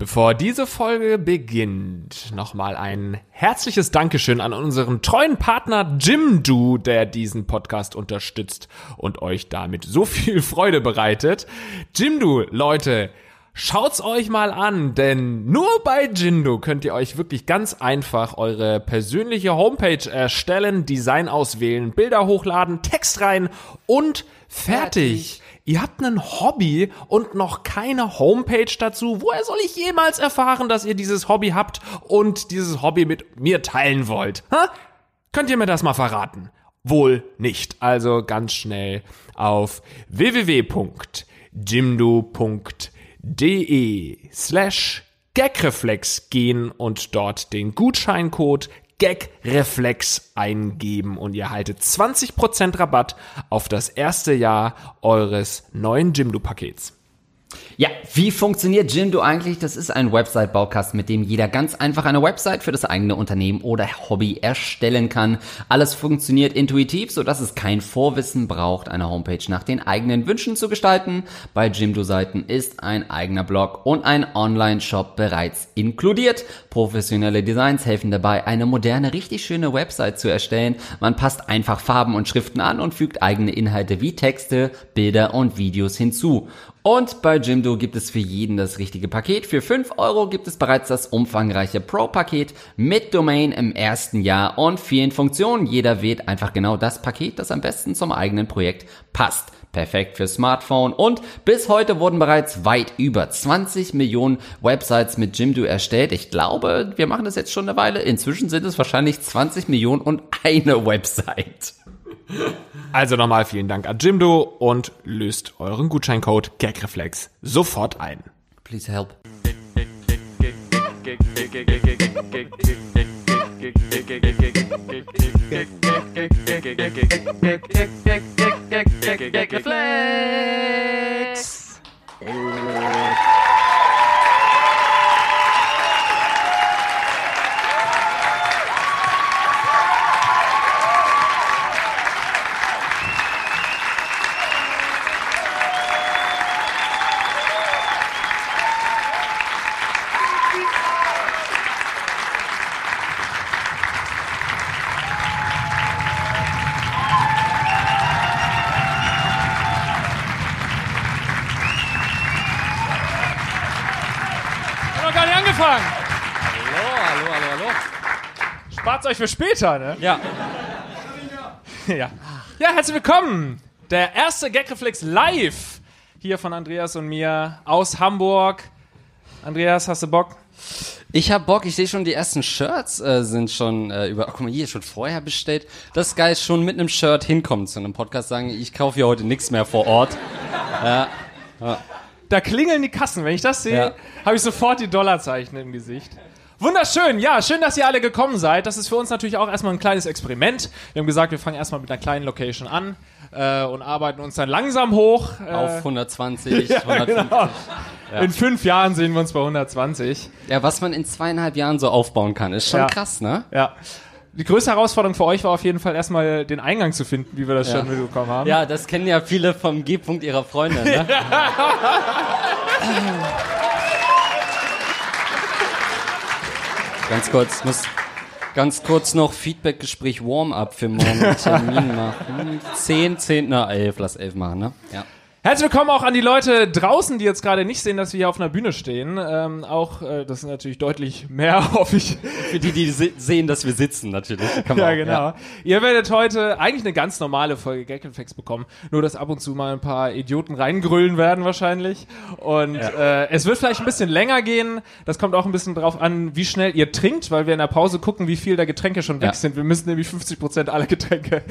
Bevor diese Folge beginnt, nochmal ein herzliches Dankeschön an unseren treuen Partner Jimdo, der diesen Podcast unterstützt und euch damit so viel Freude bereitet. Jimdo, Leute, Schaut's euch mal an, denn nur bei Jindo könnt ihr euch wirklich ganz einfach eure persönliche Homepage erstellen, Design auswählen, Bilder hochladen, Text rein und fertig. fertig. Ihr habt ein Hobby und noch keine Homepage dazu. Woher soll ich jemals erfahren, dass ihr dieses Hobby habt und dieses Hobby mit mir teilen wollt? Ha? Könnt ihr mir das mal verraten? Wohl nicht. Also ganz schnell auf www.jimdo.de slash gagreflex gehen und dort den Gutscheincode Gagreflex eingeben und ihr haltet 20% Rabatt auf das erste Jahr eures neuen Jimdo-Pakets. Ja, wie funktioniert Jimdo eigentlich? Das ist ein Website-Baukasten, mit dem jeder ganz einfach eine Website für das eigene Unternehmen oder Hobby erstellen kann. Alles funktioniert intuitiv, sodass es kein Vorwissen braucht, eine Homepage nach den eigenen Wünschen zu gestalten. Bei Jimdo-Seiten ist ein eigener Blog und ein Online-Shop bereits inkludiert. Professionelle Designs helfen dabei, eine moderne, richtig schöne Website zu erstellen. Man passt einfach Farben und Schriften an und fügt eigene Inhalte wie Texte, Bilder und Videos hinzu. Und bei Jimdo gibt es für jeden das richtige Paket. Für 5 Euro gibt es bereits das umfangreiche Pro-Paket mit Domain im ersten Jahr und vielen Funktionen. Jeder wählt einfach genau das Paket, das am besten zum eigenen Projekt passt. Perfekt für Smartphone und bis heute wurden bereits weit über 20 Millionen Websites mit Jimdo erstellt. Ich glaube, wir machen das jetzt schon eine Weile. Inzwischen sind es wahrscheinlich 20 Millionen und eine Website. Also nochmal vielen Dank an Jimdo und löst euren Gutscheincode GagReflex sofort ein. Please help. Reflex. euch für später, ne? Ja. ja. Ja, herzlich willkommen. Der erste Gagreflex live hier von Andreas und mir aus Hamburg. Andreas, hast du Bock? Ich hab Bock, ich sehe schon, die ersten Shirts äh, sind schon äh, über, oh, guck mal, hier schon vorher bestellt. Das ist geil, schon mit einem Shirt hinkommen zu einem Podcast, sagen, ich kaufe hier heute nichts mehr vor Ort. Ja. ja. Da klingeln die Kassen, wenn ich das sehe, ja. habe ich sofort die Dollarzeichen im Gesicht. Wunderschön, ja, schön, dass ihr alle gekommen seid. Das ist für uns natürlich auch erstmal ein kleines Experiment. Wir haben gesagt, wir fangen erstmal mit einer kleinen Location an äh, und arbeiten uns dann langsam hoch. Äh, Auf 120, ja, 150. Genau. Ja. In fünf Jahren sehen wir uns bei 120. Ja, was man in zweieinhalb Jahren so aufbauen kann, ist schon ja. krass, ne? Ja. Die größte Herausforderung für euch war auf jeden Fall erstmal den Eingang zu finden, wie wir das ja. schon mitbekommen haben. Ja, das kennen ja viele vom G-Punkt ihrer Freunde, ne? Ganz kurz, muss ganz kurz noch Feedback-Gespräch Warm-up für morgen Termin machen. 10, 10, na 11, lass 11 machen, ne? Ja. Herzlich willkommen auch an die Leute draußen, die jetzt gerade nicht sehen, dass wir hier auf einer Bühne stehen. Ähm, auch, äh, das sind natürlich deutlich mehr, hoffe ich. Für die, die se sehen, dass wir sitzen, natürlich. ja, auch, genau. Ja. Ihr werdet heute eigentlich eine ganz normale Folge Gag Facts bekommen. Nur, dass ab und zu mal ein paar Idioten reingrüllen werden wahrscheinlich. Und ja. äh, es wird vielleicht ein bisschen länger gehen. Das kommt auch ein bisschen drauf an, wie schnell ihr trinkt, weil wir in der Pause gucken, wie viel der Getränke schon weg ja. sind. Wir müssen nämlich 50 Prozent aller Getränke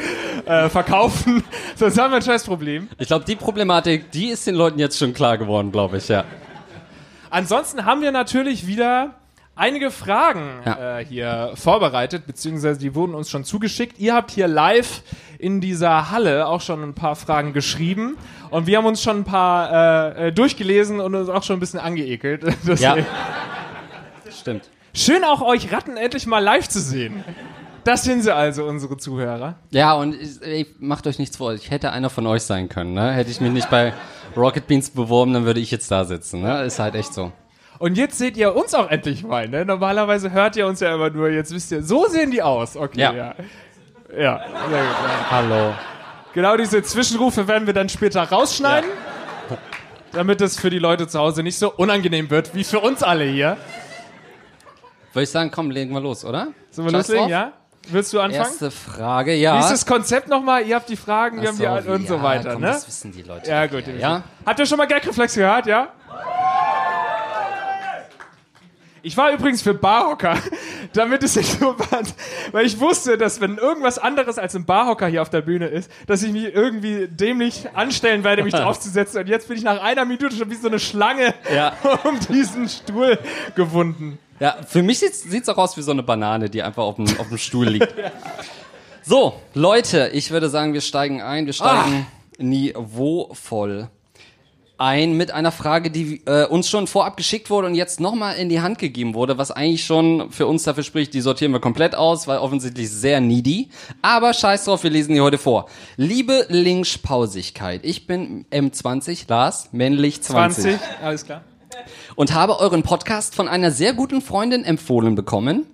äh, verkaufen. Sonst haben wir ein scheiß Problem. Ich glaube, die Problematik Thematik, die ist den Leuten jetzt schon klar geworden, glaube ich, ja. Ansonsten haben wir natürlich wieder einige Fragen ja. äh, hier vorbereitet, beziehungsweise die wurden uns schon zugeschickt. Ihr habt hier live in dieser Halle auch schon ein paar Fragen geschrieben und wir haben uns schon ein paar äh, äh durchgelesen und uns auch schon ein bisschen angeekelt. ja. Stimmt. Schön auch euch Ratten endlich mal live zu sehen. Das sind sie also, unsere Zuhörer. Ja, und ich, ich, macht euch nichts vor. Ich hätte einer von euch sein können. Ne? Hätte ich mich nicht bei Rocket Beans beworben, dann würde ich jetzt da sitzen. Ne? Ist halt echt so. Und jetzt seht ihr uns auch endlich mal, ne? Normalerweise hört ihr uns ja immer nur, jetzt wisst ihr, so sehen die aus. Okay, Ja. ja. Ja, sehr gut. Ja. Hallo. Genau diese Zwischenrufe werden wir dann später rausschneiden, damit es für die Leute zu Hause nicht so unangenehm wird, wie für uns alle hier. Würde ich sagen, komm, legen wir los, oder? Sollen wir Scheiß loslegen, ja? Willst du anfangen? Erste Frage, ja. Wie ist das Konzept nochmal? Ihr habt die Fragen, wir haben die und so ja, weiter, komm, ne? Das wissen die Leute. Ja, gut. Ja? Habt ihr schon mal Gagreflex gehört, ja? Ich war übrigens für Barhocker, damit es nicht so war, weil ich wusste, dass wenn irgendwas anderes als ein Barhocker hier auf der Bühne ist, dass ich mich irgendwie dämlich anstellen werde, mich draufzusetzen. Und jetzt bin ich nach einer Minute schon wie so eine Schlange Ja. um diesen Stuhl gewunden. Ja, für mich sieht's, sieht's auch aus wie so eine Banane, die einfach auf dem, auf dem Stuhl liegt. So, Leute, ich würde sagen, wir steigen ein. Wir steigen niveauvoll ein mit einer Frage, die äh, uns schon vorab geschickt wurde und jetzt nochmal in die Hand gegeben wurde, was eigentlich schon für uns dafür spricht, die sortieren wir komplett aus, weil offensichtlich sehr needy. Aber scheiß drauf, wir lesen die heute vor. Liebe Linkspausigkeit, ich bin M20, Lars, männlich 20 20, alles klar. Und habe euren Podcast von einer sehr guten Freundin empfohlen bekommen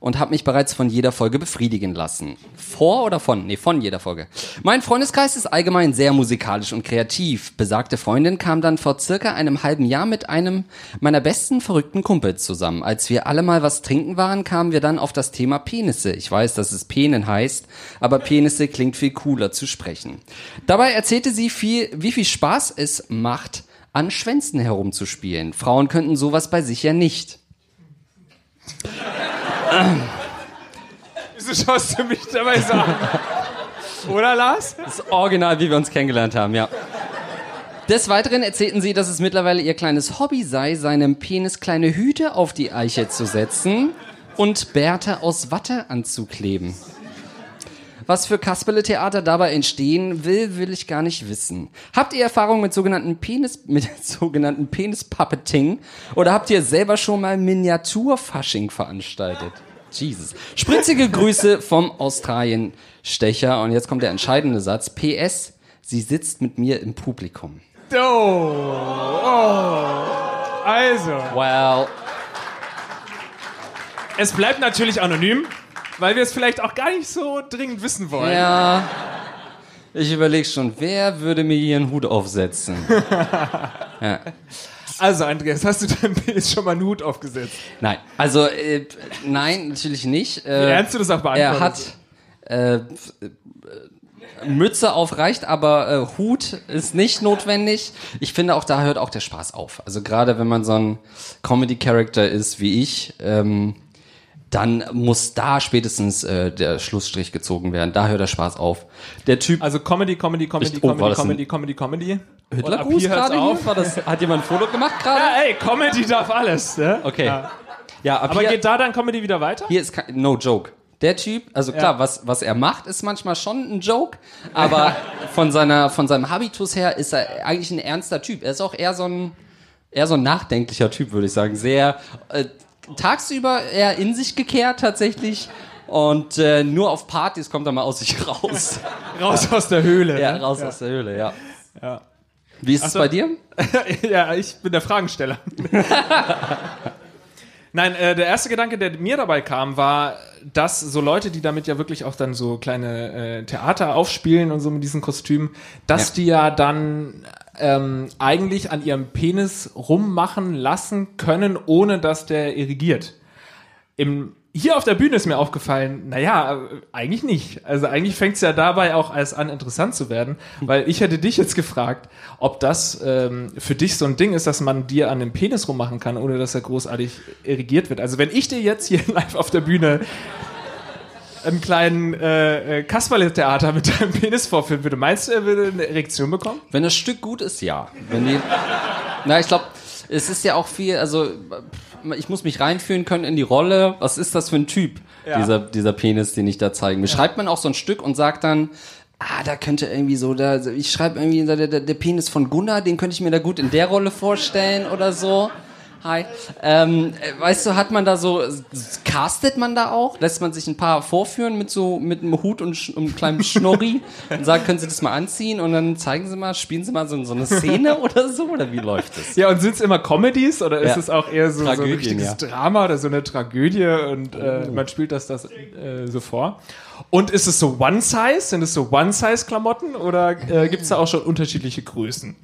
und habe mich bereits von jeder Folge befriedigen lassen. Vor oder von? Nee, von jeder Folge. Mein Freundeskreis ist allgemein sehr musikalisch und kreativ. Besagte Freundin kam dann vor circa einem halben Jahr mit einem meiner besten verrückten Kumpels zusammen. Als wir alle mal was trinken waren, kamen wir dann auf das Thema Penisse. Ich weiß, dass es Penen heißt, aber Penisse klingt viel cooler zu sprechen. Dabei erzählte sie viel, wie viel Spaß es macht, an Schwänzen herumzuspielen. Frauen könnten sowas bei sich ja nicht. Wieso schaust du mich dabei so an? Oder, Lars? Das ist original, wie wir uns kennengelernt haben, ja. Des Weiteren erzählten sie, dass es mittlerweile ihr kleines Hobby sei, seinem Penis kleine Hüte auf die Eiche zu setzen und Bärte aus Watte anzukleben. Was für Kasperle-Theater dabei entstehen will, will ich gar nicht wissen. Habt ihr Erfahrung mit sogenannten Penis, mit sogenannten Penis-Puppeting? Oder habt ihr selber schon mal Miniatur-Fasching veranstaltet? Jesus. Spritzige Grüße vom Australien-Stecher. Und jetzt kommt der entscheidende Satz. PS, sie sitzt mit mir im Publikum. Oh. oh. Also, Well, es bleibt natürlich anonym, weil wir es vielleicht auch gar nicht so dringend wissen wollen. ja. Ich überlege schon, wer würde mir hier einen Hut aufsetzen? Also, Andreas, hast du deinem Penis schon mal einen Hut aufgesetzt? Nein, also äh, nein, natürlich nicht. Äh, Wie ernst du das auch er beantwortet? hat äh, äh, Mütze aufreicht, aber äh, Hut ist nicht notwendig. Ich finde auch, da hört auch der Spaß auf. Also gerade wenn man so ein Comedy-Character ist wie ich, ähm, dann muss da spätestens äh, der Schlussstrich gezogen werden. Da hört der Spaß auf. Der Typ Also Comedy, Comedy, Comedy, Ich- oh, Comedy, Comedy, Comedy, Comedy. Hitlergruß gerade auf. War das, hat jemand ein Foto gemacht gerade? Ja, ey, Comedy darf alles, ne? Okay. Ja. Ja, ab Aber hier, geht da dann Comedy wieder weiter? hier ist kein, no joke. Der Typ, also klar, Ja. was, was er macht, ist manchmal schon ein Joke, aber von seiner, von seinem Habitus her ist er eigentlich ein ernster Typ. Er ist auch eher so ein, eher so ein nachdenklicher Typ, würde ich sagen. Sehr, äh, tagsüber eher in sich gekehrt tatsächlich und äh, nur auf Partys kommt er mal aus sich raus. Raus aus der Höhle. ja, ne? raus aus der Höhle, ja. Ja. Wie ist es so. bei dir? ja, ich bin der Fragensteller. Nein, äh, der erste Gedanke, der mir dabei kam, war, dass so Leute, die damit ja wirklich auch dann so kleine äh, Theater aufspielen und so mit diesen Kostümen, dass Ja. die ja dann ähm, eigentlich an ihrem Penis rummachen lassen können, ohne dass der irrigiert. Im, hier auf der Bühne ist mir aufgefallen, naja, eigentlich nicht. Also eigentlich fängt es ja dabei auch erst an, interessant zu werden, weil ich hätte dich jetzt gefragt, ob das ähm, für dich so ein Ding ist, dass man dir an dem Penis rummachen kann, ohne dass er großartig irrigiert wird. Also wenn ich dir jetzt hier live auf der Bühne einen kleinen äh, äh, Kasperle-Theater mit deinem Penis vorführen würde, meinst du, er würde eine Erektion bekommen? Wenn das Stück gut ist, ja. Wenn die, na, ich glaube, es ist ja auch viel, also ich muss mich reinfühlen können in die Rolle. Was ist das für ein Typ, Ja. dieser, dieser Penis, den ich da zeigen will? Schreibt man auch so ein Stück und sagt dann, ah, da könnte irgendwie so, da, ich schreibe irgendwie, der, der, der Penis von Gunnar, den könnte ich mir da gut in der Rolle vorstellen oder so. Hi. Ähm, äh, weißt du, hat man da so, castet man da auch? Lässt man sich ein paar vorführen mit so, mit einem Hut und, und einem kleinen Schnorri und sagt, können Sie das mal anziehen und dann zeigen Sie mal, spielen Sie mal so, so eine Szene oder so? Oder wie läuft das? Ja, und sind es immer Comedies oder ist Ja. es auch eher so, so ein richtiges ja. Drama oder so eine Tragödie und äh, man spielt das, das äh, so vor? Und ist es so One-Size? Sind es so One-Size-Klamotten oder äh, gibt es da auch schon unterschiedliche Größen?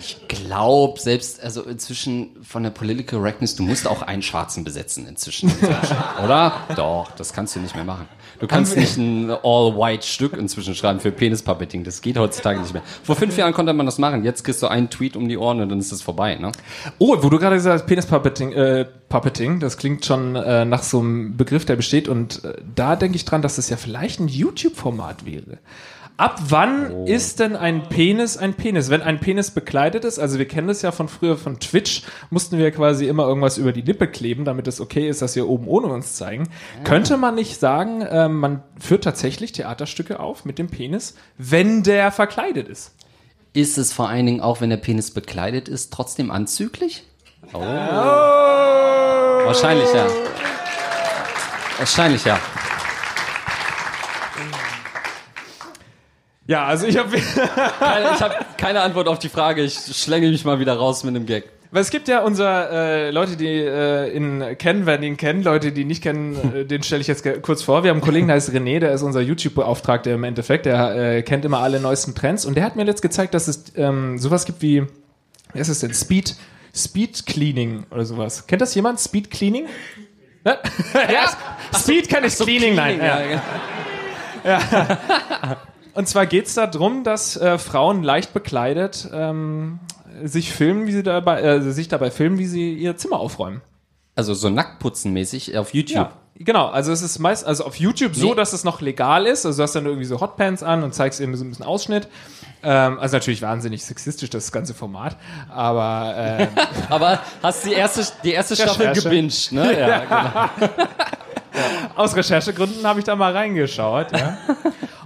Ich glaube, selbst, also inzwischen von der Political Correctness, du musst auch einen Schwarzen besetzen inzwischen. Oder? Doch, das kannst du nicht mehr machen. Du kannst nicht ein All-White-Stück inzwischen schreiben für Penispuppeting. Das geht heutzutage nicht mehr. Vor fünf Jahren konnte man das machen. Jetzt kriegst du einen Tweet um die Ohren und dann ist das vorbei, ne? Oh, wo du gerade gesagt hast, Penis-Puppeting, äh, Puppeting, das klingt schon äh, nach so einem Begriff, der besteht. Und äh, da denke ich dran, dass das ja vielleicht ein YouTube-Format wäre. Ab wann ist denn ein Penis ein Penis? Wenn ein Penis bekleidet ist, also wir kennen das ja von früher von Twitch, mussten wir quasi immer irgendwas über die Lippe kleben, damit es okay ist, dass wir oben ohne uns zeigen. Könnte man nicht sagen, äh, man führt tatsächlich Theaterstücke auf mit dem Penis, wenn der verkleidet ist? Ist es vor allen Dingen auch, wenn der Penis bekleidet ist, trotzdem anzüglich? Oh. Wahrscheinlich ja. Wahrscheinlich ja. Ja, also ich habe Keine, ich habe keine Antwort auf die Frage. Ich schlänge mich mal wieder raus mit einem Gag. Weil es gibt ja unser äh, Leute, die äh, ihn kennen, werden ihn kennen. Leute, die ihn nicht kennen, äh, den stelle ich jetzt kurz vor. Wir haben einen Kollegen, der heißt René, der ist unser YouTube-Beauftragter im Endeffekt. Der äh, kennt immer alle neuesten Trends und der hat mir jetzt gezeigt, dass es ähm, sowas gibt wie, wie ist es denn? Speed, Speed Cleaning oder sowas. Kennt das jemand? Speed Cleaning? Ne? ja, Speed kann ich Cleaning, nein. Ja. ja. Und zwar geht es darum, dass äh, Frauen leicht bekleidet ähm, sich filmen, wie sie dabei, äh, sich dabei filmen, wie sie ihr Zimmer aufräumen. Also so nacktputzenmäßig auf YouTube. Ja, genau. Also es ist meist, also auf YouTube so, Nee. dass es noch legal ist. Also du hast dann irgendwie so Hotpants an und zeigst eben so ein bisschen Ausschnitt. Ähm, also natürlich wahnsinnig sexistisch das ganze Format, aber äh, Aber hast die erste, die erste Staffel gebinged, ne? Ja, genau. aus Recherchegründen habe ich da mal reingeschaut. Ja.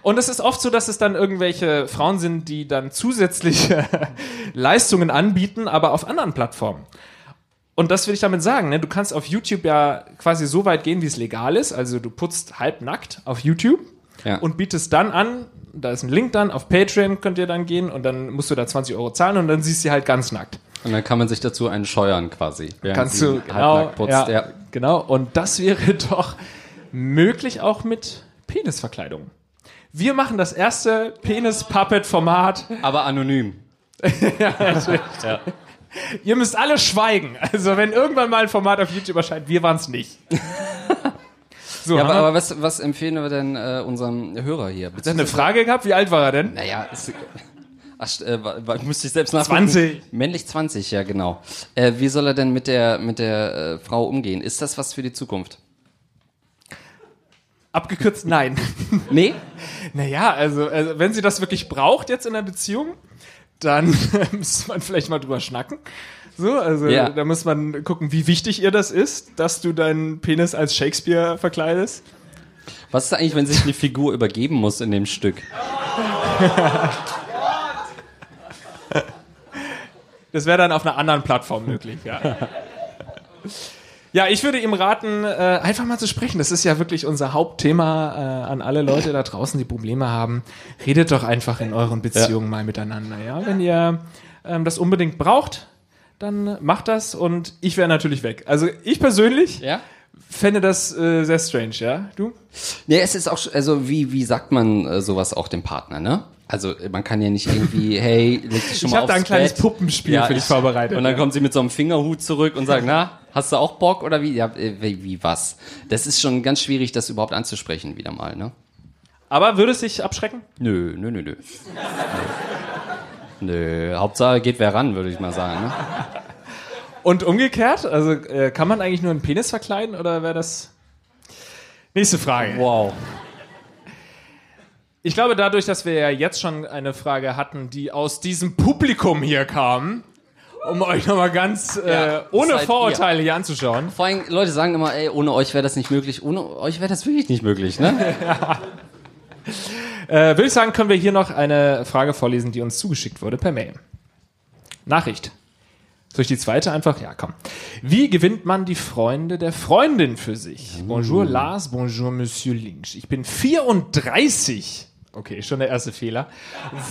Und es ist oft so, dass es dann irgendwelche Frauen sind, die dann zusätzliche Leistungen anbieten, aber auf anderen Plattformen. Und das will ich damit sagen. Ne? Du kannst auf YouTube ja quasi so weit gehen, wie es legal ist. Also du putzt halbnackt auf YouTube Ja. und bietest dann an, da ist ein Link dann, auf Patreon könnt ihr dann gehen und dann musst du da 20 Euro zahlen und dann siehst du halt ganz nackt. Und dann kann man sich dazu einen scheuern quasi. Kannst du, genau, halbnackt putzt. ja, Ja. genau. Und das wäre doch möglich auch mit Penisverkleidung. Wir machen das erste Penis-Puppet-Format. Aber anonym. Ihr müsst alle schweigen. Also wenn irgendwann mal ein Format auf YouTube erscheint, wir waren es nicht. So, Ja, aber, aber was, was empfehlen wir denn äh, unserem Hörer hier? Hat er eine Frage gehabt? Wie alt war er denn? Naja, ist, ach, äh, müsste ich selbst nachgucken. 20. Männlich 20, ja genau. Äh, wie soll er denn mit der, mit der äh, Frau umgehen? Ist das was für die Zukunft? Abgekürzt, nein. Nee? Naja, also, also wenn sie das wirklich braucht jetzt in der Beziehung, dann müsste man vielleicht mal drüber schnacken. So, also Ja. da muss man gucken, wie wichtig ihr das ist, dass du deinen Penis als Shakespeare verkleidest. Was ist eigentlich, wenn sich eine Figur übergeben muss in dem Stück? Das wäre dann auf einer anderen Plattform möglich, ja. Ja, ich würde ihm raten, äh, einfach mal zu sprechen. Das ist ja wirklich unser Hauptthema äh, an alle Leute da draußen, die Probleme haben. Redet doch einfach in euren Beziehungen mal miteinander. Ja, wenn ihr ähm, das unbedingt braucht, dann macht das und ich wäre natürlich weg. Also ich persönlich Ja? fände das äh, sehr strange, ja? Du? Nee, es ist auch, also wie, wie sagt man äh, sowas auch dem Partner, ne? Also man kann ja nicht irgendwie, hey, leg dich schon Ich mal habe da aufs ein kleines Bett. Puppenspiel für dich ich- vorbereitet. Und dann ja. kommt sie mit so einem Fingerhut zurück und sagt, na, hast du auch Bock oder wie? Ja, äh, wie, wie was? Das ist schon ganz schwierig, das überhaupt anzusprechen wieder mal, ne? Aber würde es dich abschrecken? Nö, nö, nö, nö. Nö, Nö, Hauptsache geht wer ran, würde ich mal sagen. Ne? Und umgekehrt? Also äh, kann man eigentlich nur einen Penis verkleiden oder wäre das... Nächste Frage. Wow. Ich glaube, dadurch, dass wir ja jetzt schon eine Frage hatten, die aus diesem Publikum hier kam, um euch nochmal ganz äh, Ja, ohne seid Vorurteile hier anzuschauen. Vor allem, Leute sagen immer, ey, ohne euch wäre das nicht möglich. Ohne euch wäre das wirklich nicht möglich, ne? Äh, Würde ich sagen, können wir hier noch eine Frage vorlesen, die uns zugeschickt wurde per Mail. Nachricht. Soll ich die zweite einfach? Ja, komm. Wie gewinnt man die Freunde der Freundin für sich? Bonjour Lars, bonjour Monsieur Lynch. Ich bin 34. Okay, schon der erste Fehler.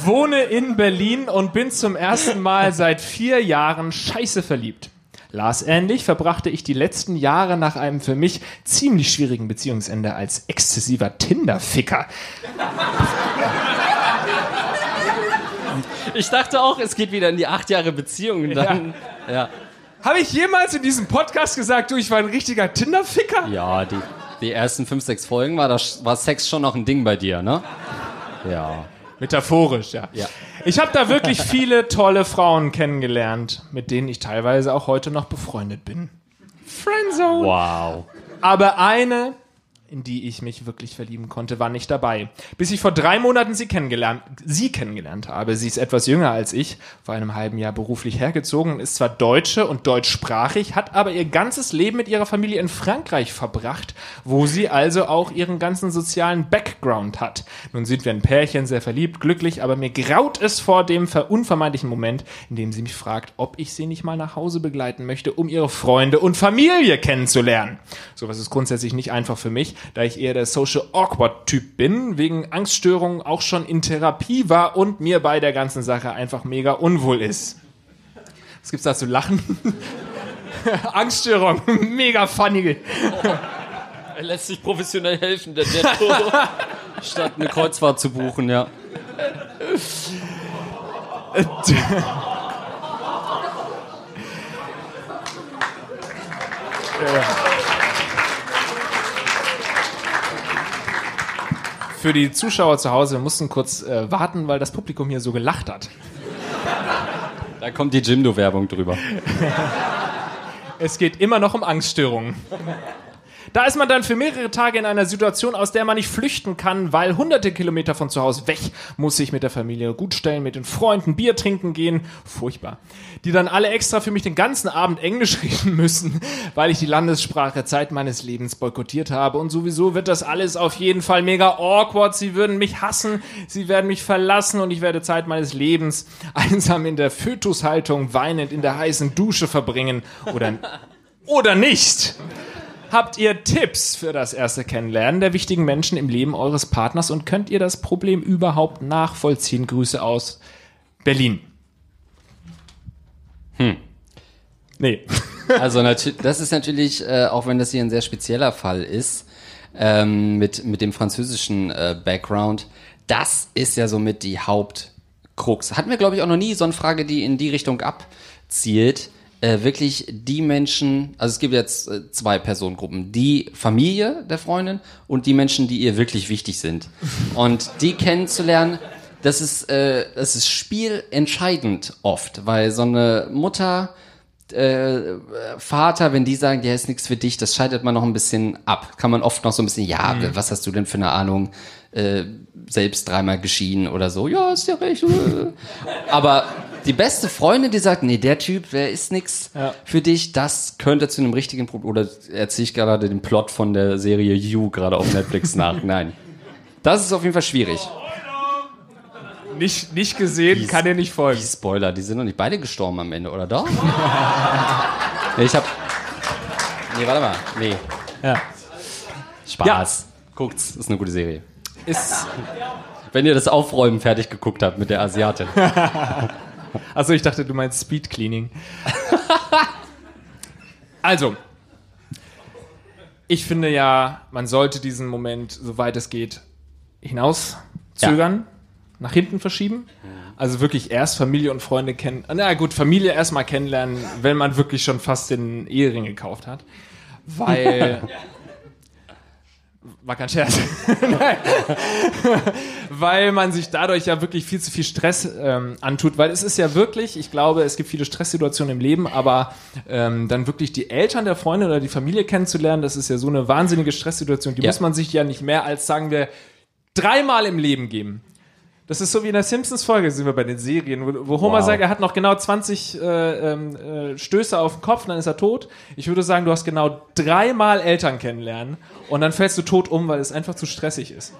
Wohne in Berlin und bin zum ersten Mal seit vier Jahren scheiße verliebt. Lars ähnlich verbrachte ich die letzten Jahre nach einem für mich ziemlich schwierigen Beziehungsende als exzessiver Tinder-Ficker. Ich dachte auch, es geht wieder in die acht Jahre Beziehung. Dann, ja. ja. Habe ich jemals in diesem Podcast gesagt, du, ich war ein richtiger Tinder-Ficker? Ja, die, die ersten fünf, sechs Folgen war, das, war Sex schon noch ein Ding bei dir, ne? Ja. Metaphorisch, ja. Ja. Ich habe da wirklich viele tolle Frauen kennengelernt, mit denen ich teilweise auch heute noch befreundet bin. Friendzone. Wow. Aber eine, in die ich mich wirklich verlieben konnte, war nicht dabei. Bis ich vor drei Monaten sie kennengelernt, sie kennengelernt habe. Sie ist etwas jünger als ich, vor einem halben Jahr beruflich hergezogen, ist zwar Deutsche und deutschsprachig, hat aber ihr ganzes Leben mit ihrer Familie in Frankreich verbracht, wo sie also auch ihren ganzen sozialen Background hat. Nun sind wir ein Pärchen, sehr verliebt, glücklich, aber mir graut es vor dem ver- unvermeidlichen Moment, in dem sie mich fragt, ob ich sie nicht mal nach Hause begleiten möchte, um ihre Freunde und Familie kennenzulernen. Sowas ist grundsätzlich nicht einfach für mich, da ich eher der Social Awkward Typ bin, wegen Angststörungen auch schon in Therapie war und mir bei der ganzen Sache einfach mega unwohl ist. Was gibt's da zu lachen? Angststörung, mega funny. Er lässt sich professionell helfen, der Netto. Statt eine Kreuzfahrt zu buchen, ja. Für die Zuschauer zu Hause, wir mussten kurz äh, warten, weil das Publikum hier so gelacht hat. Da kommt die Jimdo-Werbung drüber. Es geht immer noch um Angststörungen. Da ist man dann für mehrere Tage in einer Situation, aus der man nicht flüchten kann, weil hunderte Kilometer von zu Hause weg muss ich mit der Familie gut stellen, mit den Freunden Bier trinken gehen. Furchtbar. Die dann alle extra für mich den ganzen Abend Englisch reden müssen, weil ich die Landessprache Zeit meines Lebens boykottiert habe. Und sowieso wird das alles auf jeden Fall mega awkward. Sie würden mich hassen, sie werden mich verlassen und ich werde Zeit meines Lebens einsam in der Fötushaltung weinend in der heißen Dusche verbringen. Oder, oder nicht. Habt ihr Tipps für das erste Kennenlernen der wichtigen Menschen im Leben eures Partners und könnt ihr das Problem überhaupt nachvollziehen? Grüße aus Berlin. Hm. Nee. Also das ist natürlich, äh, auch wenn das hier ein sehr spezieller Fall ist, ähm, mit, mit dem französischen äh, Background, das ist ja somit die Hauptkrux. Hatten wir, glaube ich, auch noch nie so eine Frage, die in die Richtung abzielt. Äh, wirklich die Menschen, also es gibt jetzt äh, zwei Personengruppen, die Familie der Freundin und die Menschen, die ihr wirklich wichtig sind. Und die kennenzulernen, das ist, äh, das ist spielentscheidend oft, weil so eine Mutter, äh, Vater, wenn die sagen, der ist nichts für dich, das scheidet man noch ein bisschen ab. Kann man oft noch so ein bisschen, ja, was hast du denn für eine Ahnung? Äh, selbst dreimal geschieden oder so. Ja, ist ja recht. äh. Aber die beste Freundin, die sagt, nee, der Typ, der ist nix Ja. für dich, das könnte zu einem richtigen Problem. Oder erzähle ich gerade den Plot von der Serie You gerade auf Netflix nach. Nein. Das ist auf jeden Fall schwierig. Nicht, nicht gesehen, Wie- kann dir nicht folgen. Die Spoiler, die sind noch nicht beide gestorben am Ende, oder doch? nee, ich hab. Nee, warte mal. Nee. Ja. Spaß. Guckt's, ist eine gute Serie. Ist, Wenn ihr das Aufräumen fertig geguckt habt mit der Asiatin. also ich dachte, du meinst Speed Cleaning. also, ich finde ja, man sollte diesen Moment, soweit es geht, hinauszögern, nach hinten verschieben. Also wirklich erst Familie und Freunde kennen. Na gut, Familie erstmal kennenlernen, wenn man wirklich schon fast den Ehering gekauft hat. Weil. War kein Scherz. Weil man sich dadurch ja wirklich viel zu viel Stress ähm, antut, weil es ist ja wirklich, ich glaube, es gibt viele Stresssituationen im Leben, aber ähm, dann wirklich die Eltern der Freunde oder die Familie kennenzulernen, das ist ja so eine wahnsinnige Stresssituation, die Ja. muss man sich ja nicht mehr als, sagen wir, dreimal im Leben geben. Das ist so wie in der Simpsons-Folge, sind wir bei den Serien, wo, wo Homer Wow. sagt, er hat noch genau 20 äh, ähm, äh, Stöße auf den Kopf, dann ist er tot. Ich würde sagen, du hast genau dreimal Eltern kennenlernen und dann fällst du tot um, weil es einfach zu stressig ist.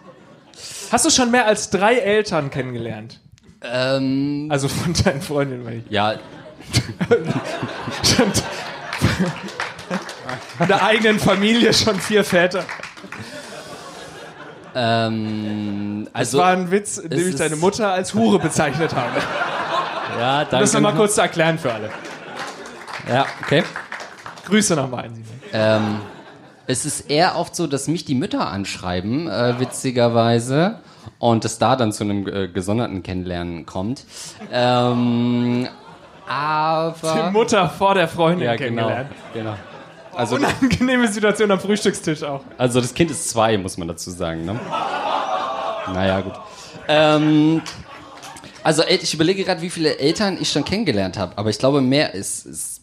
Hast du schon mehr als drei Eltern kennengelernt? ähm, Also von deinen Freundinnen, weil ich. ja, schon in der eigenen Familie schon vier Väter. Ähm, Das also, war ein Witz, in dem ich deine Mutter als Hure bezeichnet habe. ja, Um das nochmal kurz zu erklären für alle. Ja, okay. Grüße nochmal an Sie. Ähm, es ist eher oft so, dass mich die Mütter anschreiben, äh, witzigerweise, und es da dann zu einem äh, gesonderten Kennenlernen kommt. Ähm, aber. Die Mutter vor der Freundin ja, genau, kennengelernt. genau. Also, Unangenehme Situation am Frühstückstisch auch. also das Kind ist zwei, muss man dazu sagen. Ne? Naja, gut. Ähm, also äh, ich überlege gerade, wie viele Eltern ich schon kennengelernt habe, aber ich glaube mehr ist, ist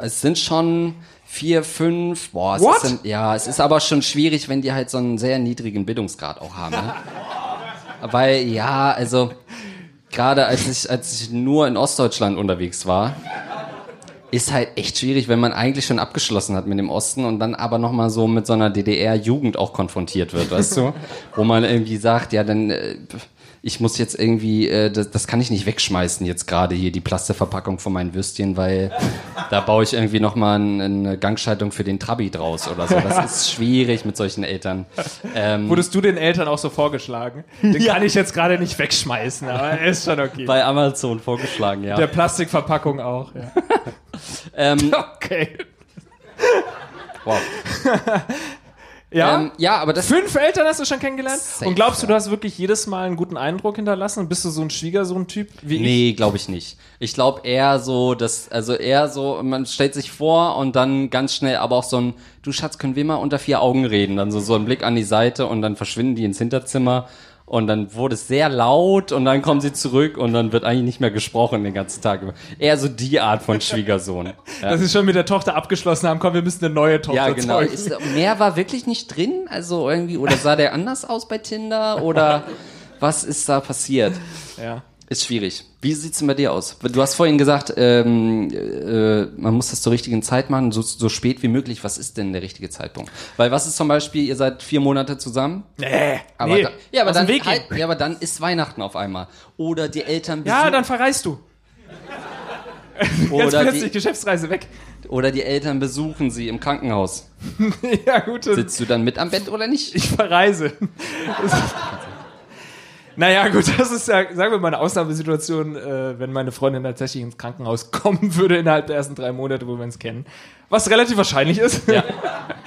es sind schon vier, fünf. Boah, es What? Ist, ja, es ist aber schon schwierig, wenn die halt so einen sehr niedrigen Bildungsgrad auch haben. Ne? Weil ja, also gerade als ich als ich nur in Ostdeutschland unterwegs war, ist halt echt schwierig, wenn man eigentlich schon abgeschlossen hat mit dem Osten und dann aber nochmal so mit so einer DDR-Jugend auch konfrontiert wird, weißt du? Wo man irgendwie sagt, ja, dann, äh, ich muss jetzt irgendwie, äh, das, das kann ich nicht wegschmeißen jetzt gerade hier, die Plasteverpackung von meinen Würstchen, weil da baue ich irgendwie nochmal ein, eine Gangschaltung für den Trabi draus oder so. Das ist schwierig mit solchen Eltern. Ähm, Wurdest du den Eltern auch so vorgeschlagen? Den kann ich jetzt gerade nicht wegschmeißen, aber er ist schon okay. bei Amazon vorgeschlagen, ja. der Plastikverpackung auch. Ja. ähm, Okay. wow. Ja? Ähm, ja, aber das Fünf Eltern hast du schon kennengelernt? Safe, Und glaubst du, du hast wirklich jedes Mal einen guten Eindruck hinterlassen? Bist du so ein Schwiegersohn-Typ wie ich? Nee, glaube ich nicht. Ich glaube eher so, dass, also eher so, man stellt sich vor und dann ganz schnell aber auch so ein, du Schatz, können wir mal unter vier Augen reden? Dann so, so ein Blick an die Seite und dann verschwinden die ins Hinterzimmer und dann wurde es sehr laut und dann kommen sie zurück und dann wird eigentlich nicht mehr gesprochen den ganzen Tag. Eher so die Art von Schwiegersohn. Ja. Dass sie schon mit der Tochter abgeschlossen haben, komm, wir müssen eine neue Tochter Ja, genau. Ist, mehr war wirklich nicht drin, also irgendwie, oder sah der anders aus bei Tinder oder was ist da passiert? Ja. Ist schwierig. Wie sieht's denn bei dir aus? Du hast vorhin gesagt, ähm, äh, man muss das zur richtigen Zeit machen, so, so spät wie möglich. Was ist denn der richtige Zeitpunkt? Weil was ist zum Beispiel, ihr seid vier Monate zusammen, Nee, aber nee. da, ja, aber dann halt, ja, aber dann ist Weihnachten auf einmal. Oder die Eltern Ja, dann verreist du. Oder, plötzlich die, Geschäftsreise weg. oder die Eltern besuchen sie im Krankenhaus. ja, gut. Sitzt du dann mit am Bett oder nicht? Ich verreise. naja, gut, das ist ja, sagen wir mal, eine Ausnahmesituation, äh, wenn meine Freundin tatsächlich ins Krankenhaus kommen würde innerhalb der ersten drei Monate, wo wir uns kennen. Was relativ wahrscheinlich ist. Ja.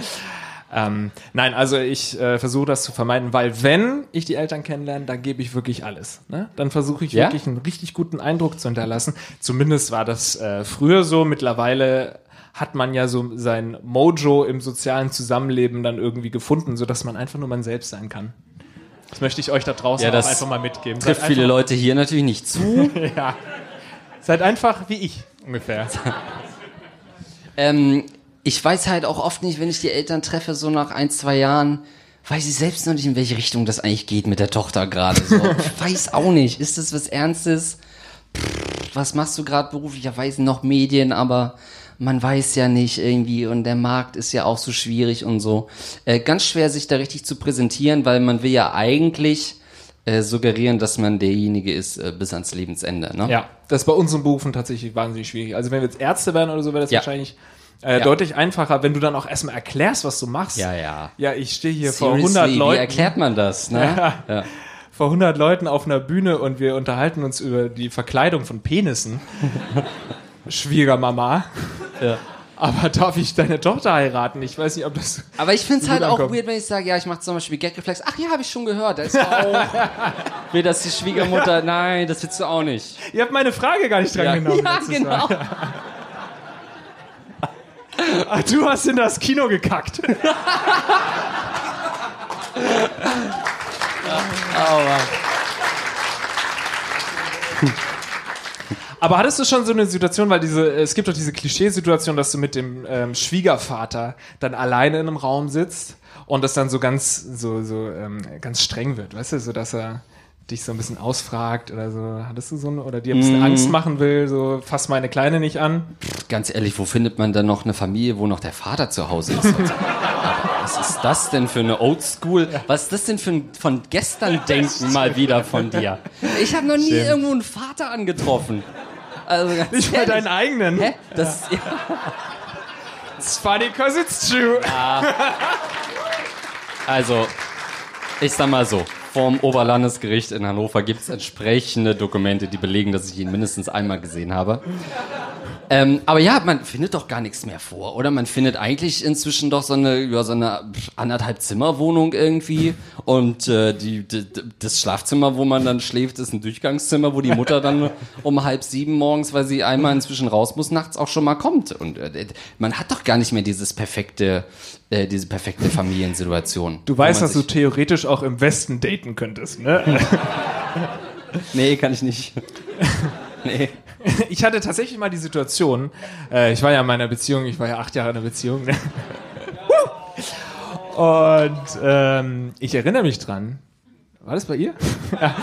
ähm, nein, also ich äh, versuche das zu vermeiden, weil wenn ich die Eltern kennenlerne, dann gebe ich wirklich alles. Ne? Dann versuche ich Ja? wirklich einen richtig guten Eindruck zu hinterlassen. Zumindest war das äh, früher so. Mittlerweile hat man ja so sein Mojo im sozialen Zusammenleben dann irgendwie gefunden, sodass man einfach nur man selbst sein kann. Das möchte ich euch da draußen Ja, einfach mal mitgeben. Trifft viele Leute hier natürlich nicht zu. Ja. Seid einfach wie ich ungefähr. Ähm, ich weiß halt auch oft nicht, wenn ich die Eltern treffe, so nach ein, zwei Jahren, weiß ich selbst noch nicht, in welche Richtung das eigentlich geht mit der Tochter gerade. So. Ich weiß auch nicht. Ist das was Ernstes? Pff, was machst du gerade beruflich? Ja, weiß noch Medien, aber man weiß ja nicht irgendwie und der Markt ist ja auch so schwierig und so. Äh, ganz schwer, sich da richtig zu präsentieren, weil man will ja eigentlich äh, suggerieren, dass man derjenige ist äh, bis ans Lebensende. Ne? Ja, das ist bei unseren Berufen tatsächlich wahnsinnig schwierig. Also wenn wir jetzt Ärzte wären oder so, wäre das Ja. wahrscheinlich äh, Ja. deutlich einfacher, wenn du dann auch erstmal erklärst, was du machst. Ja, ja. Ja, ich stehe hier vor Seriously, 100 Wie Leuten. erklärt man das? Ne? Ja. Ja. vor 100 Leuten auf einer Bühne und wir unterhalten uns über die Verkleidung von Penissen. Schwiegermama. Ja. Aber darf ich deine Tochter heiraten? Ich weiß nicht, ob das. Aber ich finde es halt auch ankommt. weird, wenn ich sage, ja, ich mache zum Beispiel Gagreflex. Ach ja, habe ich schon gehört. Da ist auch. Will das die Schwiegermutter? Nein, das willst du auch nicht. Ihr habt meine Frage gar nicht drangenommen. ja letztes genau. Mal. Ach, du hast in das Kino gekackt. Aber hattest du schon so eine Situation, weil diese, es gibt doch diese Klischeesituation, dass du mit dem ähm, Schwiegervater dann alleine in einem Raum sitzt und das dann so ganz, so, so ähm, ganz streng wird, weißt du, so dass er dich so ein bisschen ausfragt oder so. Hattest du so eine, oder dir ein bisschen Angst machen will, so fass meine Kleine nicht an? Ganz ehrlich, wo findet man dann noch eine Familie, wo noch der Vater zu Hause ist? Was ist das denn für eine Oldschool? Was ist das denn für ein von gestern Denken mal wieder von dir? Ich habe noch nie irgendwo einen Vater angetroffen. Also ganz Nicht mal deinen eigenen. Hä? Das, ja. It's funny cause it's true. Also, ich sag mal so. Vom Oberlandesgericht in Hannover gibt es entsprechende Dokumente, die belegen, dass ich ihn mindestens einmal gesehen habe. Ähm, aber ja, man findet doch gar nichts mehr vor, oder? Man findet eigentlich inzwischen doch so eine, ja, so eine anderthalb Zimmerwohnung irgendwie. Und äh, die, die, das Schlafzimmer, wo man dann schläft, ist ein Durchgangszimmer, wo die Mutter dann um halb sieben morgens, weil sie einmal inzwischen raus muss, nachts auch schon mal kommt. Und äh, man hat doch gar nicht mehr dieses perfekte, äh, diese perfekte Familiensituation. Du weißt, dass du theoretisch auch im Westen daten könntest, ne? Nee, kann ich nicht. nee. Ich hatte tatsächlich mal die Situation, äh, ich war ja in meiner Beziehung, ich war ja acht Jahre in einer Beziehung. Ne? Und ähm, ich erinnere mich dran, war das bei ihr? ja.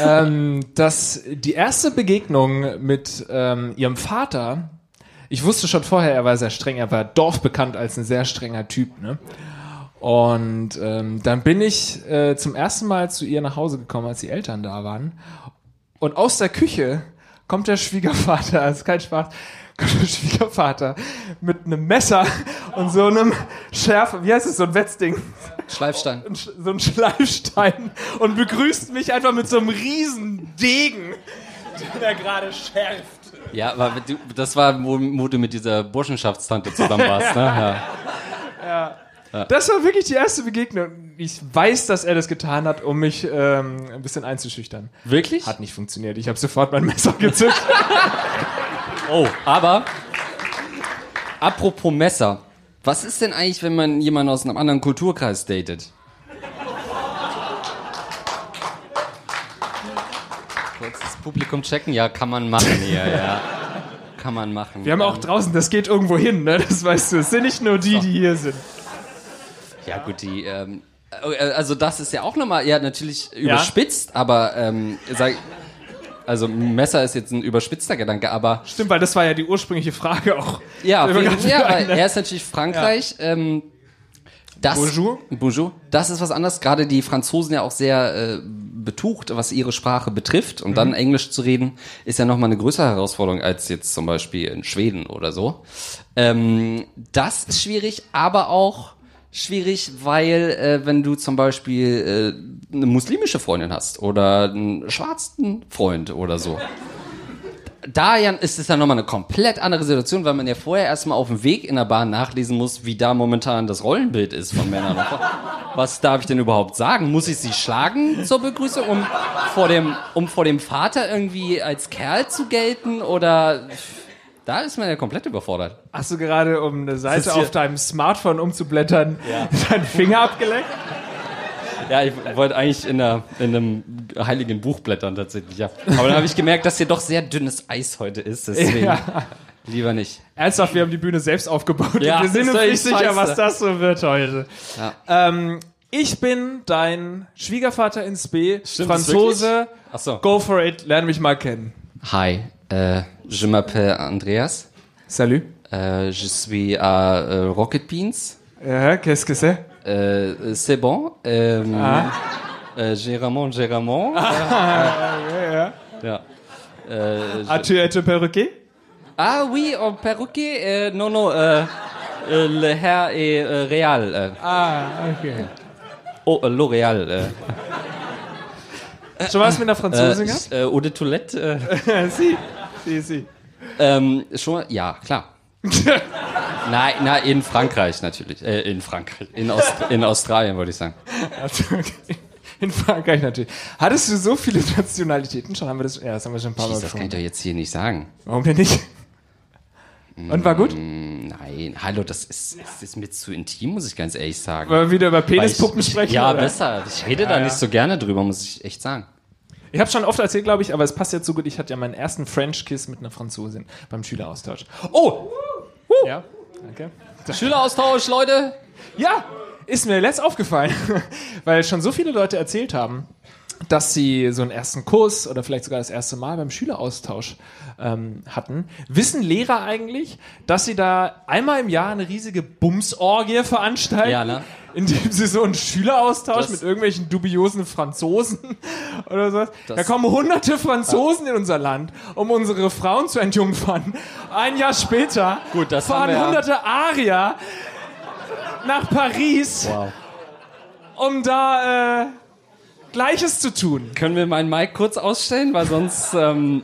ähm, dass die erste Begegnung mit ähm, ihrem Vater, ich wusste schon vorher, er war sehr streng, er war dorfbekannt als ein sehr strenger Typ. Ne? Und ähm, dann bin ich äh, zum ersten Mal zu ihr nach Hause gekommen, als die Eltern da waren. Und aus der Küche kommt der Schwiegervater, also kein Spaß, kommt der Schwiegervater mit einem Messer und so einem Schärfe, wie heißt es, so ein Wetzding, Schleifstein. ein Sch- so ein Schleifstein und begrüßt mich einfach mit so einem riesen Degen, den er gerade schärft. Ja, aber du, das war, wo, wo du mit dieser Burschenschaftstante zusammen warst, ne? Ja. Das war wirklich die erste Begegnung. Ich weiß, dass er das getan hat, um mich ähm, ein bisschen einzuschüchtern. Wirklich? Hat nicht funktioniert. Ich habe sofort mein Messer gezückt. Oh, aber apropos Messer. Was ist denn eigentlich, wenn man jemanden aus einem anderen Kulturkreis datet? Publikum checken? Ja, kann man machen hier, ja. Kann man machen. Wir haben auch draußen, das geht irgendwo hin, ne? Das weißt du. Es sind nicht nur die, die hier sind. Ja, gut, die, ähm, äh, also das ist ja auch nochmal, ja, natürlich überspitzt, aber, ähm, sag, also Messer ist jetzt ein überspitzter Gedanke, aber Stimmt, weil das war ja die ursprüngliche Frage auch. ja, jeden, ja weil eine- er ist natürlich Frankreich. Ähm, das, Bonjour. Bonjour. Das ist was anderes. Gerade die Franzosen ja auch sehr äh, betucht, was ihre Sprache betrifft. Und Mhm. dann Englisch zu reden, ist ja nochmal eine größere Herausforderung als jetzt zum Beispiel in Schweden oder so. Ähm, das ist schwierig, aber auch schwierig, weil äh, wenn du zum Beispiel äh, eine muslimische Freundin hast oder einen schwarzen Freund oder so, da ist es ja nochmal eine komplett andere Situation, weil man ja vorher erstmal auf dem Weg in der Bahn nachlesen muss, wie da momentan das Rollenbild ist von Männern. Was darf ich denn überhaupt sagen? Muss ich sie schlagen zur Begrüßung, um vor dem, um vor dem Vater irgendwie als Kerl zu gelten? Oder da ist man ja komplett überfordert. Hast du gerade, um eine Seite auf deinem Smartphone umzublättern, Ja. deinen Finger abgeleckt? Ja, ich wollte eigentlich in, einer, in einem heiligen Buch blättern tatsächlich, ja. Aber dann habe ich gemerkt, dass hier doch sehr dünnes Eis heute ist, deswegen Ja. lieber nicht. Ernsthaft, wir haben die Bühne selbst aufgebaut. Ja, wir sind uns nicht sicher, scheiße. was das so wird heute. Ja. Ähm, ich bin dein Schwiegervater ins B, Stimmt Franzose. Ach so. Go for it, lern mich mal kennen. Hi, euh, je m'appelle Andreas. Salut. Euh, je suis à euh, Rocket Beans. Ja, qu'est-ce que c'est? Euh, c'est bon. Euh, euh, j'ai Ramon, j'ai Ramon. ja. Euh, je- As-tu été perruqué? ah oui, en perroquet. Euh, non, non. Euh, euh, le Herr est euh, Real. Euh, Ah, okay. oh, euh, L'Oréal. Euh, Schon was mit einer Franzosin gehabt? äh, äh, Eau de Toilette. Äh, sie. Sie, sie. ähm, schon, ja, klar. Nein, na, in Frankreich natürlich. Äh, in Frankreich. In, Aust in Australien, wollte ich sagen. Also, okay. In Frankreich natürlich. Hattest du so viele Nationalitäten schon? Haben wir das? Ja, das haben wir schon ein paar Mal Das kann ich doch jetzt hier nicht sagen. Warum denn nicht? Und war gut? Nein, hallo, das ist, das ist mir zu intim, muss ich ganz ehrlich sagen. Wollen wir wieder über Penispuppen ich, sprechen? Ja, oder? besser. Ich rede da ja. nicht so gerne drüber, muss ich echt sagen. Ich habe schon oft erzählt, glaube ich, aber es passt jetzt so gut. Ich hatte ja meinen ersten French Kiss mit einer Franzosin beim Schüleraustausch. Oh! Ja, danke. Schüleraustausch, Leute. Ja, ist mir letzt aufgefallen, weil schon so viele Leute erzählt haben, dass sie so einen ersten Kurs oder vielleicht sogar das erste Mal beim Schüleraustausch ähm, hatten. Wissen Lehrer eigentlich, dass sie da einmal im Jahr eine riesige Bumsorgie veranstalten? Ja, ne? Indem sie so einen Schüleraustausch Das- mit irgendwelchen dubiosen Franzosen oder so. Das- Da kommen hunderte Franzosen in unser Land, um unsere Frauen zu entjungfern. Ein Jahr später Gut, das fahren haben wir ja- hunderte Arier nach Paris, Wow. um da äh, Gleiches zu tun. Können wir meinen Mic kurz ausstellen, weil sonst. Ähm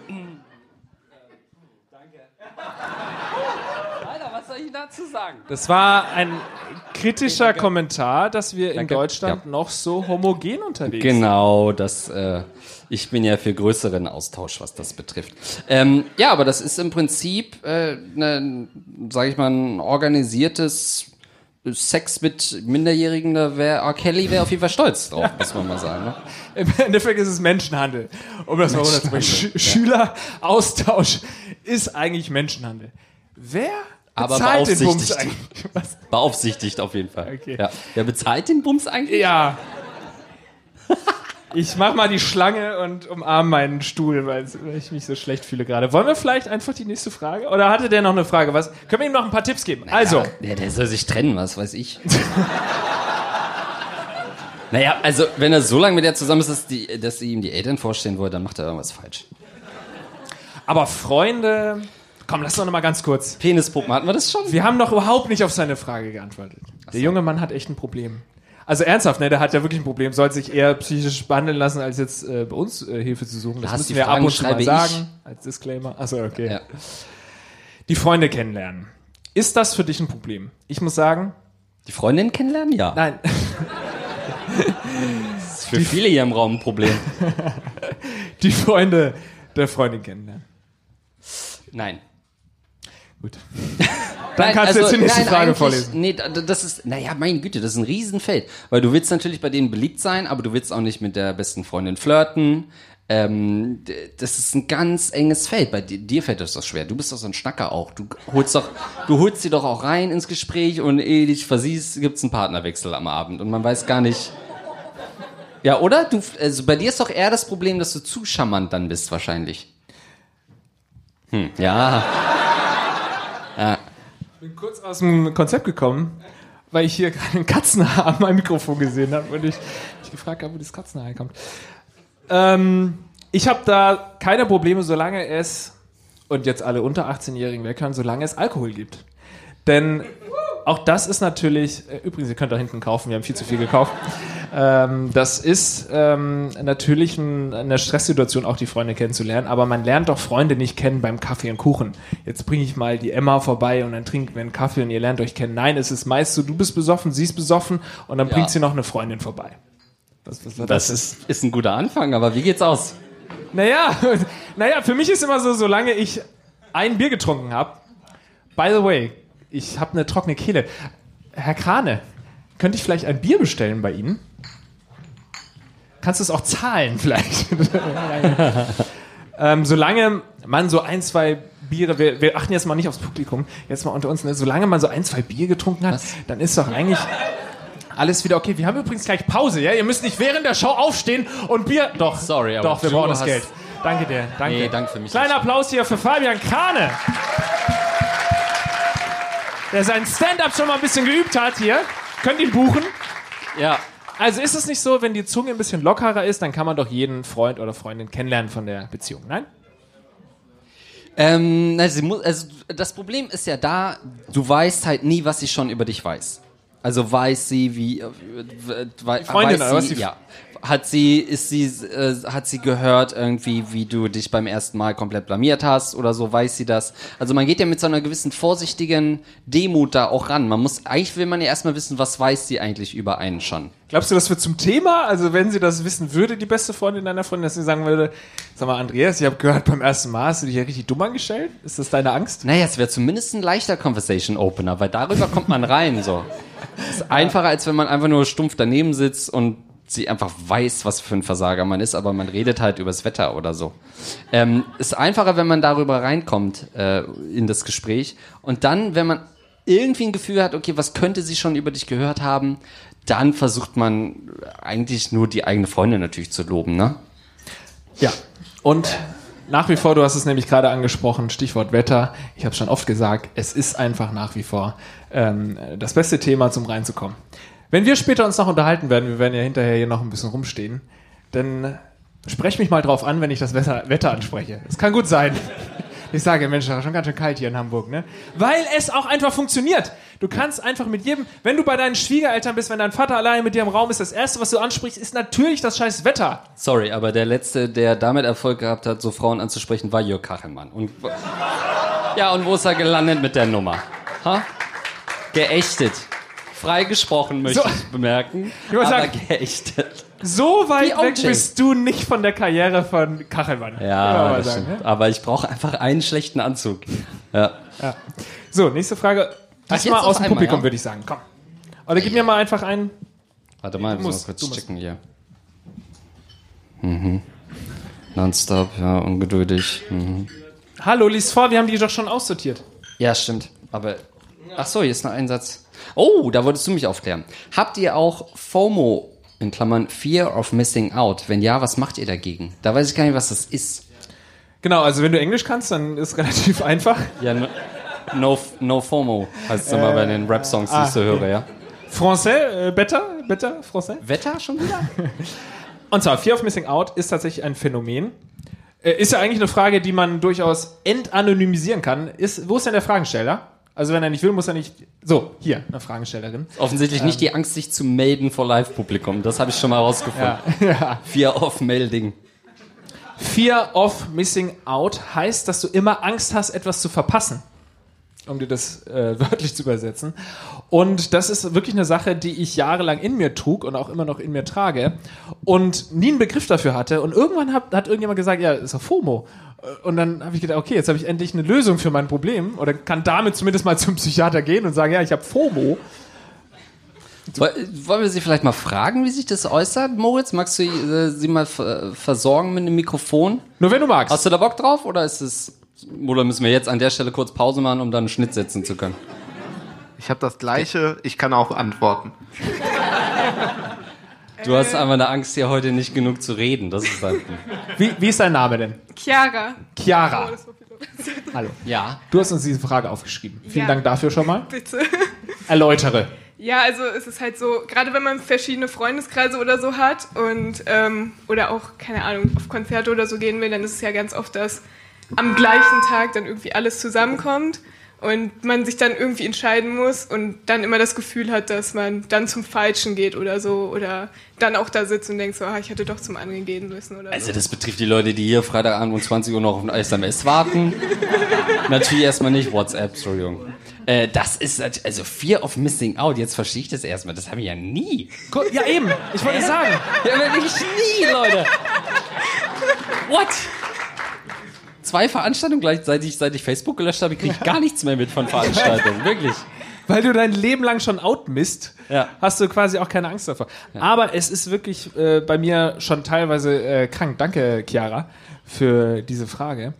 Alter, was soll ich dazu sagen? Das war ein kritischer Kommentar, dass wir in Danke. Deutschland noch so homogen unterwegs Genau, das. Äh, ich bin ja für größeren Austausch, was das betrifft. Ähm, ja, aber das ist im Prinzip, äh, ne, sage ich mal, ein organisiertes Sex mit Minderjährigen. Da wäre R. Kelly wäre auf jeden Fall stolz drauf, muss man mal sagen. Ne? Im Endeffekt ist es Menschenhandel. Um das mal runterzubringen. Sch Schüleraustausch ist eigentlich Menschenhandel. Wer Aber bezahlt den Bums beaufsichtigt. Was? Beaufsichtigt auf jeden Fall. Okay. Ja. Wer bezahlt den Bums eigentlich? Ja. Ich mach mal die Schlange und umarme meinen Stuhl, weil ich mich so schlecht fühle gerade. Wollen wir vielleicht einfach die nächste Frage? Oder hatte der noch eine Frage? Was? Können wir ihm noch ein paar Tipps geben? Also, Ja, der soll sich trennen, was weiß ich. naja, also wenn er so lange mit der zusammen ist, dass, die, dass sie ihm die Eltern vorstellen wollen, dann macht er irgendwas falsch. aber Freunde, komm, lass doch noch mal ganz kurz. Penispuppen, hatten wir das schon? Wir haben noch überhaupt nicht auf seine Frage geantwortet. Der junge Mann hat echt ein Problem. Also ernsthaft, ne, der hat ja wirklich ein Problem, soll sich eher psychisch behandeln lassen, als jetzt äh, bei uns äh, Hilfe zu suchen. Das Lars, müssen die wir ab Fragen und zu mal sagen, als Disclaimer. Achso, okay. Ja. Die Freunde kennenlernen. Ist das für dich ein Problem? Ich muss sagen, Die Freundin kennenlernen? Ja. nein. Das ist für viele hier im Raum ein Problem. Die Freunde der Freundin kennenlernen. Nein. Gut. Dann kannst du jetzt die nächste Frage eigentlich- vorlesen. Nee, da- das ist, naja, meine Güte, das ist ein Riesenfeld. Weil du willst natürlich bei denen beliebt sein, aber du willst auch nicht mit der besten Freundin flirten. Ähm, das ist ein ganz enges Feld. Bei dir, dir fällt das doch schwer. Du bist doch so ein Schnacker auch. Du holst doch, du holst sie doch auch rein ins Gespräch und ehe dich versiehst, gibt's einen Partnerwechsel am Abend und man weiß gar nicht. Ja, oder? Du, also bei dir ist doch eher das Problem, dass du zu charmant dann bist, wahrscheinlich. Hm, ja. Bin kurz aus dem Konzept gekommen, weil ich hier gerade ein Katzenhaar an meinem Mikrofon gesehen habe und ich mich gefragt habe, wo das Katzenhaar herkommt. Ähm, ich habe da keine Probleme, solange es, und jetzt alle unter 18-Jährigen weghören, solange es Alkohol gibt. Denn auch das ist natürlich, äh, übrigens, ihr könnt da hinten kaufen, wir haben viel zu viel gekauft. Ähm, das ist ähm, natürlich ein, eine Stresssituation, auch die Freunde kennenzulernen, aber man lernt doch Freunde nicht kennen beim Kaffee und Kuchen. Jetzt bringe ich mal die Emma vorbei und dann trinken wir einen Kaffee und ihr lernt euch kennen. Nein, es ist meist so, du bist besoffen, sie ist besoffen und dann bringt sie noch eine Freundin vorbei. Was, was war Das ist, ist ein guter Anfang, aber wie geht's aus? Naja, naja, für mich ist immer so, solange ich ein Bier getrunken habe, by the way, ich habe eine trockene Kehle. Herr Krane, könnte ich vielleicht ein Bier bestellen bei Ihnen? Kannst du es auch zahlen vielleicht? ähm, solange man so ein, zwei Biere, wir, wir achten jetzt mal nicht aufs Publikum, jetzt mal unter uns, ne? solange man so ein, zwei Bier getrunken hat, dann ist doch eigentlich alles wieder okay. Wir haben übrigens gleich Pause, ja? Ihr müsst nicht während der Show aufstehen und Bier. Doch, Sorry, aber doch, wir brauchen das Geld. Danke dir, danke. Nee, danke für mich Kleiner. Applaus hier für Fabian Krane. Der sein Stand-up schon mal ein bisschen geübt hat hier. Könnt ihn buchen. Ja. Also ist es nicht so, wenn die Zunge ein bisschen lockerer ist, dann kann man doch jeden Freund oder Freundin kennenlernen von der Beziehung, nein? Ähm, sie muss, also das Problem ist ja da, du weißt halt nie, was sie schon über dich weiß. Also weiß sie, wie, äh, we, Freundin, weiß oder was sie, die- ja. Hat sie, ist sie, äh, hat sie gehört irgendwie, wie du dich beim ersten Mal komplett blamiert hast oder so, weiß sie das? Also man geht ja mit so einer gewissen vorsichtigen Demut da auch ran. Man muss, eigentlich will man ja erstmal wissen, was weiß sie eigentlich über einen schon. Glaubst du, das wird zum Thema? Also wenn sie das wissen würde, die beste Freundin deiner Freundin, dass sie sagen würde, sag mal, Andreas, ich habe gehört, beim ersten Mal hast du dich ja richtig dumm angestellt? Ist das deine Angst? Naja, es wäre zumindest ein leichter Conversation Opener, weil darüber kommt man rein, so. Ist einfacher, als wenn man einfach nur stumpf daneben sitzt und sie einfach weiß, was für ein Versager man ist, aber man redet halt übers Wetter oder so. Ähm, ist einfacher, wenn man darüber reinkommt äh, in das Gespräch und dann, wenn man irgendwie ein Gefühl hat, okay, was könnte sie schon über dich gehört haben, dann versucht man eigentlich nur die eigene Freundin natürlich zu loben, ne? Ja. Und nach wie vor, du hast es nämlich gerade angesprochen, Stichwort Wetter. Ich habe schon oft gesagt, es ist einfach nach wie vor ähm, das beste Thema, zum reinzukommen. Wenn wir später uns noch unterhalten werden, wir werden ja hinterher hier noch ein bisschen rumstehen, dann sprech mich mal drauf an, wenn ich das Wetter, Wetter anspreche. Es kann gut sein. Ich sage, Mensch, das ist schon ganz schön kalt hier in Hamburg, ne? Weil es auch einfach funktioniert. Du kannst einfach mit jedem, wenn du bei deinen Schwiegereltern bist, wenn dein Vater alleine mit dir im Raum ist, das erste, was du ansprichst, ist natürlich das scheiß Wetter. Sorry, aber der letzte, der damit Erfolg gehabt hat, so Frauen anzusprechen, war Jörg Kachelmann. Und, ja, und wo ist er gelandet mit der Nummer? Ha? Geächtet. Freigesprochen, möchte So. ich bemerken. Ich aber sagen- geächtet. So weit Wie weg OJ. bist du nicht von der Karriere von Kachelmann. Ja, das sagen, stimmt. ne? aber ich brauche einfach einen schlechten Anzug. Ja. So, nächste Frage. Diesmal aus dem einmal, Publikum, ja? würde ich sagen. Komm. Oder gib mir mal einfach einen. Warte mal, ich muss mal kurz checken hier. Mhm. Nonstop, ja, ungeduldig. Mhm. Hallo, lies vor, wir haben die doch schon aussortiert. Ja, stimmt. Aber. Ach so, hier ist noch ein Satz. Oh, da wolltest du mich aufklären. Habt ihr auch FOMO, in Klammern Fear of Missing Out? Wenn ja, was macht ihr dagegen? Da weiß ich gar nicht, was das ist. Genau, also wenn du Englisch kannst, dann ist relativ einfach. Ja, no, no, no FOMO heißt es immer bei den Rap-Songs, die ich so höre, ja. Français, äh, better, better, Français. Wetter schon wieder? Und zwar, Fear of Missing Out ist tatsächlich ein Phänomen. Äh, ist ja eigentlich eine Frage, die man durchaus entanonymisieren kann. Ist, wo ist denn der Fragensteller? Also wenn er nicht will, muss er nicht. So, hier, eine Fragestellerin. Offensichtlich nicht die Angst, sich zu melden vor Live-Publikum. Das habe ich schon mal rausgefunden. Ja. Fear of Melding. Fear of Missing Out heißt, dass du immer Angst hast, etwas zu verpassen. Um dir das äh, wörtlich zu übersetzen. Und das ist wirklich eine Sache, die ich jahrelang in mir trug und auch immer noch in mir trage und nie einen Begriff dafür hatte. Und irgendwann hat, hat irgendjemand gesagt, ja, ist doch FOMO. Und dann habe ich gedacht, okay, jetzt habe ich endlich eine Lösung für mein Problem oder kann damit zumindest mal zum Psychiater gehen und sagen, ja, ich habe FOMO. Woll- Wollen wir Sie vielleicht mal fragen, wie sich das äußert, Moritz? Magst du äh, Sie mal ver- versorgen mit einem Mikrofon? Nur wenn du magst. Hast du da Bock drauf oder ist es oder müssen wir jetzt an der Stelle kurz Pause machen, um dann einen Schnitt setzen zu können? Ich habe das gleiche, ich kann auch antworten. Du hast einfach eine Angst, hier heute nicht genug zu reden. Das ist halt. Wie, wie ist dein Name denn? Chiara. Chiara. Oh, Hallo. Ja. Du hast uns diese Frage aufgeschrieben. Vielen Ja. Dank dafür schon mal. Bitte. Erläutere. Ja, also es ist halt so, gerade wenn man verschiedene Freundeskreise oder so hat und ähm, oder auch, keine Ahnung, auf Konzerte oder so gehen will, dann ist es ja ganz oft, dass am gleichen Tag dann irgendwie alles zusammenkommt und man sich dann irgendwie entscheiden muss und dann immer das Gefühl hat, dass man dann zum Falschen geht oder so oder dann auch da sitzt und denkt so, ah, ich hätte doch zum anderen gehen müssen oder Also so. das betrifft die Leute, die hier Freitagabend um 20 Uhr noch auf ein SMS warten. Natürlich erstmal nicht WhatsApp, Entschuldigung. Äh, das ist also Fear of Missing Out. Jetzt verstehe ich das erstmal. Das habe ich ja nie. Ja, eben. Ich wollte sagen. Ja, aber ich nie, Leute. What? Zwei Veranstaltungen gleichzeitig, seit ich Facebook gelöscht habe, kriege ich gar nichts mehr mit von Veranstaltungen. Wirklich. Weil du dein Leben lang schon out misst, Ja. hast du quasi auch keine Angst davor. Aber es ist wirklich äh, bei mir schon teilweise äh, krank. Danke, Chiara, für diese Frage.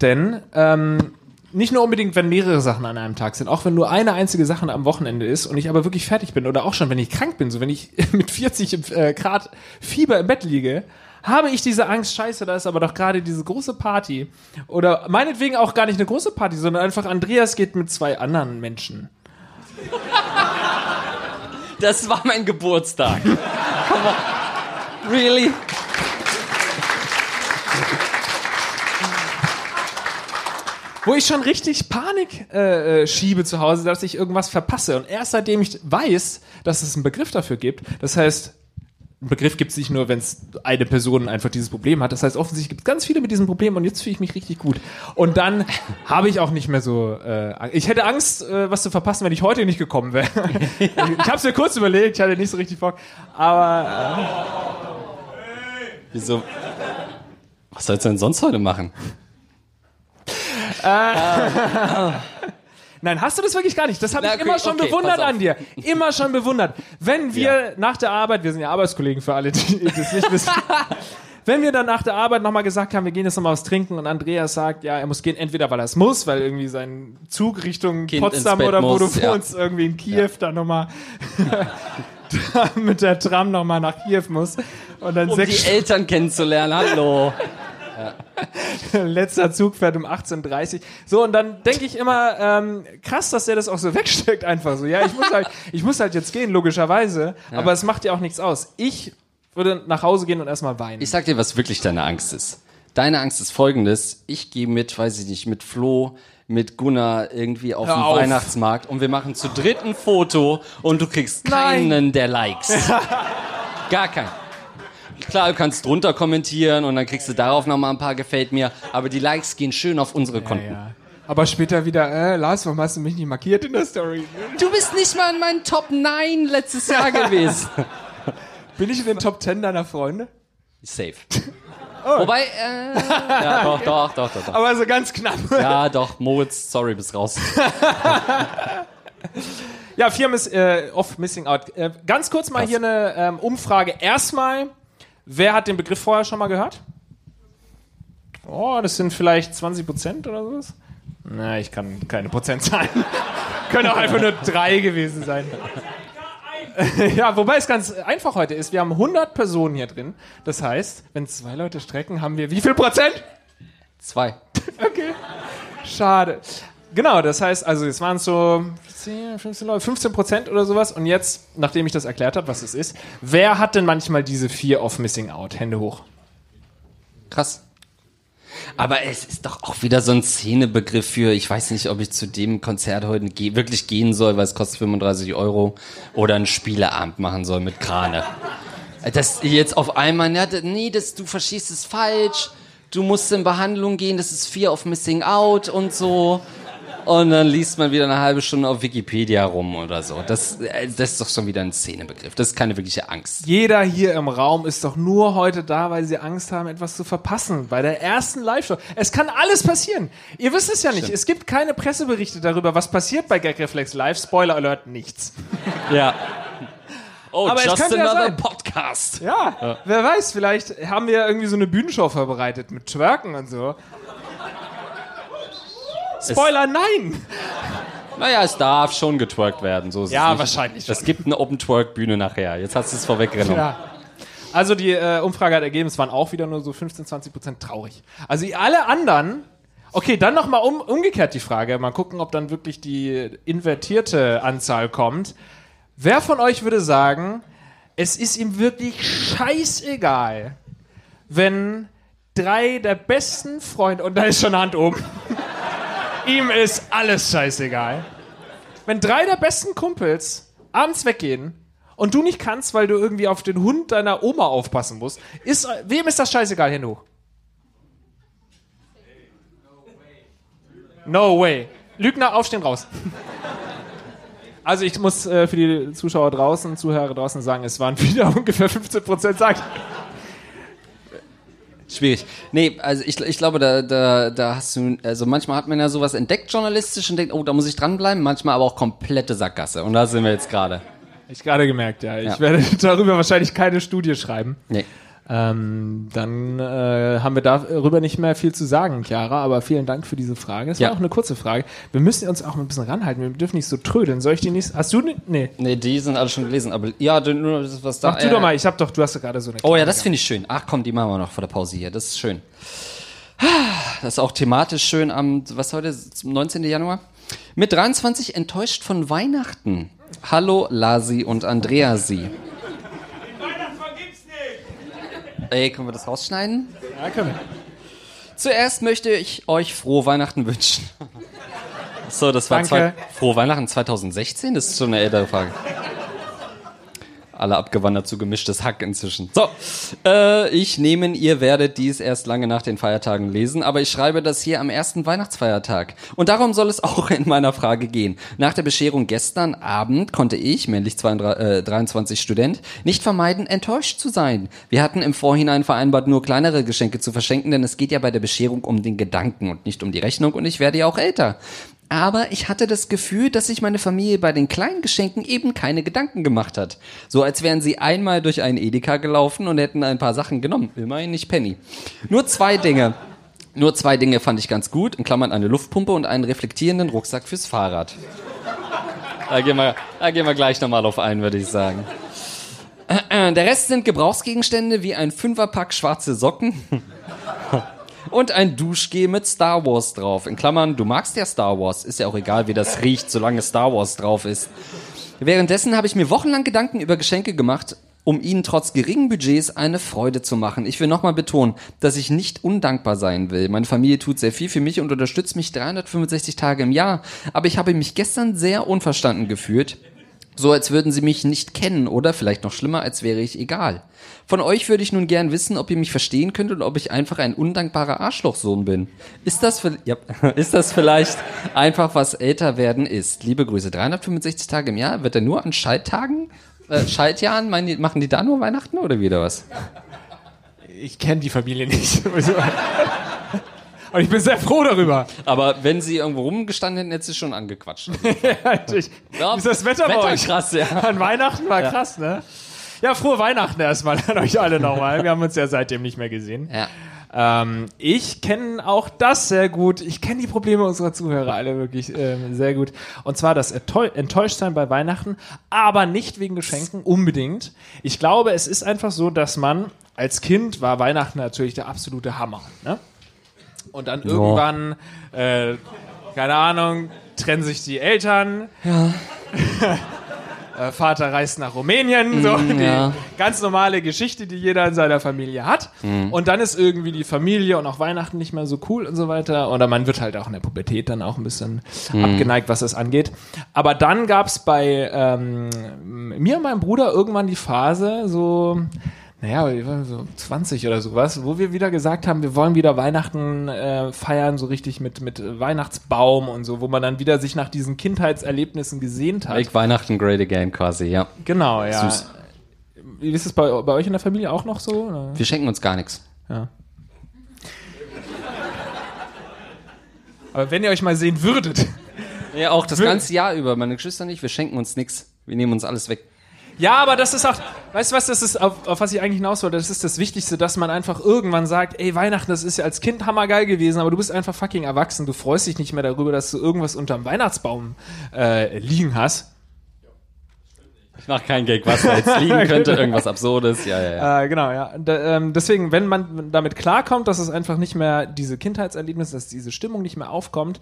Denn ähm, nicht nur unbedingt, wenn mehrere Sachen an einem Tag sind, auch wenn nur eine einzige Sache am Wochenende ist und ich aber wirklich fertig bin oder auch schon, wenn ich krank bin, so wenn ich mit 40 äh, Grad Fieber im Bett liege, habe ich diese Angst, scheiße, da ist aber doch gerade diese große Party. Oder meinetwegen auch gar nicht eine große Party, sondern einfach Andreas geht mit zwei anderen Menschen. Das war mein Geburtstag. Come on. Really? wo ich schon richtig Panik äh, äh, schiebe zu Hause, dass ich irgendwas verpasse. Und erst seitdem ich weiß, dass es einen Begriff dafür gibt, das heißt, Begriff gibt es nicht nur, wenn es eine Person einfach dieses Problem hat. Das heißt, offensichtlich gibt es ganz viele mit diesem Problem und jetzt fühle ich mich richtig gut. Und dann habe ich auch nicht mehr so. Äh, Angst. ich hätte Angst, äh, was zu verpassen, wenn ich heute nicht gekommen wäre. ich habe es mir kurz überlegt, ich hatte nicht so richtig Bock. Aber Wieso? Was sollst du denn sonst heute machen? Nein, hast du das wirklich gar nicht. Das habe ich immer schon okay, bewundert an dir. Immer schon bewundert. Wenn wir nach der Arbeit, wir sind ja Arbeitskollegen für alle, die das nicht wissen. Wenn wir dann nach der Arbeit nochmal gesagt haben, wir gehen jetzt nochmal was trinken und Andreas sagt, ja, er muss gehen, entweder weil er es muss, weil irgendwie sein Zug Richtung Kind Potsdam oder wo muss, du ja. wohnst, irgendwie in Kiew dann nochmal mit der Tram nochmal nach Kiew muss und dann Um sechs die Eltern kennenzulernen. Hallo. Letzter Zug fährt um 18.30 So, und dann denke ich immer, ähm, krass, dass der das auch so wegsteckt einfach so. Ja, ich muss halt, ich muss halt jetzt gehen, logischerweise. Aber es macht ja auch nichts aus. Ich würde nach Hause gehen und erstmal weinen. Ich sag dir, was wirklich deine Angst ist. Deine Angst ist folgendes. Ich gehe mit, weiß ich nicht, mit Flo, mit Gunnar irgendwie auf Hör den auf. Weihnachtsmarkt und wir machen zu dritt ein Foto und du kriegst Nein. keinen der Likes. Gar keinen. Klar, du kannst drunter kommentieren und dann kriegst du darauf nochmal ein paar gefällt mir, aber die Likes gehen schön auf unsere Konten. ja. Aber später wieder, äh, Lars, warum hast du mich nicht markiert in der Story? Du bist nicht mal in meinen Top 9 letztes Jahr gewesen. Bin ich in den Top 10 deiner Freunde? Safe. Wobei, äh, ja, doch, doch, doch, doch, doch. Aber so ganz knapp. Ja, doch, Moritz, sorry, bist raus. Ja, vier miss, äh, off Missing Out. Äh, ganz kurz mal Krass. hier eine ähm, Umfrage. Erstmal, wer hat den Begriff vorher schon mal gehört? Oh, das sind vielleicht 20 Prozent oder sowas. Na, ich kann keine Prozentzahlen. Können auch einfach nur drei gewesen sein. ja, wobei es ganz einfach heute ist. Wir haben 100 Personen hier drin. Das heißt, wenn zwei Leute strecken, haben wir wie viel Prozent? Zwei. Okay. Schade. Genau, das heißt, also es waren so 10, 15, Leute, 15 Prozent oder sowas. Und jetzt, nachdem ich das erklärt habe, was es ist, wer hat denn manchmal diese Fear of Missing Out? Hände hoch. Krass. Aber es ist doch auch wieder so ein Szenebegriff für, ich weiß nicht, ob ich zu dem Konzert heute ge wirklich gehen soll, weil es kostet 35 Euro, oder einen Spieleabend machen soll mit Krane. Das jetzt auf einmal, nee, das, du verstehst es falsch, du musst in Behandlung gehen, das ist Fear of Missing Out und so. Und dann liest man wieder eine halbe Stunde auf Wikipedia rum oder so. Das, äh, das ist doch schon wieder ein Szenebegriff. Das ist keine wirkliche Angst. Jeder hier im Raum ist doch nur heute da, weil sie Angst haben, etwas zu verpassen. Bei der ersten Live-Show. Es kann alles passieren. Ihr wisst es ja nicht. Es gibt keine Presseberichte darüber, was passiert bei Gagreflex Live. Spoiler Alert, nichts. Ja. Oh, Aber es just könnte ja another sein. podcast. Ja, wer weiß, vielleicht haben wir irgendwie so eine Bühnenshow vorbereitet mit Twerken und so. Spoiler, nein! Naja, es darf schon getwerkt werden. So ist Ja, es nicht. wahrscheinlich Es gibt eine Open-Twerk-Bühne nachher. Jetzt hast du es vorweggenommen. Ja. Also die äh, Umfrage hat ergeben, es waren auch wieder nur so 15, 20 Prozent traurig. Also alle anderen, okay, dann nochmal um, umgekehrt die Frage, mal gucken, ob dann wirklich die invertierte Anzahl kommt. Wer von euch würde sagen, es ist ihm wirklich scheißegal, wenn drei der besten Freunde, und da ist schon eine Hand oben, ihm ist alles scheißegal. Wenn drei der besten Kumpels abends weggehen und du nicht kannst, weil du irgendwie auf den Hund deiner Oma aufpassen musst, ist, wem ist das scheißegal, hoch? No way. Lügner, aufstehen, raus. Also ich muss äh, für die Zuschauer draußen, Zuhörer draußen sagen, es waren wieder ungefähr 15 Prozent, sagt. Schwierig. Nee, also ich, ich glaube, da, da, da hast du, also manchmal hat man ja sowas entdeckt journalistisch und denkt, oh, da muss ich dranbleiben, manchmal aber auch komplette Sackgasse. Und da sind wir jetzt gerade. Ich gerade gemerkt, ja. Ich Ja. werde darüber wahrscheinlich keine Studie schreiben. Nee. Ähm, dann äh, haben wir darüber nicht mehr viel zu sagen, Chiara, aber vielen Dank für diese Frage. Es Ja. war auch eine kurze Frage. Wir müssen uns auch ein bisschen ranhalten. Wir dürfen nicht so trödeln. Soll ich die nicht? Hast du die? Nee. Nee, die sind alle schon gelesen, aber ja, du- nur was da. Mach du äh, doch mal. Ich hab doch, du hast doch gerade so eine. Oh ja, das finde ich schön. Ach komm, die machen wir noch vor der Pause hier. Das ist schön. Das ist auch thematisch schön am, was heute, zum 19. Januar? Mit 23 enttäuscht von Weihnachten. Hallo Lasi und Andreasi. Ey, können wir das rausschneiden? Ja, können wir. Zuerst möchte ich euch frohe Weihnachten wünschen. So, das war Danke. zwei, frohe Weihnachten 2016? Das ist schon eine ältere Frage. Alle abgewandert zu gemischtes Hack inzwischen. So, äh, ich nehme, ihr werdet dies erst lange nach den Feiertagen lesen, aber ich schreibe das hier am ersten Weihnachtsfeiertag. Und darum soll es auch in meiner Frage gehen. Nach der Bescherung gestern Abend konnte ich, männlich 22, äh, 23 Student, nicht vermeiden, enttäuscht zu sein. Wir hatten im Vorhinein vereinbart, nur kleinere Geschenke zu verschenken, denn es geht ja bei der Bescherung um den Gedanken und nicht um die Rechnung und ich werde ja auch älter. Aber ich hatte das Gefühl, dass sich meine Familie bei den kleinen Geschenken eben keine Gedanken gemacht hat. So als wären sie einmal durch einen Edeka gelaufen und hätten ein paar Sachen genommen. Immerhin nicht Penny. Nur zwei Dinge. Nur zwei Dinge fand ich ganz gut. In Klammern eine Luftpumpe und einen reflektierenden Rucksack fürs Fahrrad. Da gehen wir, da gehen wir gleich nochmal auf ein, würde ich sagen. Der Rest sind Gebrauchsgegenstände wie ein Fünferpack schwarze Socken und ein Duschgel mit Star Wars drauf. In Klammern, du magst ja Star Wars, ist ja auch egal, wie das riecht, solange Star Wars drauf ist. Währenddessen habe ich mir wochenlang Gedanken über Geschenke gemacht, um ihnen trotz geringen Budgets eine Freude zu machen. Ich will nochmal betonen, dass ich nicht undankbar sein will. Meine Familie tut sehr viel für mich und unterstützt mich 365 Tage im Jahr. Aber ich habe mich gestern sehr unverstanden gefühlt. So als würden sie mich nicht kennen oder vielleicht noch schlimmer, als wäre ich egal. Von euch würde ich nun gern wissen, ob ihr mich verstehen könnt und ob ich einfach ein undankbarer Arschlochsohn bin. Ist das, ja, ist das vielleicht einfach, was älter werden ist? Liebe Grüße. 365 Tage im Jahr? Wird er nur an Schalttagen, äh, Schaltjahren, die, machen die da nur Weihnachten oder wieder was? Ich kenne die Familie nicht. Und ich bin sehr froh darüber. Aber wenn sie irgendwo rumgestanden hätten, hätte sie schon angequatscht. Ich, Ja, ist das Wetter, bei Wetter euch? krass, ja. An Weihnachten war krass, ne? Ja, frohe Weihnachten erstmal an euch alle nochmal. Wir haben uns ja seitdem nicht mehr gesehen. Ja. Ähm, ich kenne auch das sehr gut. Ich kenne die Probleme unserer Zuhörer alle wirklich ähm, sehr gut. Und zwar das Enttäu- Enttäuschtsein bei Weihnachten, aber nicht wegen Geschenken unbedingt. Ich glaube, es ist einfach so, dass man als Kind war Weihnachten natürlich der absolute Hammer. Ne? Und dann irgendwann, äh, keine Ahnung, trennen sich die Eltern. Äh, Vater reist nach Rumänien, so die ja. ganz normale Geschichte, die jeder in seiner Familie hat. Und dann ist irgendwie die Familie und auch Weihnachten nicht mehr so cool und so weiter. Oder man wird halt auch in der Pubertät dann auch ein bisschen abgeneigt, was das angeht. Aber dann gab's bei ähm, mir und meinem Bruder irgendwann die Phase, so naja, wir waren so 20 oder sowas, wo wir wieder gesagt haben, wir wollen wieder Weihnachten äh, feiern, so richtig mit, mit Weihnachtsbaum und so, wo man dann wieder sich nach diesen Kindheitserlebnissen gesehnt hat. Make Weihnachten great again quasi, ja. Genau, ja. Süß. Wie ist es bei, bei euch in der Familie auch noch so? Oder? Wir schenken uns gar nichts. Ja. Aber wenn ihr euch mal sehen würdet. Ja, auch das ganze Jahr über. Meine Geschwister nicht, wir schenken uns nichts. Wir nehmen uns alles weg. Ja, aber das ist auch, weißt du was, das ist, auf, auf was ich eigentlich hinaus wollte, das ist das Wichtigste, dass man einfach irgendwann sagt, ey, Weihnachten, das ist ja als Kind hammergeil gewesen, aber du bist einfach fucking erwachsen, du freust dich nicht mehr darüber, dass du irgendwas unterm Weihnachtsbaum äh, liegen hast. Ich mach keinen Gag, was da jetzt liegen könnte. Irgendwas Absurdes. Ja, ja, ja. Äh, genau, ja. Da, ähm, deswegen, wenn man damit klarkommt, dass es einfach nicht mehr diese Kindheitserlebnisse, dass diese Stimmung nicht mehr aufkommt,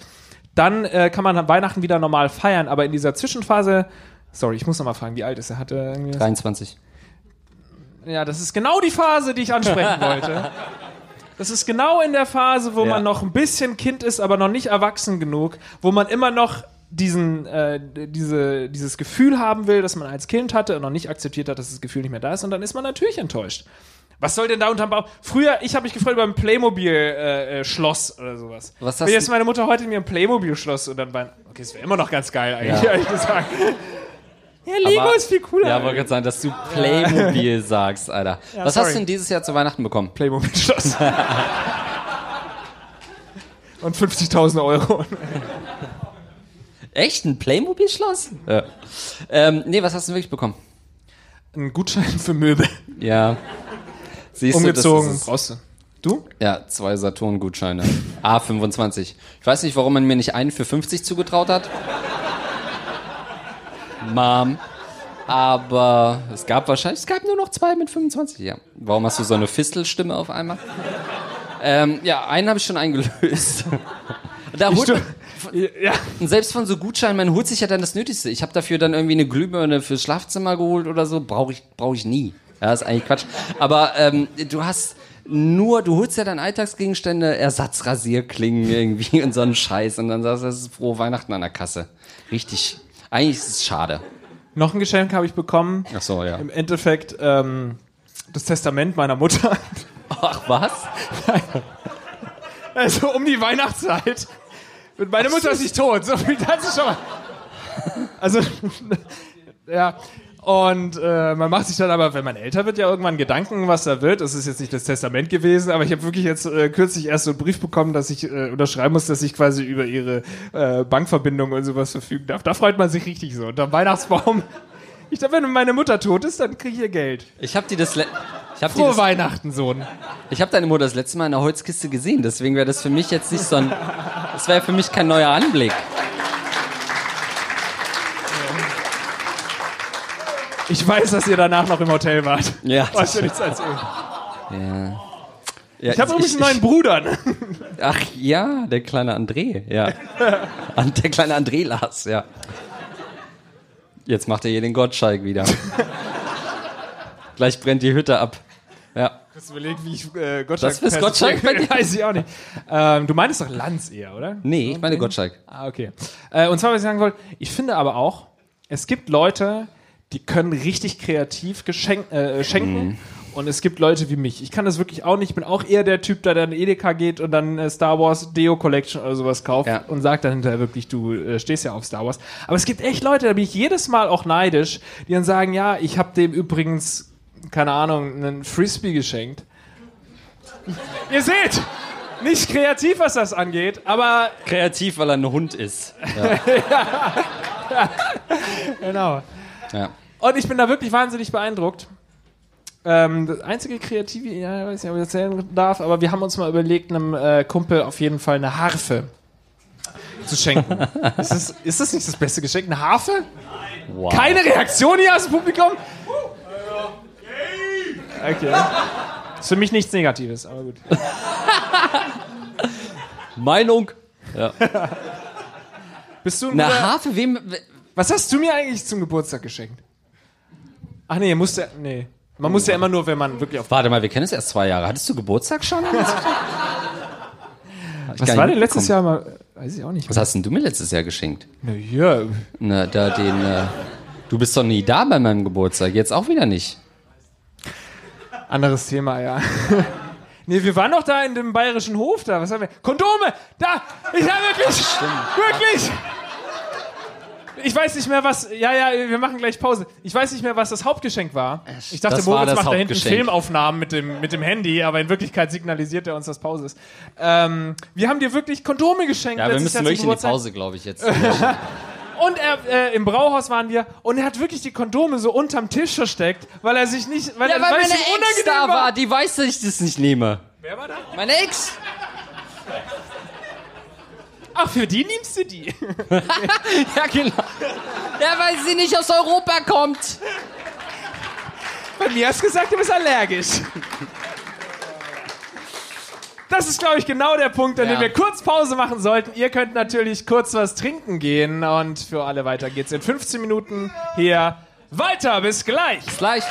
dann äh, kann man Weihnachten wieder normal feiern. Aber in dieser Zwischenphase, sorry, ich muss noch mal fragen, wie alt ist er? Hatte irgendwie 23. Ja, das ist genau die Phase, die ich ansprechen wollte. Das ist genau in der Phase, wo Ja. man noch ein bisschen Kind ist, aber noch nicht erwachsen genug, wo man immer noch diesen, äh, diese, dieses Gefühl haben will, das man als Kind hatte und noch nicht akzeptiert hat, dass das Gefühl nicht mehr da ist. Und dann ist man natürlich enttäuscht. Was soll denn da unterm Baum? Früher, ich habe mich gefreut über ein Playmobil-Schloss oder sowas. Was Wenn hast jetzt du- meine Mutter heute mir ein Playmobil-Schloss und dann war, okay, es wäre immer noch ganz geil eigentlich, Ja. ehrlich gesagt. Ja, Lego Aber- ist viel cooler. Ja, wollte gerade sagen, dass du Playmobil sagst, Alter. Was sorry. hast du denn dieses Jahr zu Weihnachten bekommen? Playmobil-Schloss. Und 50.000 Euro. Echt? Ein Playmobil-Schloss? Ja. Ähm, nee, was hast du denn wirklich bekommen? Ein Gutschein für Möbel. Ja. Siehst Umgezogen. du, das. Brauchst du. Du? Ja, zwei Saturn-Gutscheine. A25. Ich weiß nicht, warum man mir nicht einen für 50 zugetraut hat. Mom. Aber es gab wahrscheinlich, es gab nur noch zwei mit 25, ja. Warum hast du so eine Fistelstimme auf einmal? Ähm, ja, einen habe ich schon eingelöst. Da holt man, Ja. und selbst von so Gutscheinen, man holt sich ja dann das Nötigste. Ich habe dafür dann irgendwie eine Glühbirne fürs Schlafzimmer geholt oder so. Brauche ich, brauch ich nie. Ja, ist eigentlich Quatsch. Aber ähm, du hast nur, du holst ja dann Alltagsgegenstände, Ersatzrasierklingen irgendwie und so einen Scheiß und dann sagst du, das ist frohe Weihnachten an der Kasse. Richtig. Eigentlich ist es schade. Noch ein Geschenk habe ich bekommen. Ach so, ja. Im Endeffekt ähm, das Testament meiner Mutter. Ach was? Also um die Weihnachtszeit. Meine Mutter ist nicht tot. So viel dazu schon mal. Also, ja. Und äh, man macht sich dann aber, wenn man älter wird, ja irgendwann Gedanken, was da wird. Das ist jetzt nicht das Testament gewesen, aber ich habe wirklich jetzt äh, kürzlich erst so einen Brief bekommen, dass ich äh, unterschreiben muss, dass ich quasi über ihre äh, Bankverbindung und sowas verfügen darf. Da freut man sich richtig so. Unter dem Weihnachtsbaum. Ich glaube, wenn meine Mutter tot ist, dann kriege ich ihr Geld. Ich habe die das, le ich hab die Frohe das Weihnachten, Sohn. Ich habe deine Mutter das letzte Mal in der Holzkiste gesehen, deswegen wäre das für mich jetzt nicht so ein. Das wäre für mich kein neuer Anblick. Ich weiß, dass ihr danach noch im Hotel wart. Ja. Was für nichts erzählen. ja. Ja, Ich habe übrigens einen neuen Bruder. Ach ja, der kleine André, ja. Der kleine André Lars, ja. Jetzt macht er hier den Gottschalk wieder. Gleich brennt die Hütte ab. Ja. Ich überlegt, wie ich äh, Gottschalk Das bist Gottschalk? Weiß ich auch nicht. Ähm, du meinst doch Lanz eher, oder? Nee, ich meine Gottschalk. Ah, okay. Äh, und zwar, was ich sagen wollte, ich finde aber auch, es gibt Leute, die können richtig kreativ geschenk, äh, schenken. Mhm. Und es gibt Leute wie mich. Ich kann das wirklich auch nicht. Ich bin auch eher der Typ, der dann in Edeka geht und dann äh, Star Wars Deo Collection oder sowas kauft Ja. und sagt dann hinterher wirklich, du äh, stehst ja auf Star Wars. Aber es gibt echt Leute, da bin ich jedes Mal auch neidisch, die dann sagen, ja, ich habe dem übrigens, keine Ahnung, einen Frisbee geschenkt. Ihr seht, nicht kreativ, was das angeht, aber Kreativ, weil er ein Hund ist. genau. Ja. Und ich bin da wirklich wahnsinnig beeindruckt. Ähm, das einzige Kreative, ja, ich weiß nicht, ob ich das erzählen darf, aber wir haben uns mal überlegt, einem äh, Kumpel auf jeden Fall eine Harfe zu schenken. ist, das, ist das nicht das beste Geschenk? Eine Harfe? Wow. Keine Reaktion hier aus dem Publikum? Okay. Ist für mich nichts Negatives, aber gut. Meinung. Bist du ein Eine Harfe, wem. Was hast du mir eigentlich zum Geburtstag geschenkt? Ach nee, musste. Nee. Man muss ja immer nur, wenn man wirklich auf. Warte mal, wir kennen es erst zwei Jahre. Hattest du Geburtstag schon? Was war denn letztes Jahr mal? Weiß ich auch nicht. Was hast denn du mir letztes Jahr geschenkt? Na, ja, Na, da den. Äh, du bist doch nie da bei meinem Geburtstag. Jetzt auch wieder nicht. anderes Thema, ja. nee, wir waren doch da in dem bayerischen Hof da. Was haben wir? Kondome! Da! Ich habe wirklich! Wirklich! Ich weiß nicht mehr, was. Ja, ja, wir machen gleich Pause. Ich weiß nicht mehr, was das Hauptgeschenk war. Ich dachte, Das Moritz das macht da hinten. Filmaufnahmen mit dem, mit dem Handy, aber in Wirklichkeit signalisiert er uns, dass Pause ist. Ähm, wir haben dir wirklich Kondome geschenkt. Ja, wir letztes müssen wirklich in die. Pause, glaube ich, jetzt. Und er, äh, im Brauhaus waren wir und er hat wirklich die Kondome so unterm Tisch versteckt, weil er sich nicht, weil, Ja, er, weil weil meine Ex da war. war. Die weiß, dass ich das nicht nehme. Wer war da? Meine Ex? Ach, für die nimmst du die. Ja, genau. Ja, weil sie nicht aus Europa kommt. Bei mir hast du gesagt, du bist allergisch. Das ist, glaube ich, genau der Punkt, an dem Ja. wir kurz Pause machen sollten. Ihr könnt natürlich kurz was trinken gehen und für alle weiter geht's in 15 Minuten hier weiter. Bis gleich. Bis gleich.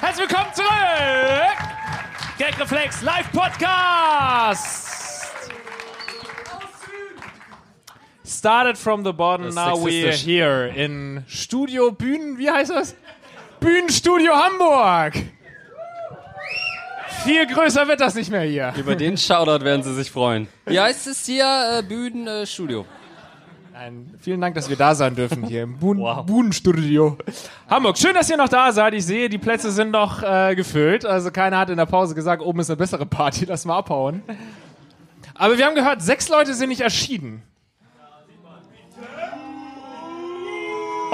Herzlich willkommen zurück! Gagreflex Live Podcast! Started from the bottom, Das now we're here in Studio Bühnen, wie heißt das? Bühnenstudio Hamburg! Viel größer wird das nicht mehr hier. Über den Shoutout werden Sie sich freuen. Wie heißt es hier? Äh, Bühnenstudio. Nein, vielen Dank, dass wir da sein dürfen hier im Buhn Buhnenstudio. Hamburg, schön, dass ihr noch da seid. Ich sehe, die Plätze sind noch äh, gefüllt. Also keiner hat in der Pause gesagt, oben ist eine bessere Party, lass mal abhauen. Aber wir haben gehört, sechs Leute sind nicht erschienen.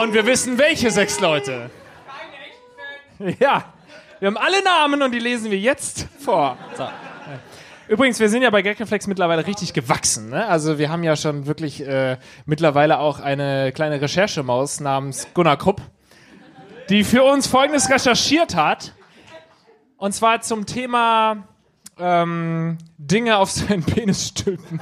Und wir wissen, welche sechs Leute. Ja, wir haben alle Namen und die lesen wir jetzt vor. So. Übrigens, wir sind ja bei Gagreflex mittlerweile richtig gewachsen. Ne? Also wir haben ja schon wirklich äh, mittlerweile auch eine kleine Recherchemaus namens Gunnar Krupp, die für uns Folgendes recherchiert hat. Und zwar zum Thema ähm, Dinge auf seinen Penis stülpen.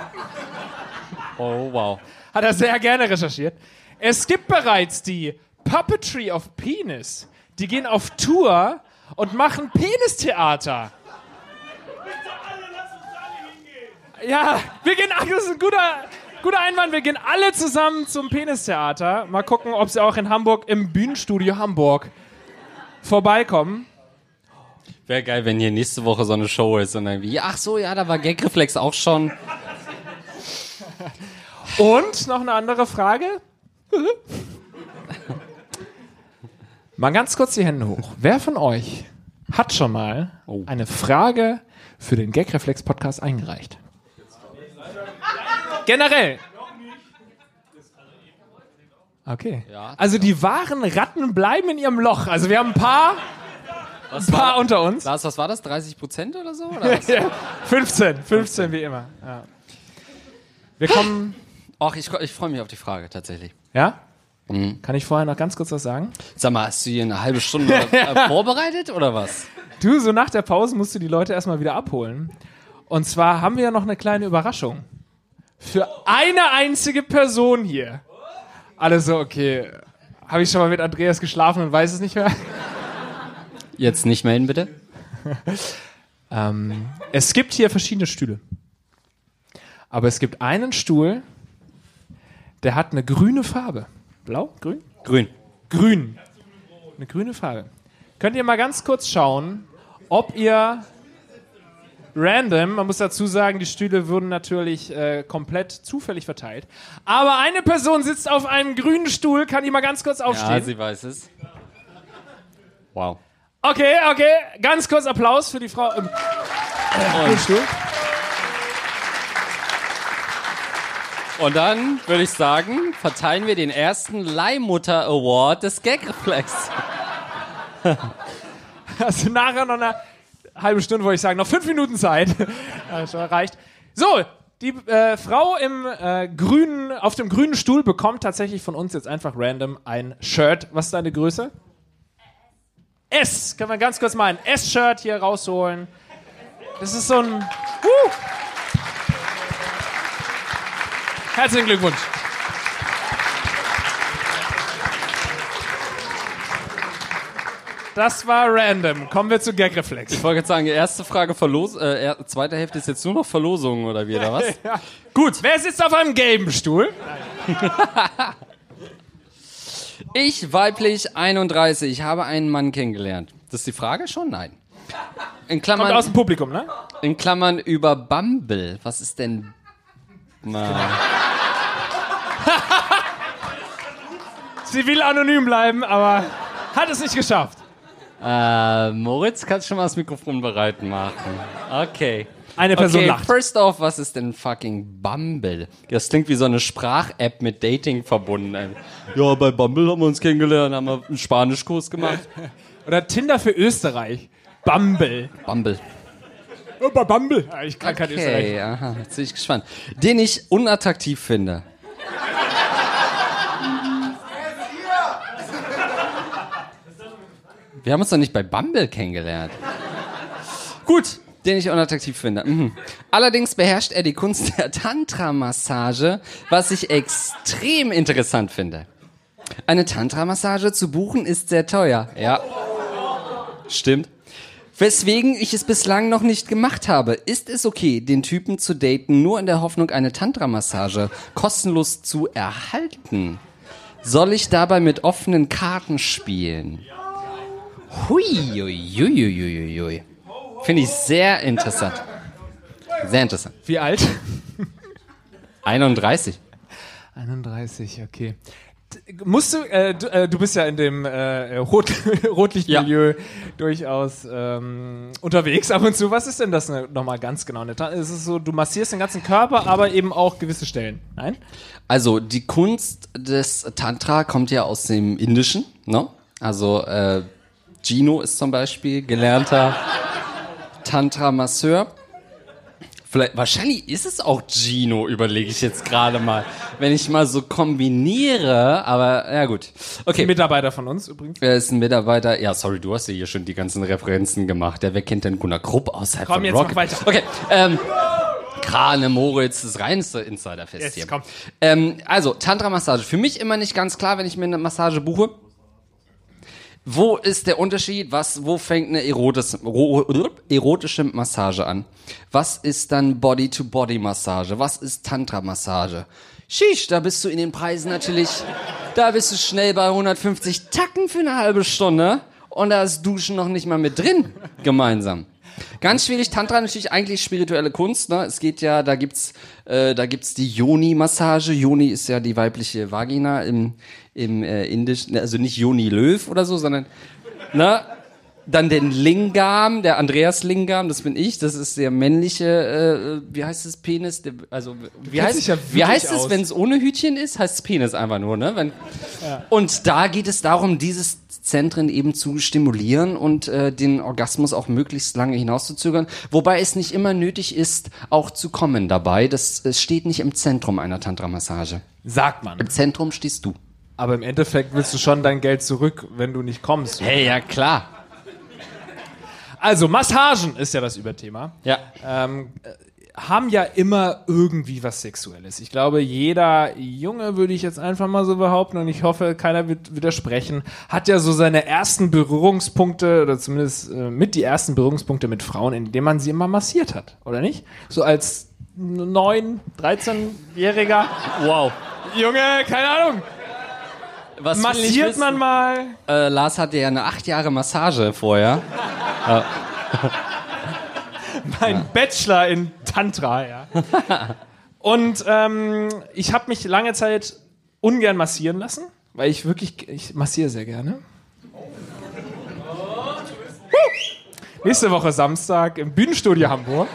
Oh, wow. Hat er sehr gerne recherchiert. Es gibt bereits die Puppetry of Penis. Die gehen auf Tour und machen Penistheater. Ja, wir gehen, ach, das ist ein guter, guter Einwand. Wir gehen alle zusammen zum Penistheater. Mal gucken, ob sie auch in Hamburg im Bühnenstudio Hamburg vorbeikommen. Wäre geil, wenn hier nächste Woche so eine Show ist und irgendwie, ja, ach so, ja, da war Gagreflex auch schon. Und noch eine andere Frage. Mal ganz kurz die Hände hoch. Wer von euch hat schon mal Oh. eine Frage für den Gagreflex-Podcast eingereicht? Generell. Okay. Also die wahren Ratten bleiben in ihrem Loch. Also wir haben ein paar, ein paar unter uns. Lars, was war das? 30 Prozent oder so? Oder was? Ja, 15, 15 wie immer. Ja. Wir kommen, Och, ich, ich freue mich auf die Frage tatsächlich. Ja? Kann ich vorher noch ganz kurz was sagen? Sag mal, hast du hier eine halbe Stunde äh, vorbereitet oder was? Du, so nach der Pause musst du die Leute erstmal wieder abholen. Und zwar haben wir ja noch eine kleine Überraschung. Für eine einzige Person hier. Alle so, okay, habe ich schon mal mit Andreas geschlafen und weiß es nicht mehr? Jetzt nicht melden, bitte. Ähm, es gibt hier verschiedene Stühle. Aber es gibt einen Stuhl, der hat eine grüne Farbe. Blau? Grün? Grün. Grün. Eine grüne Farbe. Könnt ihr mal ganz kurz schauen, ob ihr random, man muss dazu sagen, die Stühle wurden natürlich äh, komplett zufällig verteilt. Aber eine Person sitzt auf einem grünen Stuhl, kann die mal ganz kurz Ja, aufstehen? sie weiß es. Wow. okay, okay, ganz kurz Applaus für die Frau im grünen Stuhl. Und dann würde ich sagen, verteilen wir den ersten Leihmutter Award des Gagreflex. Also nachher noch eine halbe Stunde, wollte ich sagen, noch fünf Minuten Zeit. Schon reicht. So, die äh, Frau im äh, grünen, auf dem grünen Stuhl bekommt tatsächlich von uns jetzt einfach random ein Shirt. Was ist deine Größe? S. Können wir ganz kurz mal ein S-Shirt hier rausholen. Das ist so ein. Woo. Herzlichen Glückwunsch. Das war random. Kommen wir zu Gagreflex. Ich wollte jetzt sagen, erste Frage Verlos äh, zweite Hälfte ist jetzt nur noch Verlosung oder wie, oder was? Gut, wer sitzt auf einem gelben Stuhl? Ich, weiblich 31, ich habe einen Mann kennengelernt. Das ist die Frage schon? Nein. In Kommt aus Klammern, dem Publikum, ne? in Klammern über Bumble. Was ist denn... Na, Sie will anonym bleiben, aber hat es nicht geschafft. äh, Moritz, kannst du schon mal das Mikrofon bereit machen? Okay. Eine Person okay, lacht. first off, was ist denn fucking Bumble? Das klingt wie so eine Sprach-App mit Dating verbunden. Ja, bei Bumble haben wir uns kennengelernt, haben wir einen Spanischkurs gemacht. Oder Tinder für Österreich. Bumble. Bumble. Oh, bei Bumble. Ich kann kein Österreich. Okay, aha, jetzt bin ich gespannt. Den ich unattraktiv finde. Wir haben uns doch nicht bei Bumble kennengelernt. Gut, den ich unattraktiv finde. Mhm. Allerdings beherrscht er die Kunst der Tantra-Massage, was ich extrem interessant finde. Eine Tantra-Massage zu buchen ist sehr teuer. Ja. Stimmt. Weswegen ich es bislang noch nicht gemacht habe. Ist es okay, den Typen zu daten, nur in der Hoffnung, eine Tantra-Massage kostenlos zu erhalten? Soll ich dabei mit offenen Karten spielen? Hui, hui, hui, hui, hui, hui. Finde ich sehr interessant. Sehr interessant. Wie alt? 31. 31, okay. Musst du, äh, du, äh, du bist ja in dem äh, Rot Rotlichtmilieu durchaus ähm, unterwegs ab und zu. Was ist denn das ne, nochmal ganz genau? Eine Ta- Ist es so, du massierst den ganzen Körper, aber eben auch gewisse Stellen? Nein? Also die Kunst des Tantra kommt ja aus dem Indischen, ne? Also äh, Gino ist zum Beispiel gelernter Tantra-Masseur. Vielleicht, wahrscheinlich ist es auch Gino, überlege ich jetzt gerade mal. Wenn ich mal so kombiniere, aber ja gut. Okay. Mitarbeiter von uns übrigens. Er ist ein Mitarbeiter. Ja, sorry, du hast ja hier schon die ganzen Referenzen gemacht. Der wer kennt denn Gunnar Krupp außerhalb Komm, von jetzt Rock? mach weiter. Okay. Ähm, Krane, Moritz, das reinste Insiderfest Jetzt, hier. komm. Ähm, also, Tantra-Massage. Für mich immer nicht ganz klar, wenn ich mir eine Massage buche. Wo ist der Unterschied? Was, wo fängt eine erotische, ro- erotische Massage an? Was ist dann Body-to-Body-Massage? Was ist Tantra-Massage? Shish, da bist du in den Preisen natürlich, da bist du schnell bei 150 Tacken für eine halbe Stunde und da ist Duschen noch nicht mal mit drin, gemeinsam. Ganz schwierig, Tantra natürlich eigentlich spirituelle Kunst, ne? Es geht ja, da gibt's, äh, da gibt's die Yoni-Massage. Yoni ist ja die weibliche Vagina im, im äh, indischen, also nicht Yoni Löw oder so, sondern, ne? Dann den Lingam, der Andreas Lingam, das bin ich, das ist der männliche, äh, wie heißt es, Penis? Der, also, wie heißt, ja wie heißt es, wenn es ohne Hütchen ist? Heißt es Penis einfach nur, ne? Wenn, Und da geht es darum, dieses Zentren eben zu stimulieren und äh, den Orgasmus auch möglichst lange hinauszuzögern. Wobei es nicht immer nötig ist, auch zu kommen dabei. Das äh, steht nicht im Zentrum einer Tantra-Massage. Sagt man. Im Zentrum stehst du. Aber im Endeffekt willst du schon dein Geld zurück, wenn du nicht kommst. Hey, ja klar. Also, Massagen ist ja das Überthema. Ja. ähm, äh, haben ja immer irgendwie was Sexuelles. Ich glaube, jeder Junge, würde ich jetzt einfach mal so behaupten, und ich hoffe, keiner wird widersprechen, hat ja so seine ersten Berührungspunkte, oder zumindest äh, mit die ersten Berührungspunkte mit Frauen, indem man sie immer massiert hat, oder nicht? So als 9, 13-Jähriger. Wow. Junge, keine Ahnung. Was Massiert man mal. Äh, Lars hatte ja eine acht Jahre Massage vorher. Mein Bachelor in Tantra, ja. Und ähm, ich habe mich lange Zeit ungern massieren lassen, weil ich wirklich, ich massiere sehr gerne. Nächste Woche Samstag im Bühnenstudio Hamburg.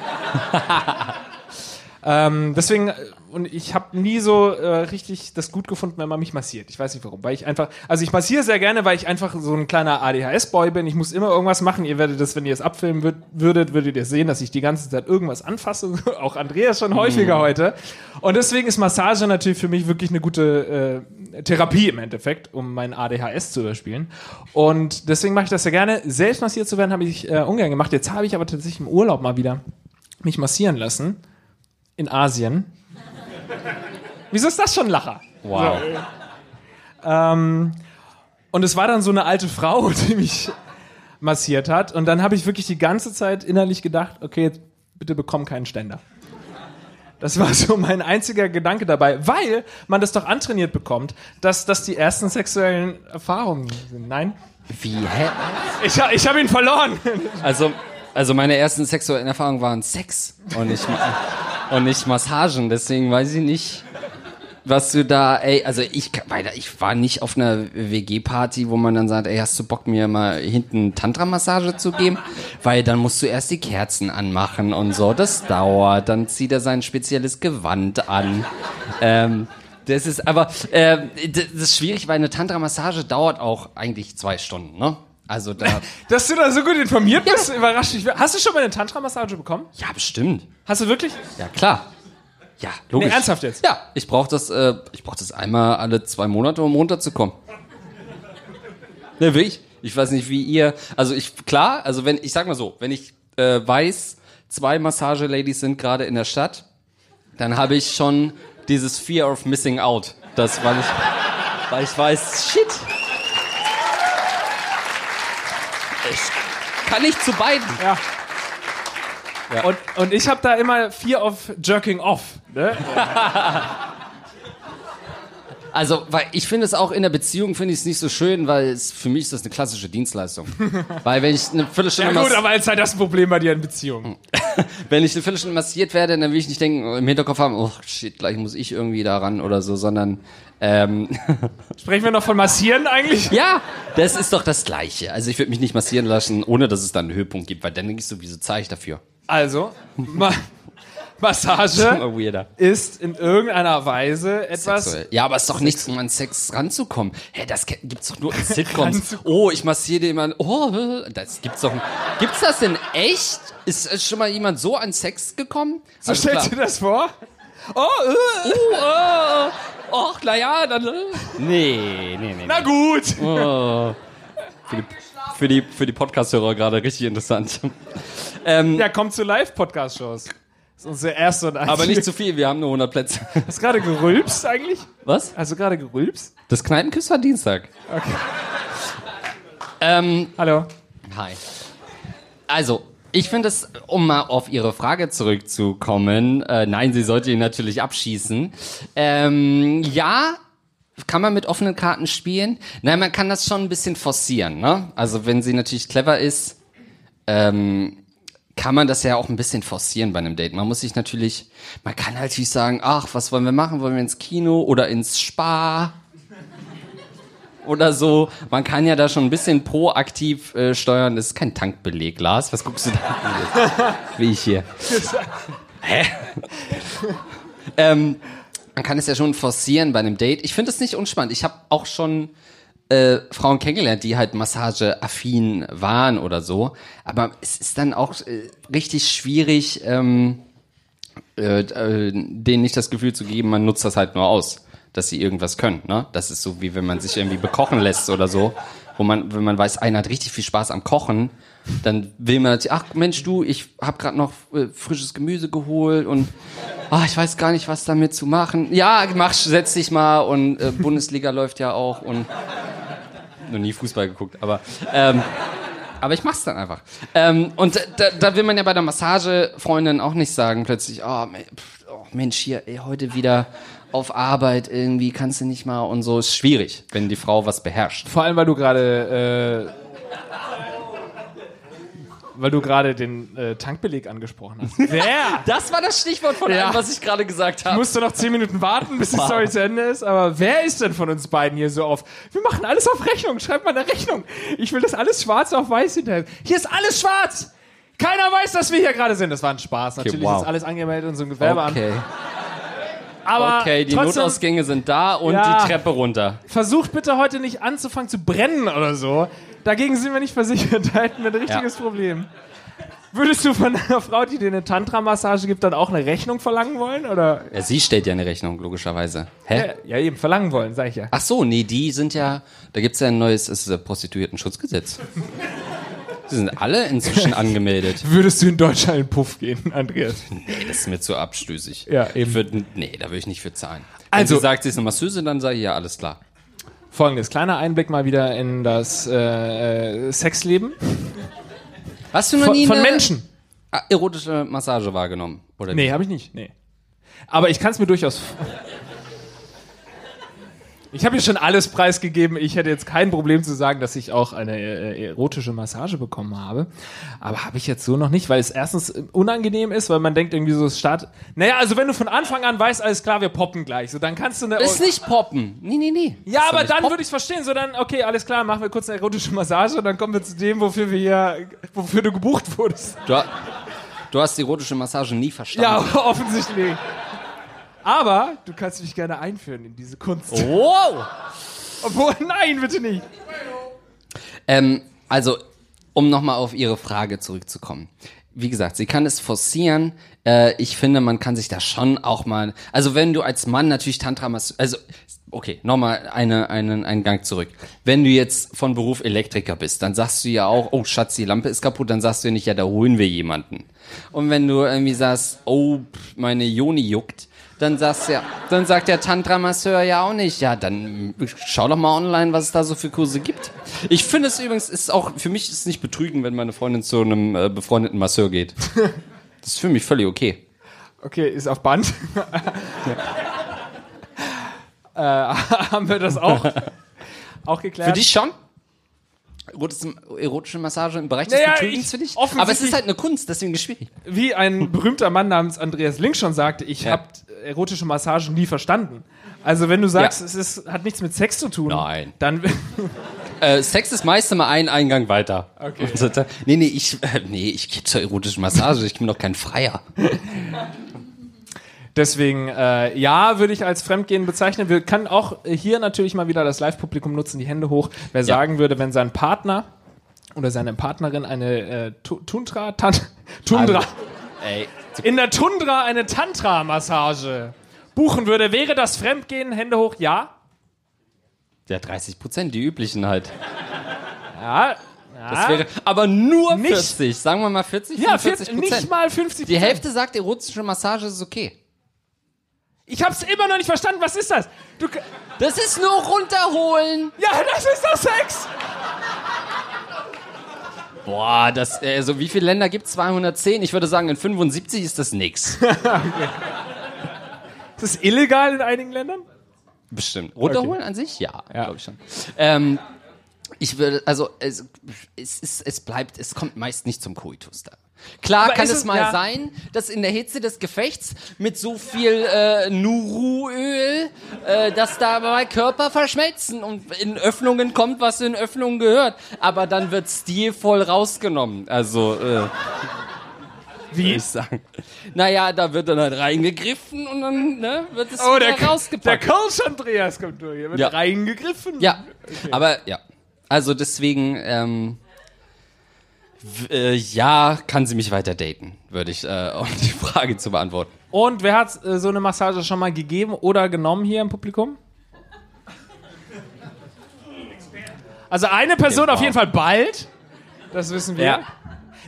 ähm, deswegen, äh, und ich habe nie so äh, richtig das gut gefunden, wenn man mich massiert. Ich weiß nicht warum, weil ich einfach, also ich massiere sehr gerne, weil ich einfach so ein kleiner ADHS-Boy bin. Ich muss immer irgendwas machen. Ihr werdet das, wenn ihr es abfilmen würd, würdet, würdet ihr sehen, dass ich die ganze Zeit irgendwas anfasse. Auch Andreas schon häufiger heute. Und deswegen ist Massage natürlich für mich wirklich eine gute äh, Therapie im Endeffekt, um mein ADHS zu überspielen. Und deswegen mache ich das sehr gerne. Selbst massiert zu werden, habe ich äh, ungern gemacht. Jetzt habe ich aber tatsächlich im Urlaub mal wieder mich massieren lassen. In Asien. Wieso ist das schon ein Lacher? Wow. Ähm, und es war dann so eine alte Frau, die mich massiert hat. Und dann habe ich wirklich die ganze Zeit innerlich gedacht, okay, jetzt bitte bekomm keinen Ständer. Das war so mein einziger Gedanke dabei, weil man das doch antrainiert bekommt, dass das die ersten sexuellen Erfahrungen sind. Nein? Wie, hä? Ich, ich habe ihn verloren. Also, also meine ersten sexuellen Erfahrungen waren Sex und nicht, und nicht Massagen. Deswegen weiß ich nicht, was du da, ey, also ich, ich war nicht auf einer WG-Party, wo man dann sagt, ey, hast du Bock, mir mal hinten Tantra-Massage zu geben? Weil dann musst du erst die Kerzen anmachen und so. Das dauert. Dann zieht er sein spezielles Gewand an. Ähm, das ist aber, äh, das ist schwierig, weil eine Tantra-Massage dauert auch eigentlich zwei Stunden, ne? Also da, Dass du da so gut informiert bist, überrascht mich. Hast du schon mal eine Tantra-Massage bekommen? ja, bestimmt. Hast du wirklich? Ja, klar. Ja, logisch. Nee, ernsthaft jetzt? Ja, ich brauche das, äh, ich brauche das einmal alle zwei Monate, um runterzukommen. Ne, wirklich? Ich weiß nicht, wie ihr, also ich, klar, also wenn, ich sag mal so, wenn ich äh, weiß, zwei Massage-Ladies sind gerade in der Stadt, dann habe ich schon dieses Fear of Missing Out. Das, weil ich, weil ich weiß, shit. Kann nicht zu beiden. Ja. Und, und ich habe da immer Fear of Jerking Off. Ne? Also, weil ich finde es auch in der Beziehung finde ich es nicht so schön, weil es, für mich ist das eine klassische Dienstleistung. weil wenn ich eine Viertelstunde, Ja gut, aber als sei das ein Problem bei dir in Beziehungen. wenn ich eine Viertelstunde massiert werde, dann will ich nicht denken, im Hinterkopf haben, oh shit, gleich muss ich irgendwie da ran oder so, sondern ähm, Sprechen wir noch von Massieren eigentlich? ja, das ist doch das Gleiche. Also ich würde mich nicht massieren lassen, ohne dass es dann einen Höhepunkt gibt, weil dann denke ich so, wieso zahle ich dafür? Also, Massage Immer weirder. ist in irgendeiner Weise etwas. Sexuell. Ja, aber es ist doch nichts, um an Sex ranzukommen. Hä, das gibt's doch nur in Sitcoms. Oh, ich massiere jemanden. Oh, das gibt's doch. Gibt's das denn echt? Ist schon mal jemand so an Sex gekommen? So Also stellst du dir das vor? Oh, äh. Oh, oh, och, na ja, dann. äh. Nee, nee, nee. na nee. gut. Für die, für die, für die Podcast-Hörer gerade richtig interessant. ähm, Ja, kommt zu Live-Podcast-Shows. Das ist unsere erste und einzige. aber nicht zu viel, wir haben nur 100 Plätze. Hast du gerade gerülpst eigentlich? Was? Hast du gerade gerülpst? Das Kneipenkiss war Dienstag. Okay. Ähm, Hallo. Hi. Also, ich finde es, um mal auf Ihre Frage zurückzukommen, äh, nein, sie sollte ihn natürlich abschießen. Ähm, ja, kann man mit offenen Karten spielen? Nein, man kann das schon ein bisschen forcieren, ne? Also, wenn sie natürlich clever ist, ähm, kann man das ja auch ein bisschen forcieren bei einem Date. Man muss sich natürlich, man kann halt natürlich sagen, ach, was wollen wir machen? Wollen wir ins Kino oder ins Spa? Oder so. Man kann ja da schon ein bisschen proaktiv äh, steuern. Das ist kein Tankbeleg, Lars. Was guckst du da? Wie ich hier. Hä? ähm, man kann es ja schon forcieren bei einem Date. Ich finde es nicht unspannend. Ich habe auch schon äh, Frauen kennengelernt, die halt massageaffin waren oder so. Aber es ist dann auch äh, richtig schwierig, ähm, äh, äh, denen nicht das Gefühl zu geben, man nutzt das halt nur aus, dass sie irgendwas können. Ne? Das ist so wie wenn man sich irgendwie bekochen lässt oder so, wo man, wenn man weiß, einer hat richtig viel Spaß am Kochen, dann will man natürlich, ach Mensch, du, ich habe gerade noch äh, frisches Gemüse geholt und ah, ich weiß gar nicht, was damit zu machen. Ja, mach, setz dich mal und äh, Bundesliga läuft ja auch und noch nie Fußball geguckt, aber ähm, aber ich mach's dann einfach. Ähm, und da, da will man ja bei der Massagefreundin auch nicht sagen plötzlich, oh, oh Mensch, hier ey, heute wieder auf Arbeit irgendwie kannst du nicht mal und so ist schwierig, wenn die Frau was beherrscht. Vor allem, weil du gerade, äh, weil du gerade den äh, Tankbeleg angesprochen hast. Wer? Das war das Stichwort von Ja. allem, was ich gerade gesagt habe. musst du noch zehn Minuten warten, bis die. Story zu Ende ist. Aber wer ist denn von uns beiden hier so auf? Wir machen alles auf Rechnung. Schreib mal eine Rechnung. Ich will das alles schwarz auf weiß hinterher. Hier ist alles schwarz. Keiner weiß, dass wir hier gerade sind. Das war ein Spaß. Natürlich wow. ist alles angemeldet in unserem Gewerbeamt. Okay, Aber okay, die trotzdem, Notausgänge sind da und Ja. die Treppe runter. versucht bitte heute nicht anzufangen zu brennen oder so. Dagegen sind wir nicht versichert. Da hätten wir ein richtiges Problem. Würdest du von einer Frau, die dir eine Tantra-Massage gibt, dann auch eine Rechnung verlangen wollen? Oder? Ja, sie stellt ja eine Rechnung, logischerweise. Hä? Ja, ja eben, verlangen wollen, sag ich ja. Ach so, nee, die sind ja, da gibt's ja ein neues, es ist das Prostituiertenschutzgesetz. Sie sind alle inzwischen angemeldet. Würdest du in Deutschland in Puff gehen, Andreas? Nee, das ist mir zu abstößig. Ja, eben. Ich würd, nee, da würde ich nicht für zahlen. Also- Wenn sie sagt, sie ist eine Masseuse, dann sage ich ja, alles klar. Folgendes, kleiner Einblick mal wieder in das äh, äh, Sexleben Hast du noch von, nie von Menschen. erotische Massage wahrgenommen? Oder Nee, habe ich nicht. Nee. Aber ich kann es mir durchaus. Ich habe hier schon alles preisgegeben. Ich hätte jetzt kein Problem zu sagen, dass ich auch eine äh, erotische Massage bekommen habe. Aber habe ich jetzt so noch nicht, weil es erstens unangenehm ist, weil man denkt irgendwie so, es Start. Naja, also wenn du von Anfang an weißt, alles klar, wir poppen gleich. So, dann kannst du eine. Ist nicht poppen. Nee, nee, nee. ja, Ist aber dann würde ich es verstehen. So, dann, okay, alles klar, machen wir kurz eine erotische Massage und dann kommen wir zu dem, wofür wir hier, wofür du gebucht wurdest. Du, du hast die erotische Massage nie verstanden. Ja, offensichtlich. Aber du kannst mich gerne einführen in diese Kunst. Wow! Obwohl, nein, bitte nicht. Ähm, also, um nochmal auf Ihre Frage zurückzukommen. Wie gesagt, sie kann es forcieren. Äh, ich finde, man kann sich da schon auch mal. Also, wenn du als Mann natürlich Tantra machst, also okay, nochmal eine, einen, einen Gang zurück. Wenn du jetzt von Beruf Elektriker bist, dann sagst du ja auch, oh Schatz, die Lampe ist kaputt, dann sagst du ja nicht, ja, da holen wir jemanden. Und wenn du irgendwie sagst, oh, meine Joni juckt, dann sagst ja, dann sagt der Tantra-Masseur ja auch nicht, ja, dann schau doch mal online, was es da so für Kurse gibt. Ich finde es übrigens, ist auch, für mich ist es nicht betrügen, wenn meine Freundin zu einem äh, befreundeten Masseur geht. Das ist für mich völlig okay. Okay, ist auf Band. äh, haben wir das auch, auch geklärt? Für dich schon? Erotische, erotische Massage im Bereich des Naja, Betrügens ich- für dich? offensichtlich- Aber es ist halt eine Kunst, deswegen ist es schwierig. Wie ein berühmter Mann namens Andreas Link schon sagte, ich Ja. habe erotische Massagen nie verstanden. Also wenn du sagst, Ja. es ist, hat nichts mit Sex zu tun, Nein. dann Äh, Sex ist meist immer ein Eingang weiter. Okay. Und so, da- nee, nee, ich, äh, nee, ich gehe zur erotischen Massage, ich bin doch kein Freier. Deswegen, äh, ja, würde ich als Fremdgehen bezeichnen. Wir können auch hier natürlich mal wieder das Live-Publikum nutzen, die Hände hoch. Wer sagen würde, wenn sein Partner oder seine Partnerin eine äh, Tu- Tundra, Tan Tundra, ey, in der Tundra eine Tantra-Massage buchen würde, wäre das Fremdgehen? Hände hoch, ja? ja, 30 Prozent, die üblichen halt. Ja. Das wäre, aber nur Nicht- 40, sagen wir mal 40, ja, 45 40, nicht mal 50 Die Hälfte sagt, erotische Massage ist okay. Ich hab's immer noch nicht verstanden. Was ist das? Du, Das ist nur runterholen. ja, das ist doch Sex. Boah, das, äh, so wie viele Länder gibt's? 210? Ich würde sagen, in 75 ist das nix. Ist das illegal in einigen Ländern? Bestimmt. Runterholen an sich? Ja, Ja. glaube ich schon. Ähm, ich würde, also, es, es, es bleibt, es kommt meist nicht zum Koitus da. Klar Aber kann es es- mal ja. sein, dass in der Hitze des Gefechts mit so viel äh, Nuruöl, äh, dass da mal Körper verschmelzen und in Öffnungen kommt, was in Öffnungen gehört. Aber dann wird stilvoll rausgenommen. Also, äh, wie ich sagen. Naja, da wird dann halt reingegriffen und dann ne, wird es Oh, der, wieder der rausgepackt. Coach Andreas kommt durch. Er wird Ja. reingegriffen. Ja, aber ja. Also deswegen, ähm, äh, ja, kann sie mich weiter daten, würde ich, äh, um die Frage zu beantworten. Und wer hat äh, so eine Massage schon mal gegeben oder genommen hier im Publikum? Also eine Person auf jeden Fall bald. Das wissen wir. Ja.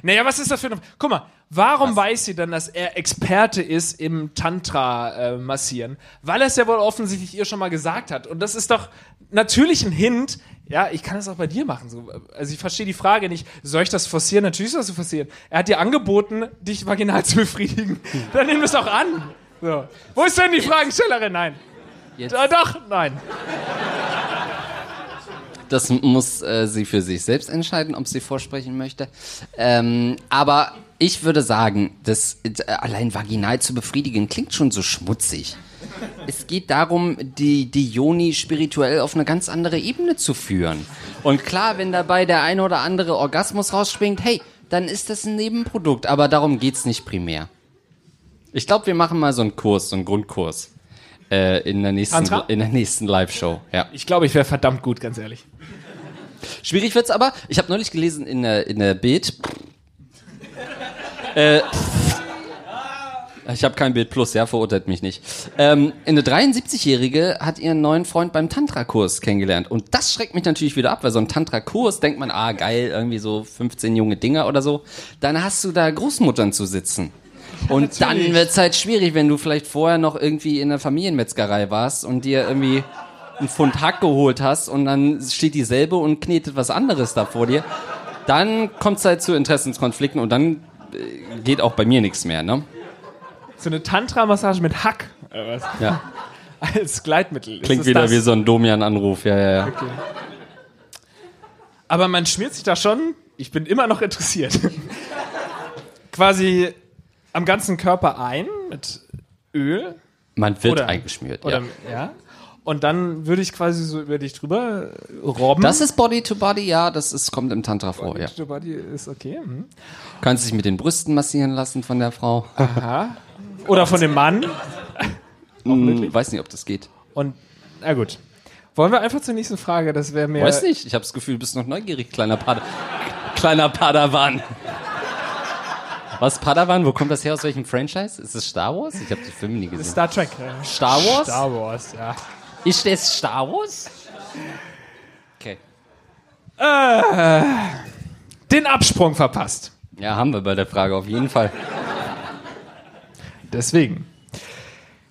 Naja, was ist das für eine. Guck mal, warum weiß sie dann, dass er Experte ist im Tantra-Massieren? Weil er es ja wohl offensichtlich ihr schon mal gesagt hat. Und das ist doch natürlich ein Hint. Ja, ich kann es auch bei dir machen. So. Also ich verstehe die Frage nicht. Soll ich das forcieren? Natürlich soll das forcieren. Er hat dir angeboten, dich vaginal zu befriedigen. Dann nimm es doch an. So. Wo ist denn die Fragenstellerin? Nein. Jetzt- Äh, doch, nein. Das muss äh, sie für sich selbst entscheiden, ob sie vorsprechen möchte. Ähm, aber ich würde sagen, das äh, allein vaginal zu befriedigen klingt schon so schmutzig. Es geht darum, die, die Joni spirituell auf eine ganz andere Ebene zu führen. Und klar, wenn dabei der eine oder andere Orgasmus rausspringt, hey, dann ist das ein Nebenprodukt, aber darum geht's nicht primär. Ich glaube, wir machen mal so einen Kurs, so einen Grundkurs. Äh, in der nächsten, Tantra? in der nächsten Live-Show. Ja. Ich glaube, ich wäre verdammt gut, ganz ehrlich. Schwierig wird's aber. Ich habe neulich gelesen in der, in der Bild. äh, ich habe kein Bild Plus, ja, verurteilt mich nicht. Ähm, eine 73-Jährige hat ihren neuen Freund beim Tantra-Kurs kennengelernt. Und das schreckt mich natürlich wieder ab, weil so ein Tantra-Kurs denkt man, ah, geil, irgendwie so 15 junge Dinger oder so. Dann hast du da Großmuttern zu sitzen. Und dann wird's halt schwierig, wenn du vielleicht vorher noch irgendwie in der Familienmetzgerei warst und dir irgendwie einen Pfund Hack geholt hast und dann steht dieselbe und knetet was anderes da vor dir. Dann kommt's halt zu Interessenskonflikten und dann äh, geht auch bei mir nichts mehr, ne? So eine Tantra-Massage mit Hack. Was? Ja. Als Gleitmittel. Klingt wieder das? wie so ein Domian-Anruf, ja, ja, ja. Aber man schmiert sich da schon. Ich bin immer noch interessiert. Quasi am ganzen Körper ein mit Öl. Man wird Oder- eingeschmiert, Oder, ja. ja. Und dann würde ich quasi so über dich drüber robben. Das ist Body to Body, ja, das ist, kommt im Tantra vor, ja. Your Body ist okay. Mhm. Kannst dich mit den Brüsten massieren lassen von der Frau. Oder von dem Mann. Hm, weiß nicht, ob das geht. Und, na gut. Wollen wir einfach zur nächsten Frage? Das wäre mir. Weiß nicht, ich habe das Gefühl, du bist noch neugierig, kleiner Pada kleiner Padawan. Was Padawan? Wo kommt das her? Aus welchem Franchise? Ist es Star Wars? Ich habe die Filme nie gesehen. Star Trek. ja. Star Wars? Star Wars, ja. Ist das Star Wars? Okay. Den Absprung verpasst. Ja, haben wir bei der Frage auf jeden Fall. Deswegen.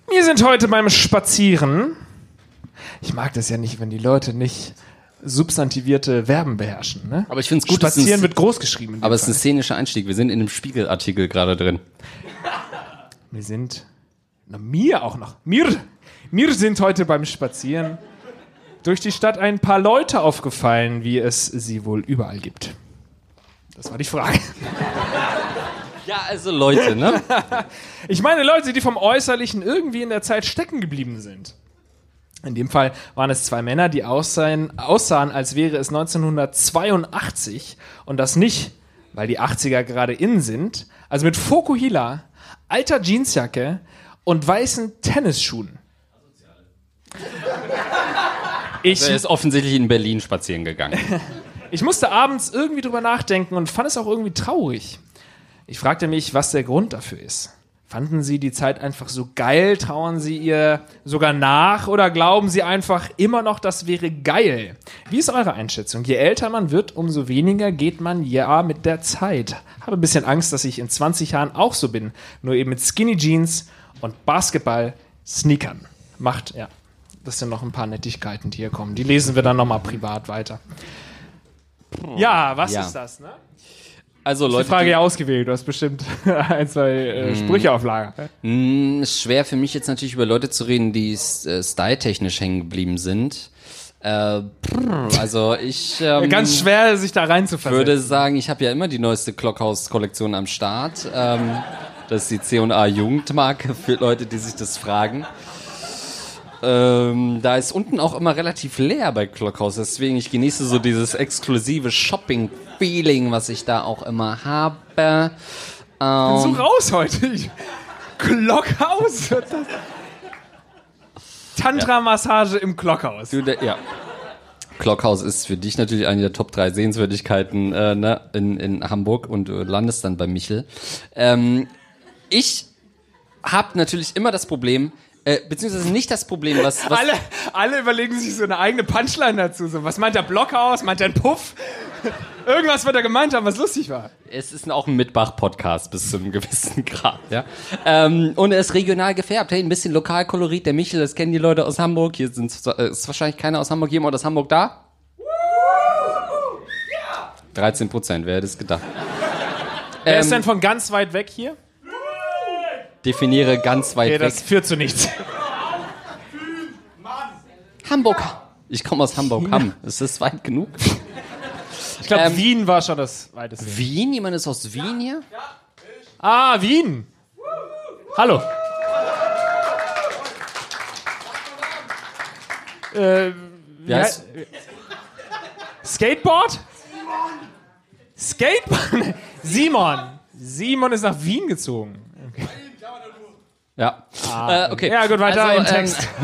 Wir sind heute beim Spazieren. Ich mag das ja nicht, wenn die Leute nicht substantivierte Verben beherrschen. Ne? Aber ich find's gut, dass Spazieren es- wird groß geschrieben. Aber es ist ein szenischer Einstieg. Wir sind in einem Spiegelartikel gerade drin. Wir sind. Na, mir auch noch. Mir. Mir sind heute beim Spazieren durch die Stadt ein paar Leute aufgefallen, wie es sie wohl überall gibt. Das war die Frage. Ja, also Leute, ne? Ich meine Leute, die vom Äußerlichen irgendwie in der Zeit stecken geblieben sind. In dem Fall waren es zwei Männer, die aussahen, aussahen, als wäre es 1982 und das nicht, weil die 80er gerade in sind, also mit Fokuhila, alter Jeansjacke und weißen Tennisschuhen. Ich, Er ist offensichtlich in Berlin spazieren gegangen. ich musste abends irgendwie drüber nachdenken und fand es auch irgendwie traurig. Ich fragte mich, was der Grund dafür ist. Fanden Sie die Zeit einfach so geil? Trauern Sie ihr sogar nach? Oder glauben Sie einfach immer noch, das wäre geil? Wie ist eure Einschätzung? Je älter man wird, umso weniger geht man ja mit der Zeit. Habe ein bisschen Angst, dass ich in 20 Jahren auch so bin. Nur eben mit Skinny Jeans und Basketball-Sneakern. Macht, ja. Das sind noch ein paar Nettigkeiten, die hier kommen. Die lesen wir dann nochmal privat weiter. Ja, was Ja. ist das, ne? Also Die Leute, Frage die- ja ausgewählt. Du hast bestimmt ein, zwei äh, Sprüche auf Lager. Mm, ist schwer für mich jetzt natürlich über Leute zu reden, die äh, styletechnisch hängen geblieben sind. Äh, pff, also ich ähm, Ganz schwer, sich da reinzuversetzen. würde sagen, ich habe ja immer die neueste Clockhouse-Kollektion am Start. Ähm, das ist die C&A Jugendmarke für Leute, die sich das fragen. Ähm, da ist unten auch immer relativ leer bei Clockhouse, deswegen ich genieße so dieses exklusive Shopping-Feeling, was ich da auch immer habe. Ähm, so raus heute. Ich- das? Tantra-Massage im Glockhaus. Du, der, ja. Clockhouse ist für dich natürlich eine der Top 3 Sehenswürdigkeiten äh, ne, in, in Hamburg und du landest dann bei Michel. Ähm, ich habe natürlich immer das Problem, äh, beziehungsweise nicht das Problem, was, was Alle, alle überlegen sich so eine eigene Punchline dazu. So, was meint der Blockhaus? Meint der ein Puff? Irgendwas wird er gemeint haben, was lustig war. es ist auch ein Mitbach-Podcast bis zu einem gewissen Grad, ja. Ähm, und er ist regional gefärbt. Hey, ein bisschen Lokalkolorit. Der Michel, das kennen die Leute aus Hamburg. Hier sind, äh, ist wahrscheinlich keiner aus Hamburg. Jemand aus Hamburg da? 13 Prozent, wer hätte es gedacht? Wer ist Ähm, denn von ganz weit weg hier? Definiere ganz weit Okay, weg. das führt zu nichts. Hamburg. Ich komme aus Hamburg. Hamm. Ist das weit genug? Ich glaube, Ähm, Wien war schon das weiteste. Wien? Jemand ist aus Wien hier? Ah, Wien. Hallo. Äh, Wer heißt, Skateboard? Skateboard? Simon. Simon ist nach Wien gezogen. Ja. äh, okay. Ja, gut, weiter Also, im Text.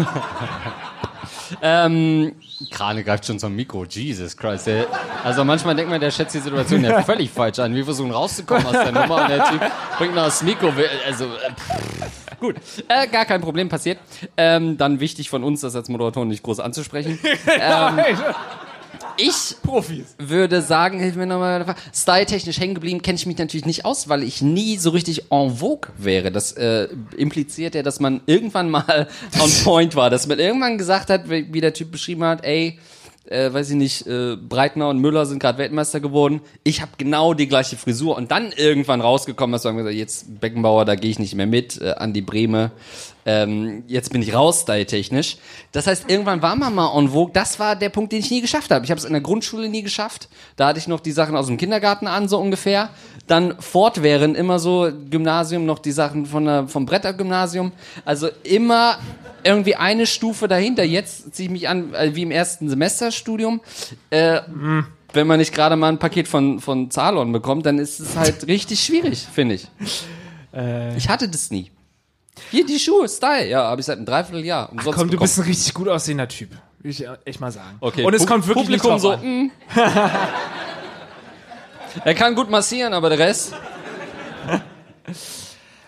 Ähm, Krane greift schon zum Mikro. Jesus Christ. Der, also manchmal denkt man, der schätzt die Situation ja völlig falsch an. Wir versuchen rauszukommen aus der Nummer und der Typ bringt noch das Mikro. Also, äh, pff, gut. Äh, gar kein Problem passiert. Ähm, dann wichtig von uns, das als Moderatoren nicht groß anzusprechen. Ähm, ich Profis. würde sagen, hilf mir nochmal, styletechnisch hängen geblieben, kenne ich mich natürlich nicht aus, weil ich nie so richtig en vogue wäre. Das äh, impliziert ja, dass man irgendwann mal on point war, dass man irgendwann gesagt hat, wie, der Typ beschrieben hat, ey, äh, weiß ich nicht, äh, Breitner und Müller sind gerade Weltmeister geworden. Ich habe genau die gleiche Frisur und dann irgendwann rausgekommen, dass man gesagt, jetzt Beckenbauer, da gehe ich nicht mehr mit, äh, an die Breme. Ähm, jetzt bin ich raus, styletechnisch. Das heißt, irgendwann war man mal en vogue. Das war der Punkt, den ich nie geschafft habe. Ich habe es in der Grundschule nie geschafft. Da hatte ich noch die Sachen aus dem Kindergarten an, so ungefähr. Dann fortwährend immer so Gymnasium, noch die Sachen von der, vom Brettergymnasium. Also immer irgendwie eine Stufe dahinter. Jetzt ziehe ich mich an, äh, wie im ersten Semesterstudium. Äh, Wenn man nicht gerade mal ein Paket von, von Zalon bekommt, dann ist es halt richtig schwierig, finde ich. Ich hatte das nie. Hier, die Schuhe, Style. Ja, habe ich seit einem Dreivierteljahr umsonst Komm, du bekommen. bist ein richtig gut aussehender Typ. Will ich echt mal sagen. Okay, Und es Pu- kommt wirklich Publikum so, mm. Er kann gut massieren, aber der Rest.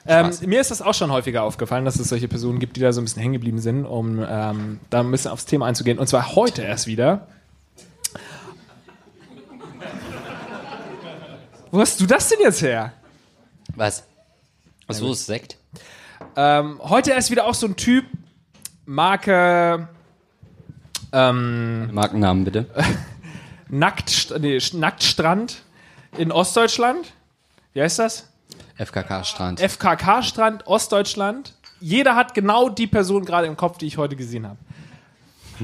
Ähm, mir ist das auch schon häufiger aufgefallen, dass es solche Personen gibt, die da so ein bisschen hängen geblieben sind, um ähm, da ein bisschen aufs Thema einzugehen. Und zwar heute erst wieder. Wo hast du das denn jetzt her? Was? Ist Sekt? Ähm, heute erst wieder auch so ein Typ, Marke ähm, Markennamen bitte. Nackt, nee, Nacktstrand in Ostdeutschland. Wie heißt das? FKK Strand. FKK-Strand, Ostdeutschland. Jeder hat genau die Person gerade im Kopf, die ich heute gesehen habe.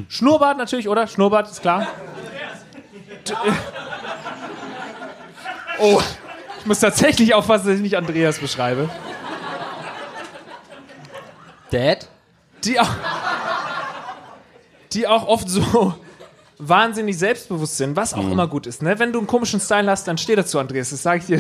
Schnurrbart natürlich, oder? Schnurrbart, ist klar. Oh, ich muss tatsächlich aufpassen, dass ich nicht Andreas beschreibe. Dad? Die auch, die auch oft so wahnsinnig selbstbewusst sind, was auch immer gut ist. Ne? Wenn du einen komischen Style hast, dann steh dazu, Andreas. Das sage ich dir.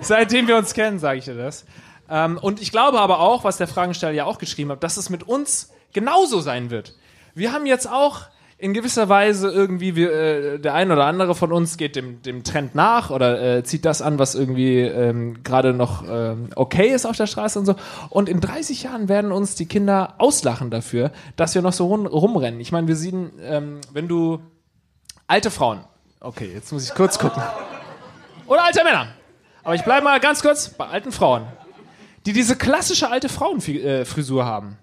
Seitdem wir uns kennen, sage ich dir das. Ähm, und ich glaube aber auch, was der Fragensteller ja auch geschrieben hat, dass es mit uns genauso sein wird. Wir haben jetzt auch in gewisser Weise irgendwie, wir, äh, der ein oder andere von uns geht dem, dem Trend nach oder äh, zieht das an, was irgendwie ähm, gerade noch ähm, okay ist auf der Straße und so. Und in 30 Jahren werden uns die Kinder auslachen dafür, dass wir noch so rum, rumrennen. Ich meine, wir sehen, ähm, wenn du alte Frauen, okay, jetzt muss ich kurz gucken. Oder alte Männer. Aber ich bleibe mal ganz kurz bei alten Frauen, die diese klassische alte Frauenfrisur haben.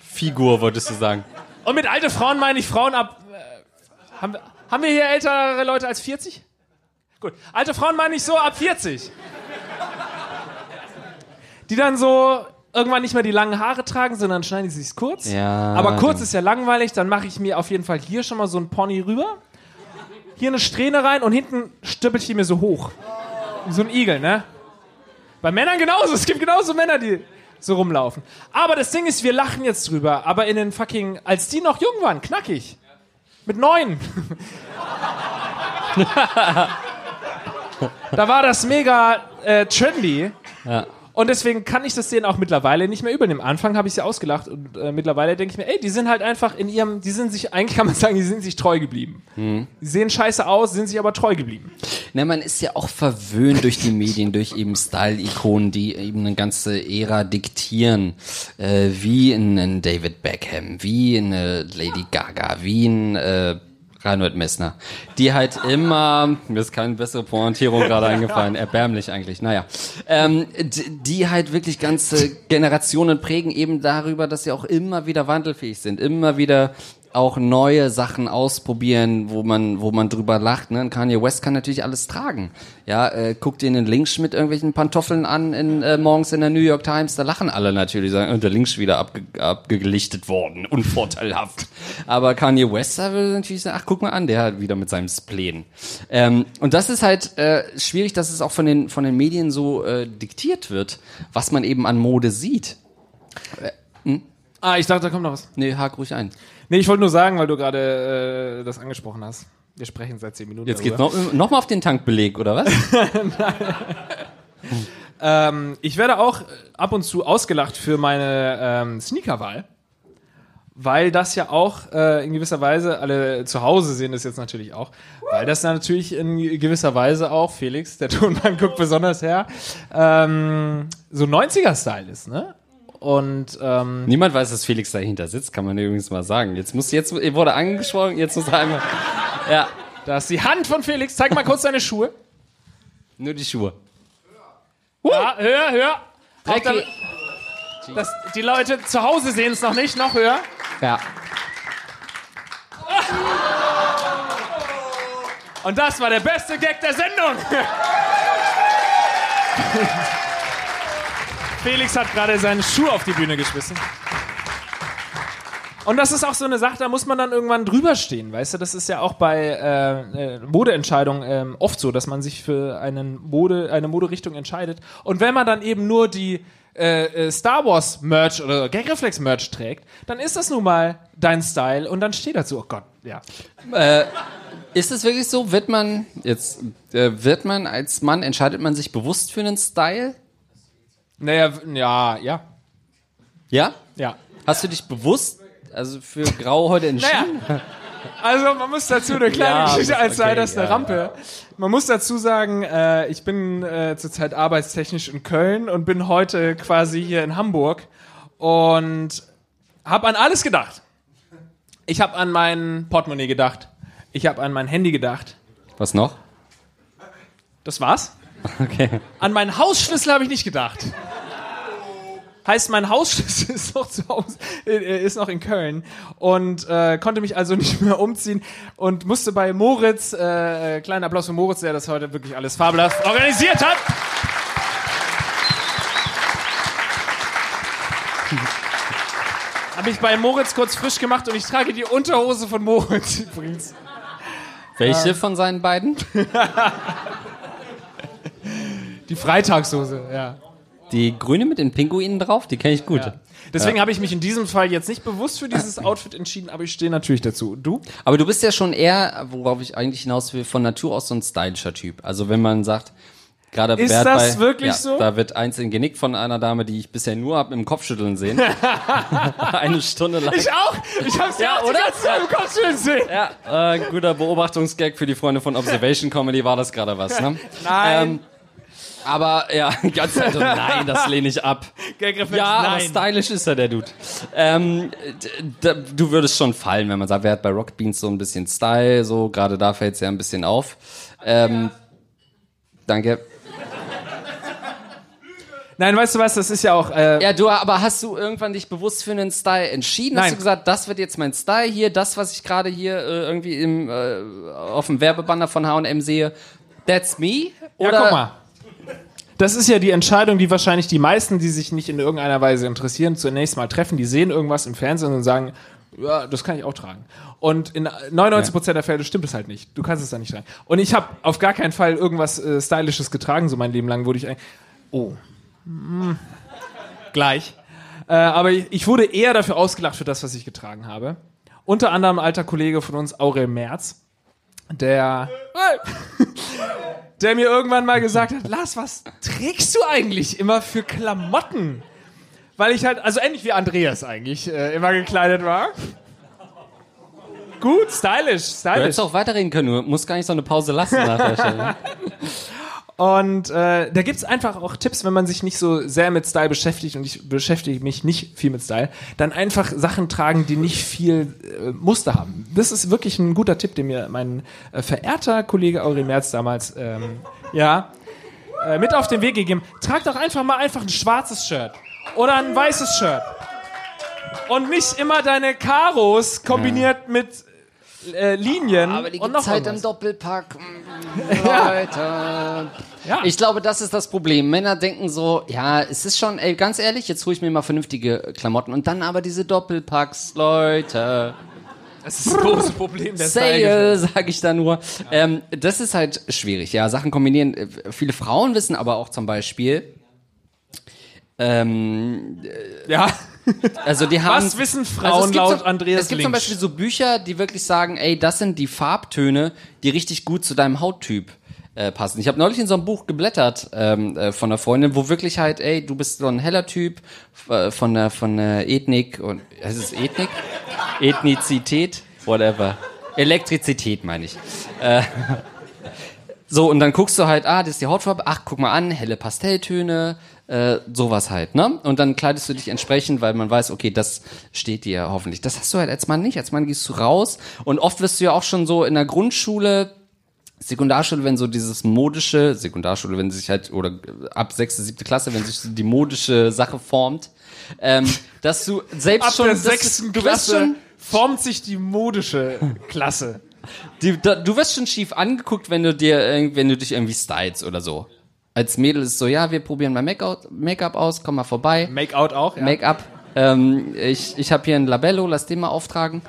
Figur, wolltest du sagen. Und mit alte Frauen meine ich Frauen ab. Äh, haben, wir, haben wir hier ältere Leute als 40? Gut. Alte Frauen meine ich so ab 40. Die dann so irgendwann nicht mehr die langen Haare tragen, sondern schneiden die sich kurz. Ja, Aber kurz genau. ist ja langweilig, dann mache ich mir auf jeden Fall hier schon mal so ein Pony rüber. Hier eine Strähne rein und hinten stüppel ich die mir so hoch. So ein Igel, ne? Bei Männern genauso. Es gibt genauso Männer, die so rumlaufen. Aber das Ding ist, wir lachen jetzt drüber. Aber in den fucking, als die noch jung waren, knackig. Mit neun. da war das mega äh, trendy. Ja. Und deswegen kann ich das denen auch mittlerweile nicht mehr übernehmen. Am Anfang habe ich sie ausgelacht und äh, mittlerweile denke ich mir, ey, die sind halt einfach in ihrem, die sind sich, eigentlich kann man sagen, die sind sich treu geblieben. Die sehen scheiße aus, sind sich aber treu geblieben. Na, man ist ja auch verwöhnt durch die Medien, durch eben Style-Ikonen, die eben eine ganze Ära diktieren. Äh, wie ein David Beckham, wie eine Lady Gaga, wie ein äh, Reinhold Messner. Die halt immer, mir ist keine bessere Pointierung gerade eingefallen, erbärmlich eigentlich, naja. Ähm, die halt wirklich ganze Generationen prägen eben darüber, dass sie auch immer wieder wandelfähig sind, immer wieder auch neue Sachen ausprobieren, wo man, wo man drüber lacht. Ne? Und Kanye West kann natürlich alles tragen. Ja, äh, guck dir den Lynch mit irgendwelchen Pantoffeln an in, äh, morgens in der New York Times. Da lachen alle natürlich, sagen, "Und der Lynch wieder abge abgelichtet worden, unvorteilhaft. Aber Kanye West da würde natürlich sagen, ach guck mal an, der hat wieder mit seinem Spleen. Ähm, und das ist halt äh, schwierig, dass es auch von den von den Medien so äh, diktiert wird, was man eben an Mode sieht. Ah, ich dachte, da kommt noch was. Nee, hak ruhig ein. Nee, ich wollte nur sagen, weil du gerade äh, das angesprochen hast. Wir sprechen seit zehn Minuten Jetzt darüber. geht's noch, noch mal auf den Tankbeleg, oder was? Ähm, ich werde auch ab und zu ausgelacht für meine ähm, Sneakerwahl. Weil das ja auch äh, in gewisser Weise, alle zu Hause sehen das jetzt natürlich auch, weil das natürlich in gewisser Weise auch, Felix, der Tonmann guckt besonders her, ähm, so 90er-Style ist, ne? Und ähm, Niemand weiß, dass Felix dahinter sitzt, kann man übrigens mal sagen. Jetzt muss jetzt wurde angesprochen, jetzt muss er einmal. Ja, da ist die Hand von Felix. Zeig mal kurz deine Schuhe. nur die Schuhe. Ja, höher, höher. Auch Recki. damit- Das, die Leute zu Hause sehen es noch nicht, noch höher. Ja. Und das war der beste Gag der Sendung. Felix hat gerade seinen Schuh auf die Bühne geschmissen. Und das ist auch so eine Sache, da muss man dann irgendwann drüber stehen, weißt du? Das ist ja auch bei äh, äh, Modeentscheidungen ähm, oft so, dass man sich für einen Mode, eine Moderichtung entscheidet. Und wenn man dann eben nur die äh, äh, Star Wars Merch oder Gagreflex Merch trägt, dann ist das nun mal dein Style und dann steht dazu, oh Gott, ja. Ist es wirklich so? Wird man jetzt äh, wird man als Mann entscheidet man sich bewusst für einen Style? Naja, ja, ja, Ja? ja. Hast du dich bewusst also für Grau heute entschieden? Naja, also man muss dazu eine kleine Ja, Geschichte, als sei okay, das eine ja, Rampe. Man muss dazu sagen, äh, ich bin äh, zurzeit arbeitstechnisch in Köln und bin heute quasi hier in Hamburg und habe an alles gedacht. Ich habe an mein Portemonnaie gedacht. Ich habe an mein Handy gedacht. Was noch? Das war's. Okay. An meinen Hausschlüssel habe ich nicht gedacht. Heißt, mein Hausschlüssel ist noch zu Hause, äh, ist noch in Köln und äh, konnte mich also nicht mehr umziehen und musste bei Moritz, äh, kleiner Applaus für Moritz, der das heute wirklich alles fabelhaft organisiert hat. Habe ich bei Moritz kurz frisch gemacht und ich trage die Unterhose von Moritz übrigens. Welche von seinen beiden? Die Freitagshose, ja. Die grüne mit den Pinguinen drauf, die kenne ich gut. Ja. Deswegen habe ich mich in diesem Fall jetzt nicht bewusst für dieses Outfit entschieden, aber ich stehe natürlich dazu. Du? Aber du bist ja schon eher, worauf ich eigentlich hinaus will, von Natur aus so ein stylischer Typ. Also wenn man sagt, gerade Ist Bert das bei, wirklich ja, so? Da wird eins in Genick von einer Dame, die ich bisher nur hab im Kopfschütteln sehen. Eine Stunde lang. Ich auch! Ich hab's ja, Ja, auch oder? die ganze Zeit im Kopf schön sehen. Ja, äh, guter Beobachtungsgag für die Freunde von Observation Comedy war das gerade was, ne? Nein. Ähm, aber ja, ganz also, nein, das lehne ich ab. Gagreflex, Ja, aber nein. stylisch ist er, der Dude. Ähm, du würdest schon fallen, wenn man sagt, wer hat bei Rocket Beans so ein bisschen Style, so gerade da fällt es ja ein bisschen auf. Ähm, Danke. Nein, weißt du was, das ist ja auch, äh, Ja, du, aber hast du irgendwann dich bewusst für einen Style entschieden? Hast Nein. du gesagt, das wird jetzt mein Style hier, das, was ich gerade hier äh, irgendwie im, äh, auf dem Werbebanner von H&M sehe, that's me? ja, Oder guck mal. das ist ja die Entscheidung, die wahrscheinlich die meisten, die sich nicht in irgendeiner Weise interessieren, zunächst mal treffen. Die sehen irgendwas im Fernsehen und sagen, ja, das kann ich auch tragen. Und in 99% der Fälle stimmt es halt nicht. Du kannst es da nicht tragen. Und ich habe auf gar keinen Fall irgendwas äh, Stylisches getragen, so mein Leben lang wurde ich eigentlich. Oh. Hm. Gleich. Äh, aber ich, wurde eher dafür ausgelacht für das, was ich getragen habe. Unter anderem ein alter Kollege von uns, Aurel Merz, der, der mir irgendwann mal gesagt hat, Lars, was trägst du eigentlich immer für Klamotten? Weil ich halt, also ähnlich wie Andreas eigentlich, äh, immer gekleidet war. Gut, stylisch, Du stylisch. hättest auch weiterreden können, du musst gar nicht so eine Pause lassen nach der Stelle. Und äh, da gibt's einfach auch Tipps, wenn man sich nicht so sehr mit Style beschäftigt und ich beschäftige mich nicht viel mit Style, dann einfach Sachen tragen, die nicht viel äh, Muster haben. Das ist wirklich ein guter Tipp, den mir mein äh, verehrter Kollege Aurel Merz damals ähm, ja, äh, mit auf den Weg gegeben. Trag doch einfach mal einfach ein schwarzes Shirt oder ein weißes Shirt. Und nicht immer deine Karos kombiniert mit äh, Linien Aber die Und gibt's noch halt im irgendwas. Doppelpack. Leute. Ja. Ich glaube, das ist das Problem. Männer denken so, ja, es ist schon, ey, ganz ehrlich, jetzt hole ich mir mal vernünftige Klamotten und dann aber diese Doppelpacks, Leute. Das ist das große Problem der Sale, sage ich da nur. Ähm, das ist halt schwierig, ja. Sachen kombinieren. Äh, Viele Frauen wissen aber auch zum Beispiel, ähm, Ja. also die haben. Was wissen Also Frauen gibt laut so, Andreas Es gibt zum Links? Beispiel so Bücher, die wirklich sagen, ey, das sind die Farbtöne, die richtig gut zu deinem Hauttyp äh, passen. Ich habe neulich in so einem Buch geblättert ähm, äh, von einer Freundin, wo wirklich halt, ey, du bist so ein heller Typ äh, von der von der Ethnik und es Ethnik, Ethnizität, whatever, Elektrizität meine ich. Äh, so, und dann guckst du halt, ah, das ist die Hautfarbe, ach, guck mal an, helle Pastelltöne, äh, sowas halt, ne? Und dann kleidest du dich entsprechend, weil man weiß, okay, das steht dir hoffentlich. Das hast du halt als Mann nicht. Als Mann gehst du raus und oft wirst du ja auch schon so in der Grundschule, Sekundarschule, wenn so dieses modische, Sekundarschule, wenn sich halt, oder ab sechste, siebte Klasse, wenn sich so die modische Sache formt, ähm, dass du selbst Ab schon, der das sechsten Klasse formt sich die modische Klasse. Die, da, du wirst schon schief angeguckt, wenn du dir, wenn du dich irgendwie stylst oder so. Als Mädel ist so, ja, wir probieren mal Make-out- Make-up aus, komm mal vorbei. Make-out auch, ja. Make-up. Ähm, ich ich habe hier ein Labello, lass den mal auftragen.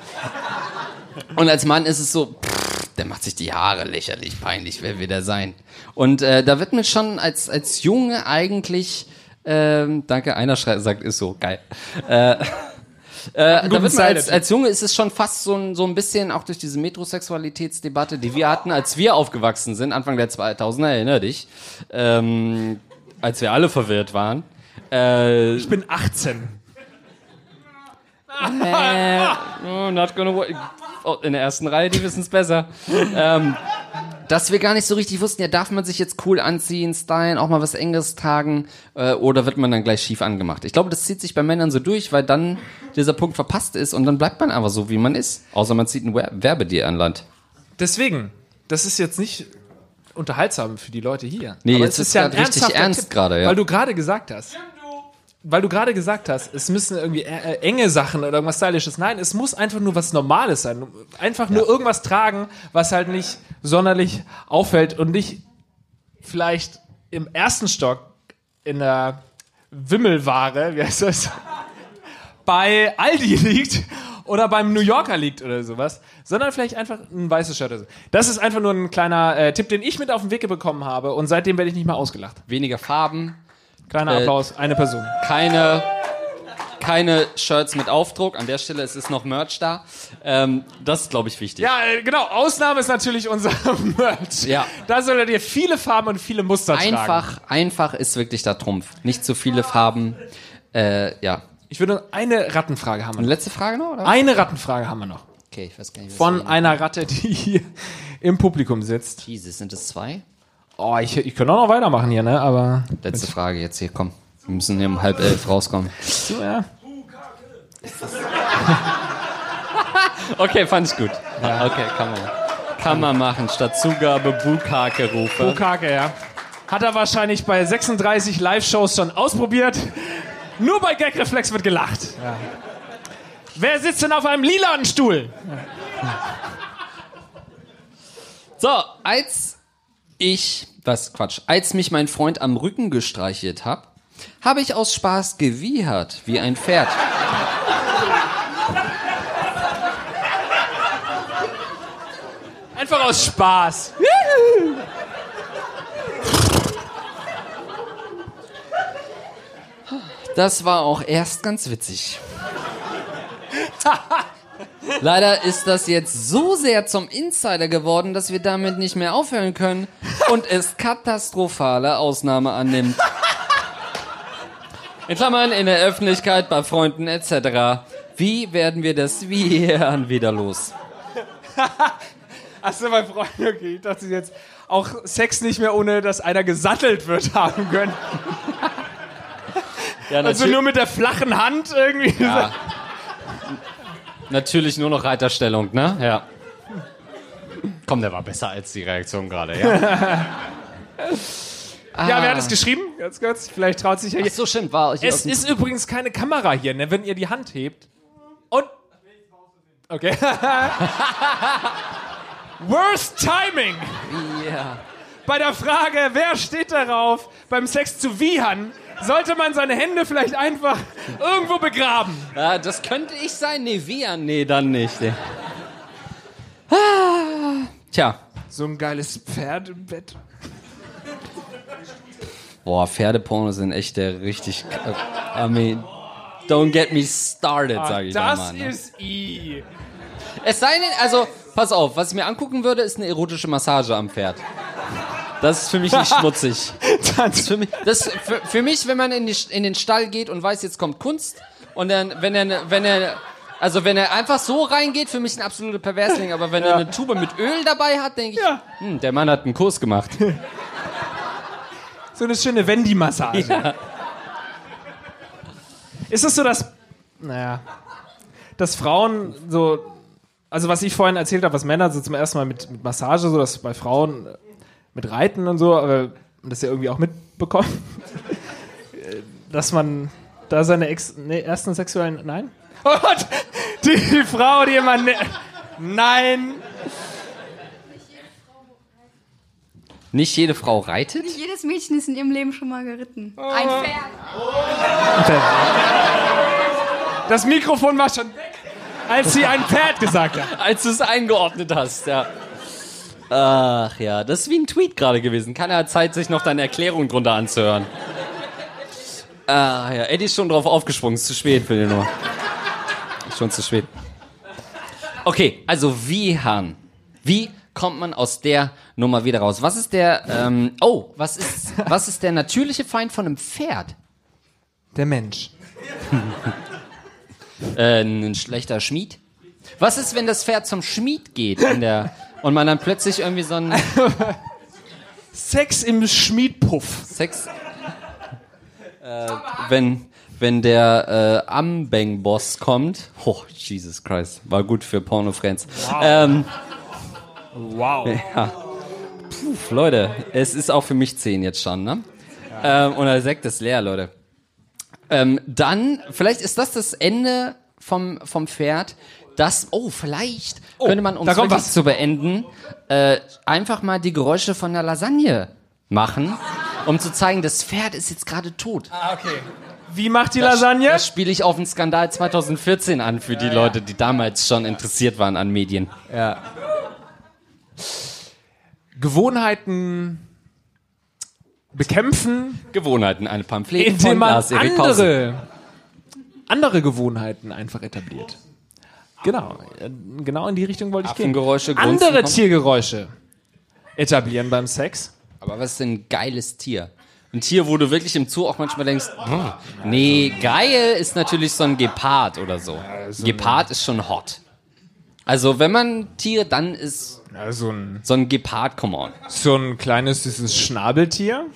Und als Mann ist es so, pff, der macht sich die Haare lächerlich peinlich, wer will der sein? Und äh, da wird mir schon als, als Junge eigentlich, ähm, danke, einer schreit, sagt, ist so, geil. Äh, äh, da wird mir als, als Junge ist es schon fast so ein, so ein bisschen, auch durch diese Metrosexualitätsdebatte, die wir hatten, als wir aufgewachsen sind, Anfang der 2000er, erinnere dich, ähm, als wir alle verwirrt waren. Äh, Ich bin 18. äh, not gonna work. Oh, in der ersten Reihe, die wissen es besser. ähm, dass wir gar nicht so richtig wussten, ja, darf man sich jetzt cool anziehen, stylen, auch mal was Enges tragen, äh, oder wird man dann gleich schief angemacht? Ich glaube, das zieht sich bei Männern so durch, weil dann dieser Punkt verpasst ist und dann bleibt man einfach so, wie man ist. Außer man zieht ein Wer- Werbedier an Land. Deswegen, das ist jetzt nicht unterhaltsam für die Leute hier. Nee, Aber jetzt es ist ja ein grad richtig ernst gerade, ja. Weil du gerade gesagt hast, weil du gerade gesagt hast, es müssen irgendwie äh, äh, enge Sachen oder irgendwas Stylisches. Nein, es muss einfach nur was Normales sein. Einfach nur irgendwas tragen, was halt nicht sonderlich auffällt und nicht vielleicht im ersten Stock in der Wimmelware, wie heißt das, bei Aldi liegt oder beim New Yorker liegt oder sowas, sondern vielleicht einfach ein weißes Shirt oder so. Das ist einfach nur ein kleiner äh, Tipp, den ich mit auf den Weg bekommen habe und seitdem werde ich nicht mehr ausgelacht. Weniger Farben, Kleiner Äh, Applaus, eine Person. keine, keine Shirts mit Aufdruck. An der Stelle es ist noch Merch da. Ähm, das ist, glaube ich, wichtig. Ja, äh, genau. Ausnahme ist natürlich unser Merch. Ja. Da solltet ihr viele Farben und viele Muster tragen. Einfach, einfach ist wirklich der Trumpf. Nicht zu viele Farben. Äh, ja. Ich würde eine Rattenfrage haben. noch. letzte Frage noch, oder? Eine Rattenfrage haben wir noch. Okay, ich weiß gar nicht, Von einer Ratte, die hier im Publikum sitzt. Jesus, sind es zwei? Oh, ich, ich könnte auch noch weitermachen hier, ne? Aber. Letzte Frage jetzt hier, komm. Wir müssen hier um halb elf rauskommen. So, ja. Okay, fand ich gut. Ja, okay, kann man. Kann man machen. Statt Zugabe Bukake rufe. Bukake, ja. Hat er wahrscheinlich bei 36 Live-Shows schon ausprobiert. Nur bei Gagreflex wird gelacht. Ja. Wer sitzt denn auf einem lilanen Stuhl? So, als Ich, was Quatsch, als mich mein Freund am Rücken gestreichelt hab, habe ich aus Spaß gewiehert wie ein Pferd. Einfach aus Spaß. Das war auch erst ganz witzig. Leider ist das jetzt so sehr zum Insider geworden, dass wir damit nicht mehr aufhören können und es katastrophale Ausnahme annimmt. In Klammern, in der Öffentlichkeit, bei Freunden etc. Wie werden wir das Viren wieder los? Achso, mein Freund, okay. Ich dachte jetzt auch Sex nicht mehr ohne, dass einer gesattelt wird haben können. Ja, Also nur mit der flachen Hand irgendwie. Ja. Natürlich nur noch Reiterstellung, ne? Ja. Komm, der war besser als die Reaktion gerade, ja. Ja, wer hat es geschrieben? Ganz kurz. Vielleicht traut sich ja Ach so, stimmt, war hier aus Es ist übrigens keine Kamera hier, ne? wenn ihr die Hand hebt. Und. Okay. Worst Timing! Ja. Bei der Frage, wer steht darauf, beim Sex zu wiehern, sollte man seine Hände vielleicht einfach irgendwo begraben. Ja, das könnte ich sein. Nee, wir? Nee, dann nicht. Ah. Tja, So ein geiles Pferd im Bett. boah, Pferdeporno sind echt der richtig. I mean, don't get me started, sag ich da das mal. Ne? ist I. Es sei denn, also, pass auf, was ich mir angucken würde, ist eine erotische Massage am Pferd. Das ist für mich nicht schmutzig. Das ist für mich, das für, für mich, wenn man in, die, in den Stall geht und weiß, jetzt kommt Kunst und dann, wenn er, wenn er, also wenn er einfach so reingeht, für mich ein absoluter Perversling, aber wenn er eine Tube mit Öl dabei hat, denke ich, Ja. hm, der Mann hat einen Kurs gemacht. So eine schöne Wendy-Massage. Ist es so, dass. Naja. Dass Frauen so. Also, was ich vorhin erzählt habe, was Männer so zum ersten Mal mit, mit Massage, so dass bei Frauen äh, mit Reiten und so, aber das ja irgendwie auch mitbekommen, dass man da seine Ex nee, ersten sexuellen. Nein? Oh Gott! Die Frau, die immer. Ne nein! Nicht jede Frau reitet? Nicht jedes Mädchen ist in ihrem Leben schon mal geritten. Ein Pferd. Das Mikrofon war schon weg, als sie ein Pferd gesagt hat. Als du es eingeordnet hast, ja. Ach ja, das ist wie ein Tweet gerade gewesen. Keiner hat Zeit, sich noch deine Erklärung drunter anzuhören. Ah ja, Eddie ist schon drauf aufgesprungen. Ist zu spät für den nur. Ist schon zu spät. Okay, also wie, Han? Wie kommt man aus der Nummer wieder raus? Was ist der, ähm, oh, was ist, was ist der natürliche Feind von einem Pferd? Der Mensch. Äh, ein schlechter Schmied? Was ist, wenn das Pferd zum Schmied geht in der, und man dann plötzlich irgendwie so ein Sex im Schmiedpuff. Sex. Äh, wenn, wenn der äh, Ambeng-Boss kommt. Oh, Jesus Christ. War gut für Porno-Friends. Ähm, Wow. puh, Leute, es ist auch für mich 10 jetzt schon, ne? Ähm, und der Sekt ist leer, Leute. Ähm, dann, vielleicht ist das das Ende vom, vom Pferd. Das, oh, vielleicht könnte man, um es wirklich was. zu beenden, äh, einfach mal die Geräusche von der Lasagne machen, um zu zeigen, das Pferd ist jetzt gerade tot. Ah, okay. Wie macht die Lasagne? Das spiele ich auf den Skandal 2014 an für die Leute, die damals schon interessiert waren an Medien. Gewohnheiten bekämpfen, Gewohnheiten, eine Pamphlet indem man andere, andere Gewohnheiten einfach etabliert. Genau. äh, Genau in die Richtung wollte ich gehen. Affengeräusche, Grunzen Andere kommen. Tiergeräusche etablieren beim Sex. Aber was ist denn ein geiles Tier? Ein Tier, wo du wirklich im Zoo auch manchmal denkst, hm, nee, geil ist natürlich so ein Gepard oder so. Gepard ist schon hot. Also wenn man Tiere, dann ist Ja, so ein, so ein Gepard, come on. so ein kleines, süßes Schnabeltier.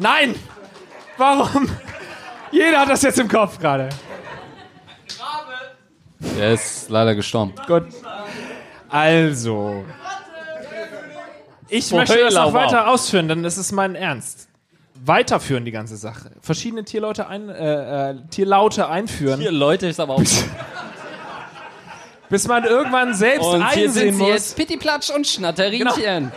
Nein! Warum? Jeder hat das jetzt im Kopf gerade. Der ist leider gestorben. Gut. Also. Ich möchte das noch weiter ausführen, denn das ist mein Ernst. Weiterführen die ganze Sache. Verschiedene Tierleute ein, äh, äh, Tierlaute einführen. Hier, Leute, ist aber auch... bis man irgendwann selbst Und hier einsehen sind sie muss. jetzt Pittiplatsch und Schnatterinchen.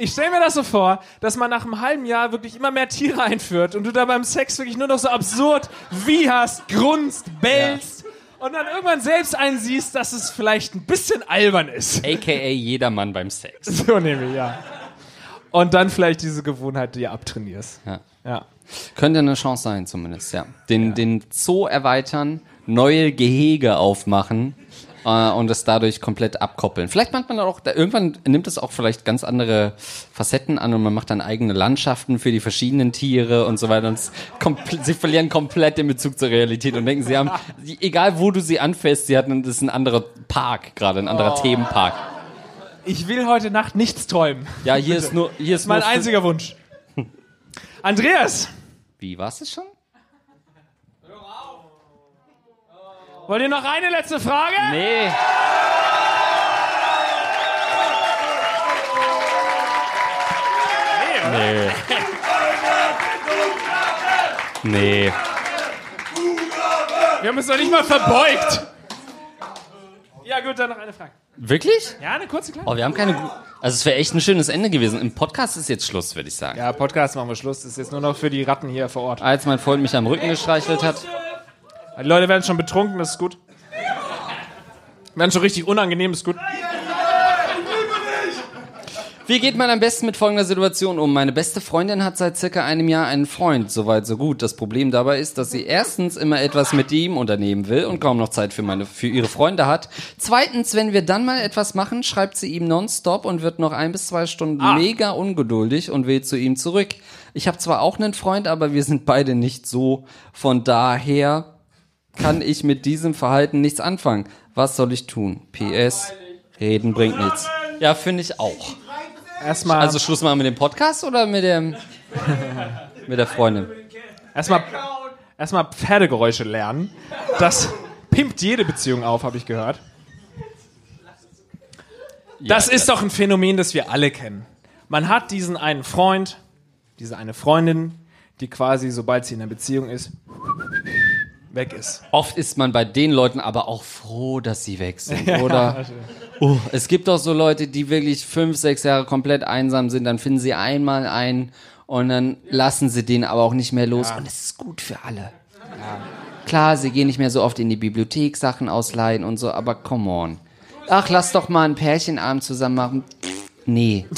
Ich stelle mir das so vor, dass man nach einem halben Jahr wirklich immer mehr Tiere einführt und du da beim Sex wirklich nur noch so absurd wieherst, grunzt, bellst und dann irgendwann selbst einsiehst, dass es vielleicht ein bisschen albern ist. AKA jedermann beim Sex. So nehme ich, ja. Und dann vielleicht diese Gewohnheit dir abtrainierst. Ja. Ja. Könnte eine Chance sein, zumindest, ja. Den, den Zoo erweitern, neue Gehege aufmachen äh, und es dadurch komplett abkoppeln. Vielleicht macht man dann auch, da, irgendwann nimmt es auch vielleicht ganz andere Facetten an und man macht dann eigene Landschaften für die verschiedenen Tiere und so weiter. Und sie verlieren komplett den Bezug zur Realität und denken, sie haben, sie, egal wo du sie anfährst, sie hatten, das ist ein anderer Park gerade, ein anderer Themenpark. Ich will heute Nacht nichts träumen. Ja, hier ist nur, hier ist Mein einziger Wunsch. Andreas, Wie, war's es schon? Wollt ihr noch eine letzte Frage? Nee. Nee. Nee. Wir haben uns noch nicht mal verbeugt. Ja gut, dann noch eine Frage. Wirklich? Ja, eine kurze kleine. Oh, wir haben keine. gu- Also es wäre echt ein schönes Ende gewesen. Im Podcast ist jetzt Schluss, würde ich sagen. Ja, Podcast machen wir Schluss. Das ist jetzt nur noch für die Ratten hier vor Ort. Als mein Freund mich am Rücken gestreichelt hat. Die Leute werden schon betrunken, das ist gut. Werden schon richtig unangenehm, ist gut. Wie geht man am besten mit folgender Situation um? Meine beste Freundin hat seit circa einem Jahr einen Freund, soweit so gut. Das Problem dabei ist, dass sie erstens immer etwas mit ihm unternehmen will und kaum noch Zeit für, meine, für ihre Freunde hat. Zweitens, wenn wir dann mal etwas machen, schreibt sie ihm nonstop und wird noch ein bis zwei Stunden mega ungeduldig und will zu ihm zurück. Ich habe zwar auch einen Freund, aber wir sind beide nicht so. Von daher kann ich mit diesem Verhalten nichts anfangen. Was soll ich tun? PS, reden bringt nichts. Ja, finde ich auch. Erstmal, Also Schluss machen mit dem Podcast oder mit dem mit der Freundin? erstmal, erstmal Pferdegeräusche lernen. Das pimpt jede Beziehung auf, habe ich gehört. Das ist doch ein Phänomen, das wir alle kennen. Man hat diesen einen Freund, diese eine Freundin, die quasi, sobald sie in einer Beziehung ist, weg ist. Oft ist man bei den Leuten aber auch froh, dass sie weg sind, oder? Oh, es gibt doch so Leute, die wirklich fünf, sechs Jahre komplett einsam sind, dann finden sie einmal einen und dann lassen sie den aber auch nicht mehr los und es ist gut für alle. Klar, sie gehen nicht mehr so oft in die Bibliothek Sachen ausleihen und so, aber come on. Ach, lass doch mal einen Pärchenabend zusammen machen. Nee.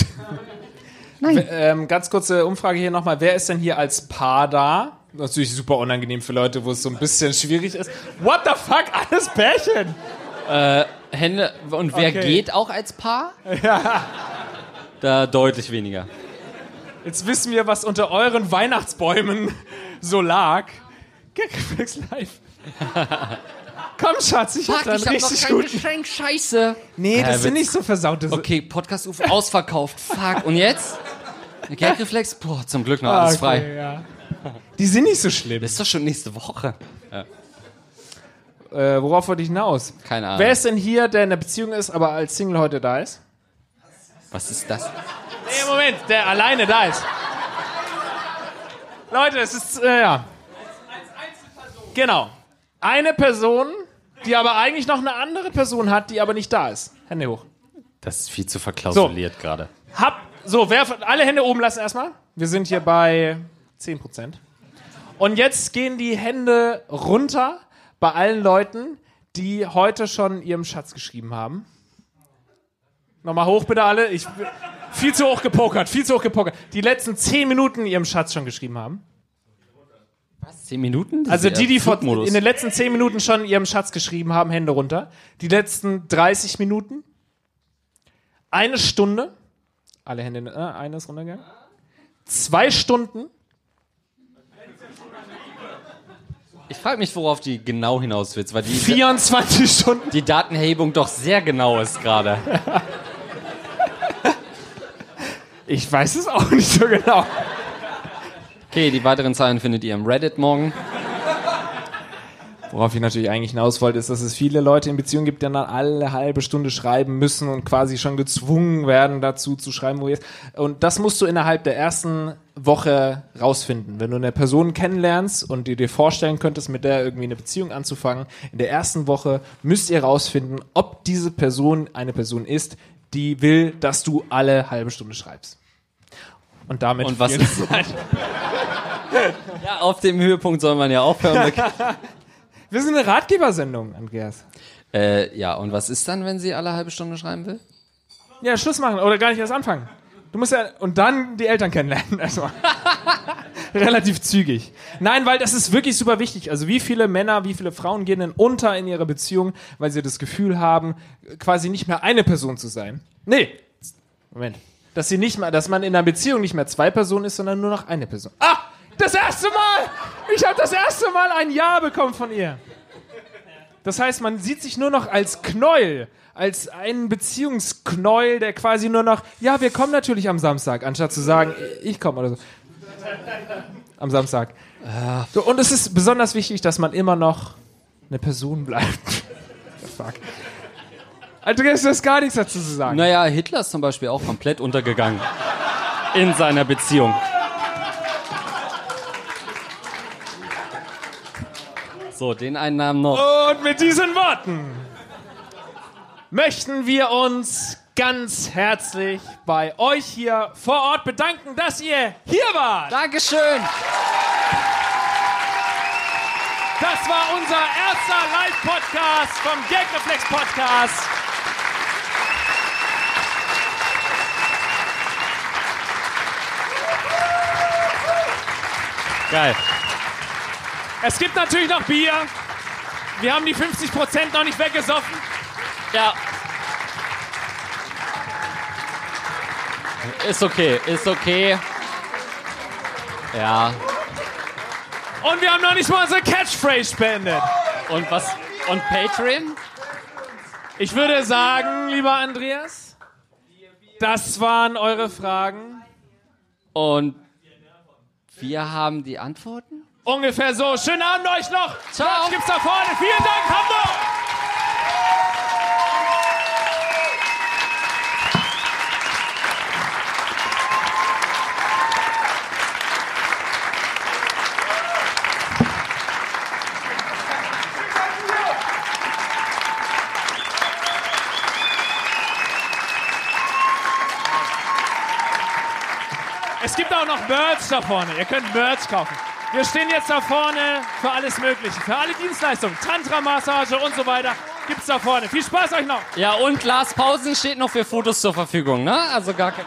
Ähm, ganz kurze Umfrage hier nochmal. Wer ist denn hier als Paar da? Natürlich super unangenehm für Leute, wo es so ein bisschen schwierig ist. What the fuck? Alles Pärchen! Hände und wer Okay. geht auch als Paar? Da deutlich weniger. Jetzt wissen wir, was unter euren Weihnachtsbäumen so lag. Gagreflex live. Komm, Schatz, ich hab da einen richtig guten. Geschenk, scheiße. Nee, das Äh, sind nicht so versaute Okay, Podcast UFO ausverkauft. Fuck. Und jetzt? Gagreflex? Boah, zum Glück noch Ah, alles okay, frei. Ja. Die sind nicht so schlimm. Das ist doch schon nächste Woche. Äh, worauf wollte ich hinaus? Keine Ahnung. Wer ist denn hier, der in einer Beziehung ist, aber als Single heute da ist? Was ist das? Nee, Moment, der alleine da ist. Leute, es ist, äh, ja. Genau. Eine Person, die aber eigentlich noch eine andere Person hat, die aber nicht da ist. Hände hoch. Das ist viel zu verklausuliert gerade. Hab, so, wer, alle Hände oben lassen erstmal. Wir sind hier bei 10%. Und jetzt gehen die Hände runter bei allen Leuten, die heute schon ihrem Schatz geschrieben haben. Nochmal hoch bitte alle. Ich, viel zu hoch gepokert, viel zu hoch gepokert. Die letzten 10 Minuten ihrem Schatz schon geschrieben haben. Was? Zehn Minuten? Das Also die, die vor, in den letzten 10 Minuten schon ihrem Schatz geschrieben haben, Hände runter. Die letzten 30 Minuten. Eine Stunde. Alle Hände, äh, eine ist runtergegangen. Zwei Stunden. Ich frage mich, worauf die genau hinaus willst, weil die, 24 Stunden. die Datenhebung doch sehr genau ist gerade. Ich weiß es auch nicht so genau. Okay, die weiteren Zahlen findet ihr im Reddit morgen. Worauf ich natürlich eigentlich hinaus wollte, ist, dass es viele Leute in Beziehungen gibt, die dann alle halbe Stunde schreiben müssen und quasi schon gezwungen werden, dazu zu schreiben, wo jetzt. Und das musst du innerhalb der ersten Woche rausfinden. Wenn du eine Person kennenlernst und dir dir vorstellen könntest, mit der irgendwie eine Beziehung anzufangen, in der ersten Woche müsst ihr rausfinden, ob diese Person eine Person ist, die will, dass du alle halbe Stunde schreibst. Und damit Und was ist Ja, auf dem Höhepunkt soll man ja aufhören. Wir sind eine Ratgebersendung, Andreas. äh, ja, und was ist dann, wenn sie alle halbe Stunde schreiben will? Ja, Schluss machen oder gar nicht erst anfangen. Du musst ja und dann die Eltern kennenlernen erstmal. Relativ zügig. Nein, weil das ist wirklich super wichtig. Also wie viele Männer, wie viele Frauen gehen denn unter in ihrer Beziehung, weil sie das Gefühl haben, quasi nicht mehr eine Person zu sein. Nee. Moment. Dass sie nicht mal, dass man in einer Beziehung nicht mehr zwei Personen ist, sondern nur noch eine Person. Ah! Das erste Mal! Ich habe das erste Mal ein Ja bekommen von ihr. Das heißt, man sieht sich nur noch als Knäuel, als einen Beziehungsknäuel, der quasi nur noch, ja, wir kommen natürlich am Samstag, anstatt zu sagen, ich komme oder so. Am Samstag. So, und es ist besonders wichtig, dass man immer noch eine Person bleibt. Fuck. Andreas, du hast gar nichts dazu zu sagen. Naja, Hitler ist zum Beispiel auch komplett untergegangen. In seiner Beziehung. So, den einen Namen noch. Und mit diesen Worten möchten wir uns ganz herzlich bei euch hier vor Ort bedanken, dass ihr hier wart. Dankeschön! Das war unser erster Live-Podcast vom Gagreflex Podcast. Geil. Es gibt natürlich noch Bier. Wir haben die 50% noch nicht weggesoffen. Ja. Ist okay, ist okay. Ja. Und wir haben noch nicht mal unsere Catchphrase spendet. Und was? Und Patreon? Ich würde sagen, lieber Andreas, das waren eure Fragen. Und wir haben die Antworten? Ungefähr so. Schönen Abend euch noch. Ciao. Merch gibt's da vorne. Vielen Dank, Hamburg. Es gibt auch noch Merch da vorne. Ihr könnt Merch kaufen. Wir stehen jetzt da vorne für alles Mögliche. Für alle Dienstleistungen, Tantra-Massage und so weiter gibt's da vorne. Viel Spaß euch noch. Ja, und Lars Pausen steht noch für Fotos zur Verfügung, ne? Also gar kein.